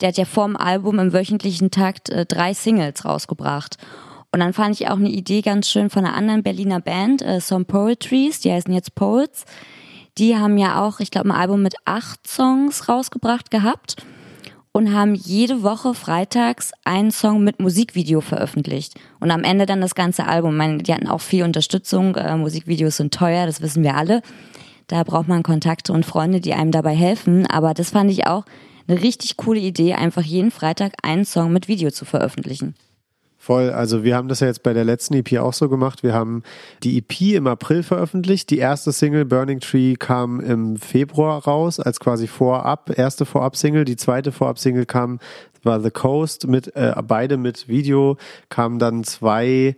der hat ja vorm Album im wöchentlichen Takt äh, drei Singles rausgebracht. Und dann fand ich auch eine Idee ganz schön von einer anderen Berliner Band, äh, Some Poetries, die heißen jetzt Poets. Die haben ja auch, ich glaube, ein Album mit acht Songs rausgebracht gehabt und haben jede Woche freitags einen Song mit Musikvideo veröffentlicht. Und am Ende dann das ganze Album. Ich meine, die hatten auch viel Unterstützung. Äh, Musikvideos sind teuer, das wissen wir alle. Da braucht man Kontakte und Freunde, die einem dabei helfen. Aber das fand ich auch eine richtig coole Idee, einfach jeden Freitag einen Song mit Video zu veröffentlichen. Voll, also wir haben das ja jetzt bei der letzten EP auch so gemacht. Wir haben die EP im April veröffentlicht. Die erste Single Burning Tree kam im Februar raus als quasi Vorab, erste Vorab-Single. Die zweite Vorab-Single kam, war The Coast, mit äh, beide mit Video, kamen dann zwei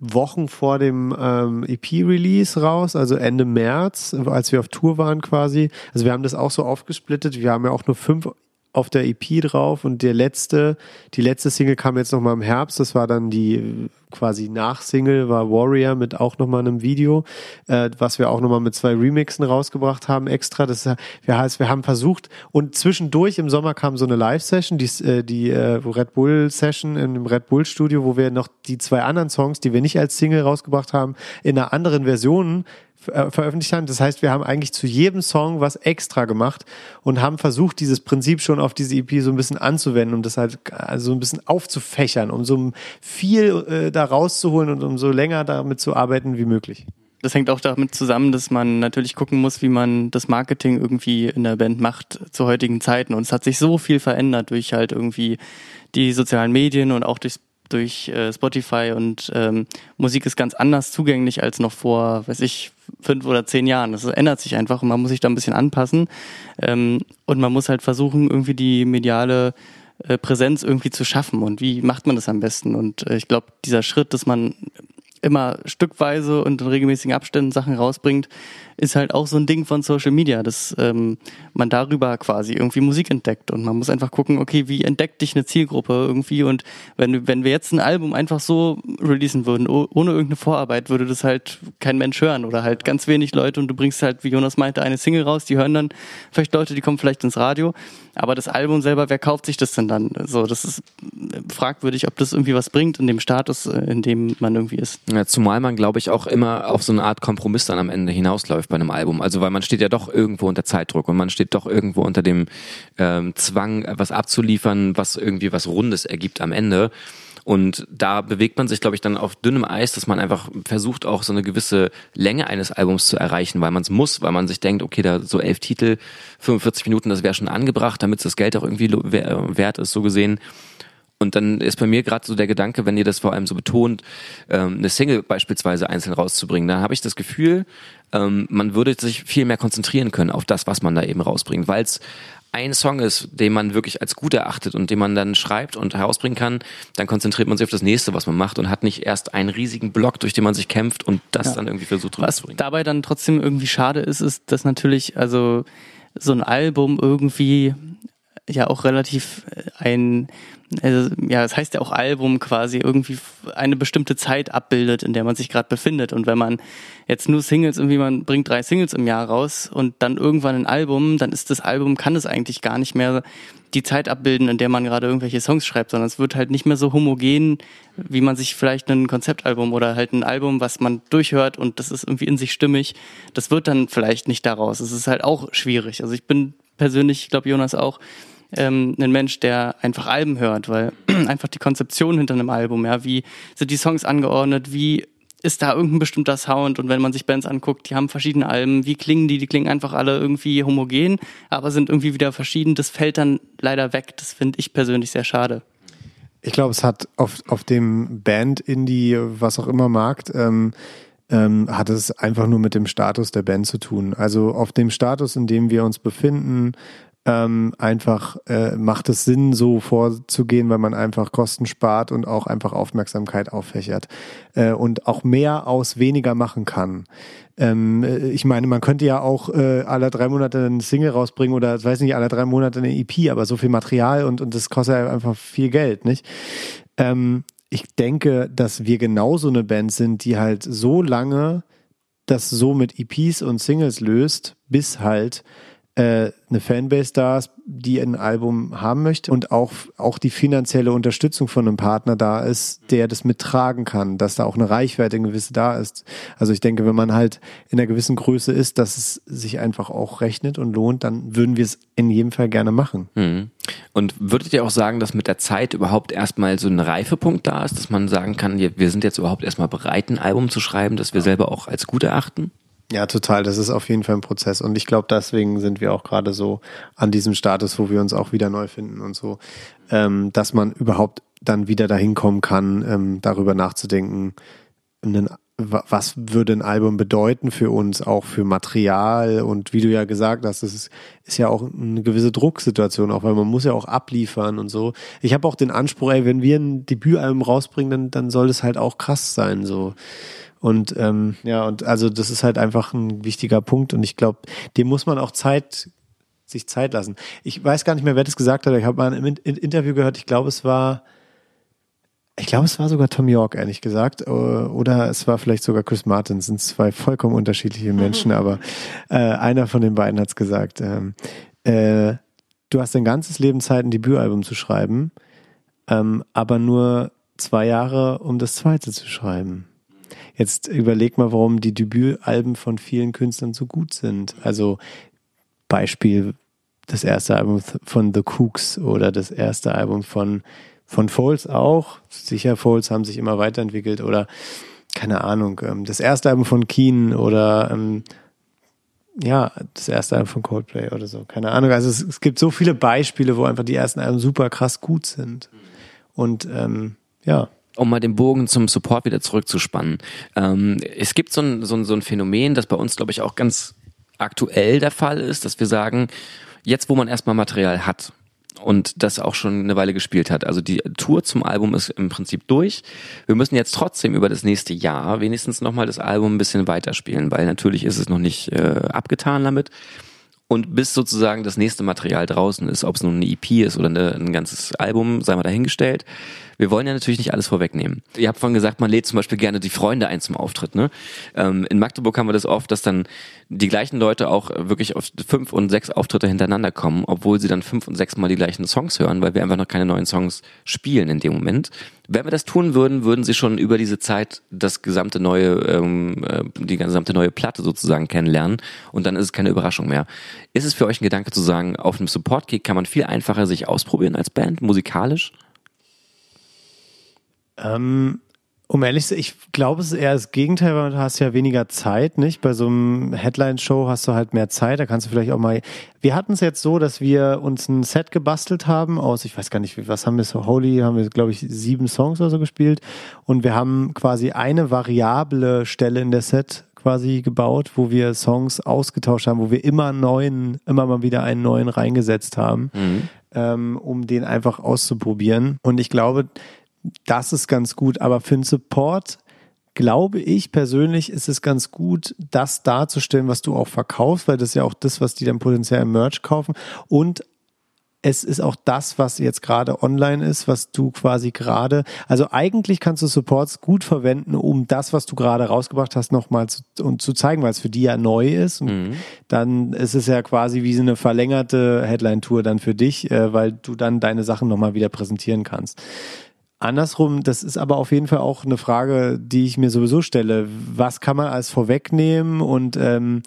Wochen vor dem ähm, EP-Release raus, also Ende März, als wir auf Tour waren quasi. Also wir haben das auch so aufgesplittet. Wir haben ja auch nur fünf auf der EP drauf und der letzte, die letzte Single kam jetzt nochmal im Herbst, das war dann die quasi Nachsingle, war Warrior mit auch nochmal einem Video, äh, was wir auch nochmal mit zwei Remixen rausgebracht haben extra. Das heißt, wir haben versucht und zwischendurch im Sommer kam so eine Live-Session, die, äh, die äh, Red Bull-Session im Red Bull-Studio, wo wir noch die zwei anderen Songs, die wir nicht als Single rausgebracht haben, in einer anderen Version äh, veröffentlicht haben. Das heißt, wir haben eigentlich zu jedem Song was extra gemacht und haben versucht, dieses Prinzip schon auf diese EP so ein bisschen anzuwenden, um das halt also ein bisschen aufzufächern, um so viel äh, da rauszuholen und um so länger damit zu arbeiten wie möglich. Das hängt auch damit zusammen, dass man natürlich gucken muss, wie man das Marketing irgendwie in der Band macht zu heutigen Zeiten. Und es hat sich so viel verändert durch halt irgendwie die sozialen Medien und auch durch durch äh, Spotify und ähm, Musik ist ganz anders zugänglich als noch vor, weiß ich, fünf oder zehn Jahren. Das ändert sich einfach und man muss sich da ein bisschen anpassen. Ähm, und man muss halt versuchen, irgendwie die mediale äh, Präsenz irgendwie zu schaffen. Und wie macht man das am besten? Und äh, ich glaube, dieser Schritt, dass man immer stückweise und in regelmäßigen Abständen Sachen rausbringt, ist halt auch so ein Ding von Social Media, dass ähm, man darüber quasi irgendwie Musik entdeckt und man muss einfach gucken, okay, wie entdeckt dich eine Zielgruppe irgendwie? Und wenn, wenn wir jetzt ein Album einfach so releasen würden, ohne irgendeine Vorarbeit, würde das halt kein Mensch hören oder halt ganz wenig Leute und du bringst halt, wie Jonas meinte, eine Single raus, die hören dann vielleicht Leute, die kommen vielleicht ins Radio, aber das Album selber, wer kauft sich das denn dann? So, das ist fragwürdig, ob das irgendwie was bringt in dem Status, äh, in dem man irgendwie ist. Ja, zumal man, glaube ich, auch immer auf so eine Art Kompromiss dann am Ende hinausläuft bei einem Album. Also weil man steht ja doch irgendwo unter Zeitdruck und man steht doch irgendwo unter dem ähm, Zwang, was abzuliefern, was irgendwie was Rundes ergibt am Ende. Und da bewegt man sich, glaube ich, dann auf dünnem Eis, dass man einfach versucht, auch so eine gewisse Länge eines Albums zu erreichen, weil man es muss, weil man sich denkt, okay, da so elf Titel, 45 Minuten, das wäre schon angebracht, damit das Geld auch irgendwie wert ist, so gesehen. Und dann ist bei mir gerade so der Gedanke, wenn ihr das vor allem so betont, ähm, eine Single beispielsweise einzeln rauszubringen, dann habe ich das Gefühl, ähm, man würde sich viel mehr konzentrieren können auf das, was man da eben rausbringt, weil es ein Song ist, den man wirklich als gut erachtet und den man dann schreibt und herausbringen kann, dann konzentriert man sich auf das nächste, was man macht und hat nicht erst einen riesigen Block, durch den man sich kämpft und das ja. dann irgendwie versucht rüberzubringen. Was dabei dann trotzdem irgendwie schade ist, ist, dass natürlich also so ein Album irgendwie ja auch relativ äh, ein also, ja, das heißt ja auch Album quasi irgendwie eine bestimmte Zeit abbildet, in der man sich gerade befindet. Und wenn man jetzt nur Singles irgendwie, man bringt drei Singles im Jahr raus und dann irgendwann ein Album, dann ist das Album, kann es eigentlich gar nicht mehr die Zeit abbilden, in der man gerade irgendwelche Songs schreibt, sondern es wird halt nicht mehr so homogen, wie man sich vielleicht ein Konzeptalbum oder halt ein Album, was man durchhört und das ist irgendwie in sich stimmig, das wird dann vielleicht nicht daraus. Es ist halt auch schwierig. Also ich bin persönlich, ich glaube Jonas auch, ähm, ein Mensch, der einfach Alben hört, weil einfach die Konzeption hinter einem Album, ja, wie sind die Songs angeordnet, wie ist da irgendein bestimmter Sound und wenn man sich Bands anguckt, die haben verschiedene Alben, wie klingen die? Die klingen einfach alle irgendwie homogen, aber sind irgendwie wieder verschieden. Das fällt dann leider weg. Das finde ich persönlich sehr schade. Ich glaube, es hat auf, auf dem Band, Indie, was auch immer Markt, ähm, ähm, hat es einfach nur mit dem Status der Band zu tun. Also auf dem Status, in dem wir uns befinden, ähm, einfach äh, macht es Sinn, so vorzugehen, weil man einfach Kosten spart und auch einfach Aufmerksamkeit auffächert äh, und auch mehr aus weniger machen kann. Ähm, äh, ich meine, man könnte ja auch äh, alle drei Monate eine Single rausbringen oder, ich weiß nicht, alle drei Monate eine EP, aber so viel Material und, und das kostet ja einfach viel Geld, nicht? Ähm, ich denke, dass wir genauso eine Band sind, die halt so lange das so mit EPs und Singles löst, bis halt äh, eine Fanbase da ist, die ein Album haben möchte und auch, auch die finanzielle Unterstützung von einem Partner da ist, der das mittragen kann, dass da auch eine Reichweite gewisse da ist. Also ich denke, wenn man halt in einer gewissen Größe ist, dass es sich einfach auch rechnet und lohnt, dann würden wir es in jedem Fall gerne machen. Mhm. Und würdet ihr auch sagen, dass mit der Zeit überhaupt erstmal so ein Reifepunkt da ist, dass man sagen kann, wir sind jetzt überhaupt erstmal bereit, ein Album zu schreiben, das wir selber auch als gut erachten? Ja, total. Das ist auf jeden Fall ein Prozess. Und ich glaube, deswegen sind wir auch gerade so an diesem Status, wo wir uns auch wieder neu finden und so, ähm, dass man überhaupt dann wieder dahin kommen kann, ähm, darüber nachzudenken, einen, was würde ein Album bedeuten für uns, auch für Material und wie du ja gesagt hast, das ist, ist ja auch eine gewisse Drucksituation, auch weil man muss ja auch abliefern und so. Ich habe auch den Anspruch, ey, wenn wir ein Debütalbum rausbringen, dann, dann soll es halt auch krass sein, so. Und ähm, ja, und also das ist halt einfach ein wichtiger Punkt und ich glaube, dem muss man auch Zeit sich Zeit lassen. Ich weiß gar nicht mehr, wer das gesagt hat. Ich habe mal ein Interview gehört. Ich glaube, es war, ich glaube, es war sogar Tom York, ehrlich gesagt, oder es war vielleicht sogar Chris Martin. Das sind zwei vollkommen unterschiedliche Menschen, aber äh, einer von den beiden hat's gesagt. Ähm, äh, du hast dein ganzes Leben Zeit, ein Debütalbum zu schreiben, ähm, aber nur zwei Jahre, um das zweite zu schreiben. Jetzt überleg mal, warum die Debütalben von vielen Künstlern so gut sind. Also Beispiel das erste Album von The Cooks oder das erste Album von, von Foles auch. Sicher, Foles haben sich immer weiterentwickelt oder keine Ahnung, ähm, das erste Album von Keen oder ähm, ja, das erste Album von Coldplay oder so. Keine Ahnung. Also es, es gibt so viele Beispiele, wo einfach die ersten Alben super krass gut sind. Und ähm, ja. Um mal den Bogen zum Support wieder zurückzuspannen. Ähm, es gibt so ein, so, ein, so ein Phänomen, das bei uns, glaube ich, auch ganz aktuell der Fall ist, dass wir sagen, jetzt wo man erstmal Material hat, und das auch schon eine Weile gespielt hat. Also die Tour zum Album ist im Prinzip durch. Wir müssen jetzt trotzdem über das nächste Jahr wenigstens nochmal das Album ein bisschen weiterspielen, weil natürlich ist es noch nicht äh, abgetan damit. Und bis sozusagen das nächste Material draußen ist, ob es nun eine EP ist oder eine, ein ganzes Album, sei mal dahingestellt, wir wollen ja natürlich nicht alles vorwegnehmen. Ihr habt vorhin gesagt, man lädt zum Beispiel gerne die Freunde ein zum Auftritt. Ne? Ähm, in Magdeburg haben wir das oft, dass dann die gleichen Leute auch wirklich auf fünf und sechs Auftritte hintereinander kommen, obwohl sie dann fünf und sechs Mal die gleichen Songs hören, weil wir einfach noch keine neuen Songs spielen in dem Moment. Wenn wir das tun würden, würden sie schon über diese Zeit das gesamte neue, ähm, äh, die gesamte neue Platte sozusagen kennenlernen und dann ist es keine Überraschung mehr. Ist es für euch ein Gedanke zu sagen, auf einem Support-Kick kann man viel einfacher sich ausprobieren als Band, musikalisch? Ähm, um ehrlich zu sein, ich glaube, es ist eher das Gegenteil, weil du hast ja weniger Zeit, nicht? Bei so einem Headline-Show hast du halt mehr Zeit, da kannst du vielleicht auch mal. Wir hatten es jetzt so, dass wir uns ein Set gebastelt haben aus, ich weiß gar nicht, was haben wir so, Holy, haben wir, glaube ich, sieben Songs oder so gespielt. Und wir haben quasi eine variable Stelle in der Set quasi gebaut, wo wir Songs ausgetauscht haben, wo wir immer neuen, immer mal wieder einen neuen reingesetzt haben, mhm. ähm, um den einfach auszuprobieren. Und ich glaube, das ist ganz gut. Aber für den Support glaube ich persönlich ist es ganz gut, das darzustellen, was du auch verkaufst, weil das ist ja auch das, was die dann potenziell im Merch kaufen. Und es ist auch das, was jetzt gerade online ist, was du quasi gerade, also eigentlich kannst du Supports gut verwenden, um das, was du gerade rausgebracht hast, nochmal zu, und zu zeigen, weil es für die ja neu ist. Und mhm. dann ist es ja quasi wie so eine verlängerte Headline-Tour dann für dich, äh, weil du dann deine Sachen nochmal wieder präsentieren kannst. Andersrum, das ist aber auf jeden Fall auch eine Frage, die ich mir sowieso stelle. Was kann man als vorwegnehmen und ähm,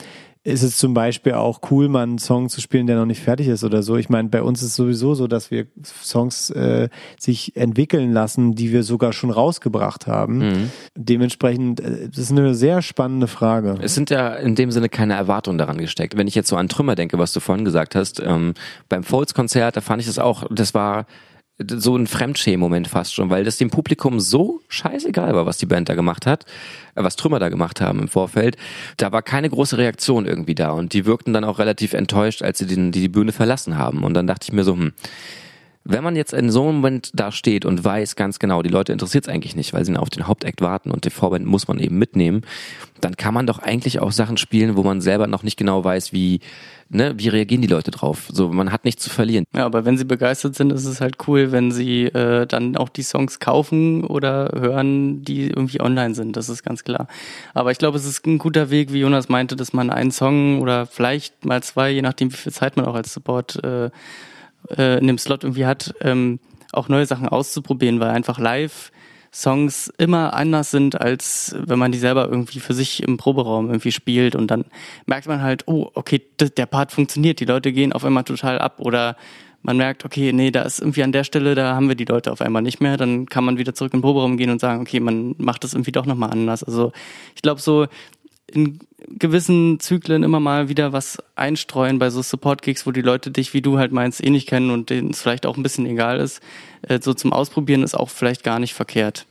ist es zum Beispiel auch cool, mal einen Song zu spielen, der noch nicht fertig ist oder so. Ich meine, bei uns ist es sowieso so, dass wir Songs äh, sich entwickeln lassen, die wir sogar schon rausgebracht haben. Mhm. Dementsprechend, äh, das ist eine sehr spannende Frage. Es sind ja in dem Sinne keine Erwartungen daran gesteckt. Wenn ich jetzt so an Trümmer denke, was du vorhin gesagt hast, ähm, beim Folds-Konzert, da fand ich das auch, das war so ein Fremdschämen-Moment fast schon, weil das dem Publikum so scheißegal war, was die Band da gemacht hat, äh, was Trümmer da gemacht haben im Vorfeld. Da war keine große Reaktion irgendwie da und die wirkten dann auch relativ enttäuscht, als sie die, die Bühne verlassen haben. Und dann dachte ich mir so, hm, wenn man jetzt in so einem Moment da steht und weiß ganz genau, die Leute interessiert es eigentlich nicht, weil sie auf den Hauptakt warten und die Vorband muss man eben mitnehmen, dann kann man doch eigentlich auch Sachen spielen, wo man selber noch nicht genau weiß, wie, ne, wie reagieren die Leute drauf. So, man hat nichts zu verlieren. Ja, aber wenn sie begeistert sind, ist es halt cool, wenn sie äh, dann auch die Songs kaufen oder hören, die irgendwie online sind. Das ist ganz klar. Aber ich glaube, es ist ein guter Weg, wie Jonas meinte, dass man einen Song oder vielleicht mal zwei, je nachdem, wie viel Zeit man auch als Support äh, äh, in dem Slot irgendwie hat, ähm, auch neue Sachen auszuprobieren, weil einfach live Songs immer anders sind, als wenn man die selber irgendwie für sich im Proberaum irgendwie spielt. Und dann merkt man halt, oh, okay, der Part funktioniert, die Leute gehen auf einmal total ab. Oder man merkt, okay, nee, da ist irgendwie an der Stelle, da haben wir die Leute auf einmal nicht mehr, dann kann man wieder zurück in den Proberaum gehen und sagen, okay, man macht das irgendwie doch nochmal anders. Also ich glaube so, in gewissen Zyklen immer mal wieder was einstreuen bei so Support-Gigs, wo die Leute dich, wie du halt meinst, eh nicht kennen und denen es vielleicht auch ein bisschen egal ist. Äh, so zum Ausprobieren ist auch vielleicht gar nicht verkehrt.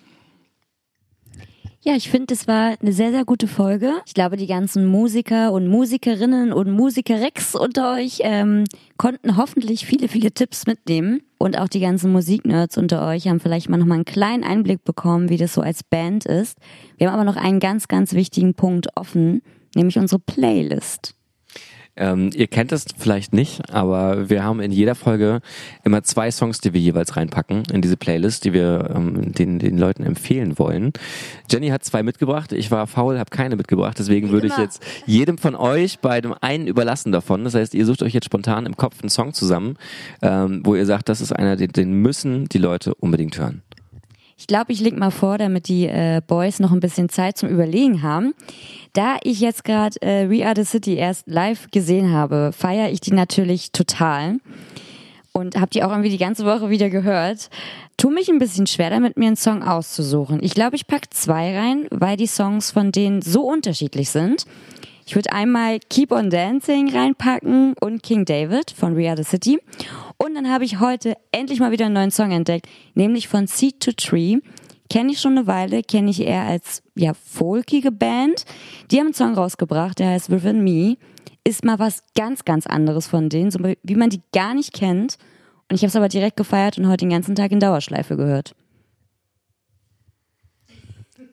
Ja, ich finde, es war eine sehr, sehr gute Folge. Ich glaube, die ganzen Musiker und Musikerinnen und Musikerrex unter euch ähm, konnten hoffentlich viele, viele Tipps mitnehmen. Und auch die ganzen Musiknerds unter euch haben vielleicht mal nochmal einen kleinen Einblick bekommen, wie das so als Band ist. Wir haben aber noch einen ganz, ganz wichtigen Punkt offen, nämlich unsere Playlist. Ähm, ihr kennt es vielleicht nicht, aber wir haben in jeder Folge immer zwei Songs, die wir jeweils reinpacken in diese Playlist, die wir ähm, den, den Leuten empfehlen wollen. Jenny hat zwei mitgebracht, ich war faul, habe keine mitgebracht, deswegen würde ich jetzt jedem von euch bei dem einen überlassen davon. Das heißt, ihr sucht euch jetzt spontan im Kopf einen Song zusammen, ähm, wo ihr sagt, das ist einer, den, den müssen die Leute unbedingt hören. Ich glaube, ich leg mal vor, damit die äh, Boys noch ein bisschen Zeit zum Überlegen haben. Da ich jetzt gerade äh, We Are the City erst live gesehen habe, feiere ich die natürlich total und habe die auch irgendwie die ganze Woche wieder gehört. Tu mich ein bisschen schwer damit, mir einen Song auszusuchen. Ich glaube, ich pack zwei rein, weil die Songs von denen so unterschiedlich sind. Ich würde einmal Keep on Dancing reinpacken und King David von We Are the City. Und dann habe ich heute endlich mal wieder einen neuen Song entdeckt, nämlich von Seed to Tree. Kenne ich schon eine Weile, kenne ich eher als ja folkige Band. Die haben einen Song rausgebracht, der heißt Within Me. Ist mal was ganz, ganz anderes von denen, so wie man die gar nicht kennt. Und ich habe es aber direkt gefeiert und heute den ganzen Tag in Dauerschleife gehört.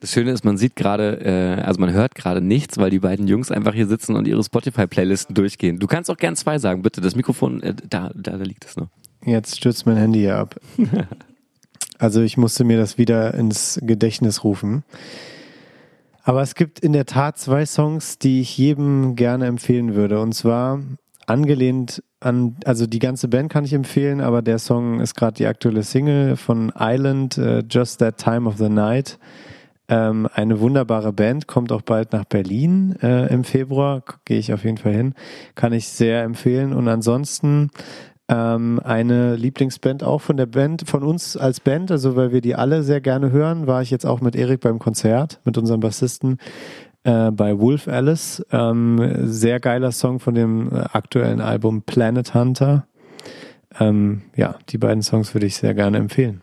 Das Schöne ist, man sieht gerade, äh, also man hört gerade nichts, weil die beiden Jungs einfach hier sitzen und ihre Spotify-Playlisten durchgehen. Du kannst auch gern zwei sagen, bitte. Das Mikrofon, äh, da, da, da liegt es noch. Jetzt stürzt mein Handy hier ab. also ich musste mir das wieder ins Gedächtnis rufen. Aber es gibt in der Tat zwei Songs, die ich jedem gerne empfehlen würde. Und zwar angelehnt an, also die ganze Band kann ich empfehlen, aber der Song ist gerade die aktuelle Single von Island, uh, Just That Time of the Night. Ähm, eine wunderbare Band, kommt auch bald nach Berlin äh, im Februar, gehe ich auf jeden Fall hin, kann ich sehr empfehlen. Und ansonsten ähm, eine Lieblingsband auch von der Band, von uns als Band, also weil wir die alle sehr gerne hören, war ich jetzt auch mit Erik beim Konzert, mit unserem Bassisten äh, bei Wolf Alice. Ähm, sehr geiler Song von dem äh, aktuellen Album Planet Hunter. Ähm, ja, die beiden Songs würde ich sehr gerne empfehlen.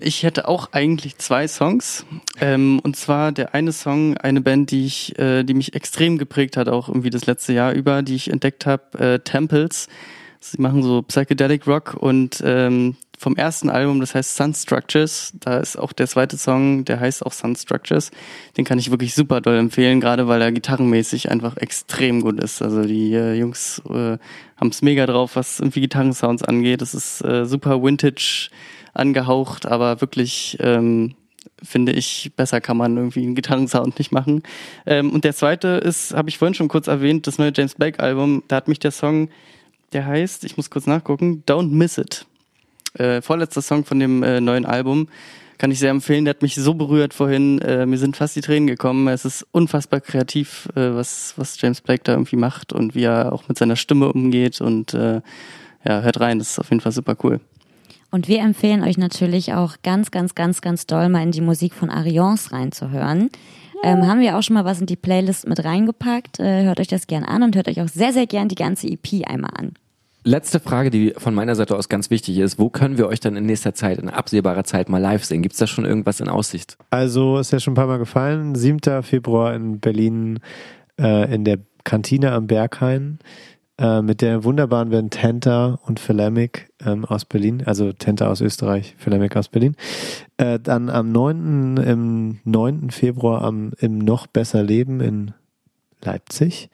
Ich hätte auch eigentlich zwei Songs. Ähm, und zwar der eine Song, eine Band, die ich, äh, die mich extrem geprägt hat, auch irgendwie das letzte Jahr über, die ich entdeckt habe, äh, Temples. Sie machen so Psychedelic Rock und ähm, vom ersten Album, das heißt Sun Structures, da ist auch der zweite Song, der heißt auch Sun Structures. Den kann ich wirklich super doll empfehlen, gerade weil er gitarrenmäßig einfach extrem gut ist. Also die äh, Jungs äh, haben es mega drauf, was irgendwie Gitarrensounds angeht. Das ist äh, super Vintage angehaucht, aber wirklich ähm, finde ich, besser kann man irgendwie einen Gitarrensound nicht machen. Ähm, und der zweite ist, habe ich vorhin schon kurz erwähnt, das neue James Blake Album. Da hat mich der Song, der heißt, ich muss kurz nachgucken, Don't Miss It. Äh, vorletzter Song von dem äh, neuen Album. Kann ich sehr empfehlen. Der hat mich so berührt vorhin. Äh, mir sind fast die Tränen gekommen. Es ist unfassbar kreativ, äh, was, was James Blake da irgendwie macht und wie er auch mit seiner Stimme umgeht. Und äh, ja, hört rein. Das ist auf jeden Fall super cool. Und wir empfehlen euch natürlich auch ganz, ganz, ganz, ganz doll mal in die Musik von Ariance reinzuhören. Ähm, haben wir auch schon mal was in die Playlist mit reingepackt. Äh, hört euch das gern an und hört euch auch sehr, sehr gern die ganze EP einmal an. Letzte Frage, die von meiner Seite aus ganz wichtig ist. Wo können wir euch dann in nächster Zeit, in absehbarer Zeit mal live sehen? Gibt es da schon irgendwas in Aussicht? Also ist ja schon ein paar Mal gefallen. 7. Februar in Berlin äh, in der Kantine am Berghain äh, mit der wunderbaren Band Tenta und Philemic ähm, aus Berlin, also Tenta aus Österreich, Philemic aus Berlin. Äh, dann am 9. im 9. Februar am, im Noch besser Leben in Leipzig.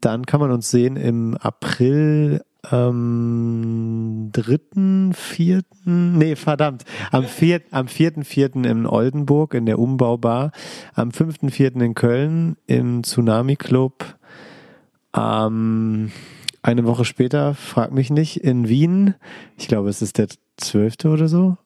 Dann kann man uns sehen im April am dritten, vierten, nee, verdammt, am vierten, am vierten, vierten in Oldenburg in der Umbaubar, am fünften, vierten in Köln im Tsunami Club, ähm, eine Woche später, frag mich nicht, in Wien, ich glaube, es ist der zwölfte oder so,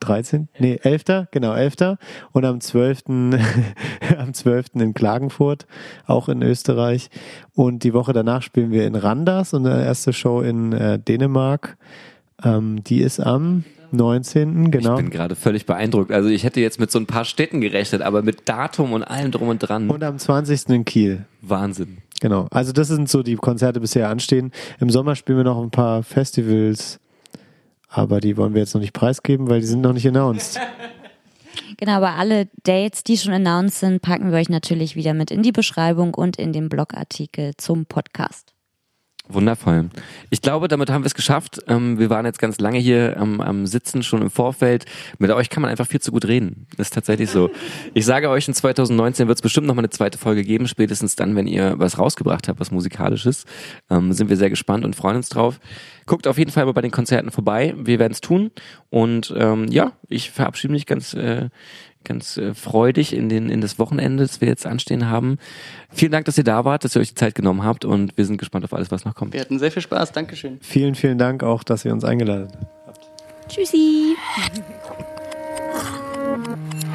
13, nee, 11. genau, 11. Und am 12. am 12. in Klagenfurt, auch in Österreich. Und die Woche danach spielen wir in Randers und eine erste Show in äh, Dänemark. Ähm, die ist am 19. genau. Ich bin gerade völlig beeindruckt. Also ich hätte jetzt mit so ein paar Städten gerechnet, aber mit Datum und allem drum und dran. Und am 20. in Kiel. Wahnsinn. Genau. Also das sind so die Konzerte bisher anstehen. Im Sommer spielen wir noch ein paar Festivals aber die wollen wir jetzt noch nicht preisgeben, weil die sind noch nicht announced. Genau, aber alle Dates, die schon announced sind, packen wir euch natürlich wieder mit in die Beschreibung und in den Blogartikel zum Podcast. Wundervoll. Ich glaube, damit haben wir es geschafft. Ähm, wir waren jetzt ganz lange hier am, am Sitzen, schon im Vorfeld. Mit euch kann man einfach viel zu gut reden. Das ist tatsächlich so. Ich sage euch, in 2019 wird es bestimmt noch mal eine zweite Folge geben, spätestens dann, wenn ihr was rausgebracht habt, was musikalisches. Ähm, sind wir sehr gespannt und freuen uns drauf. Guckt auf jeden Fall mal bei den Konzerten vorbei. Wir werden es tun. Und ähm, ja, ich verabschiede mich ganz äh, ganz äh, freudig in, den, in das Wochenende, das wir jetzt anstehen haben. Vielen Dank, dass ihr da wart, dass ihr euch die Zeit genommen habt und wir sind gespannt auf alles, was noch kommt. Wir hatten sehr viel Spaß. Dankeschön. Vielen, vielen Dank auch, dass ihr uns eingeladen habt. Tschüssi. Tschüss.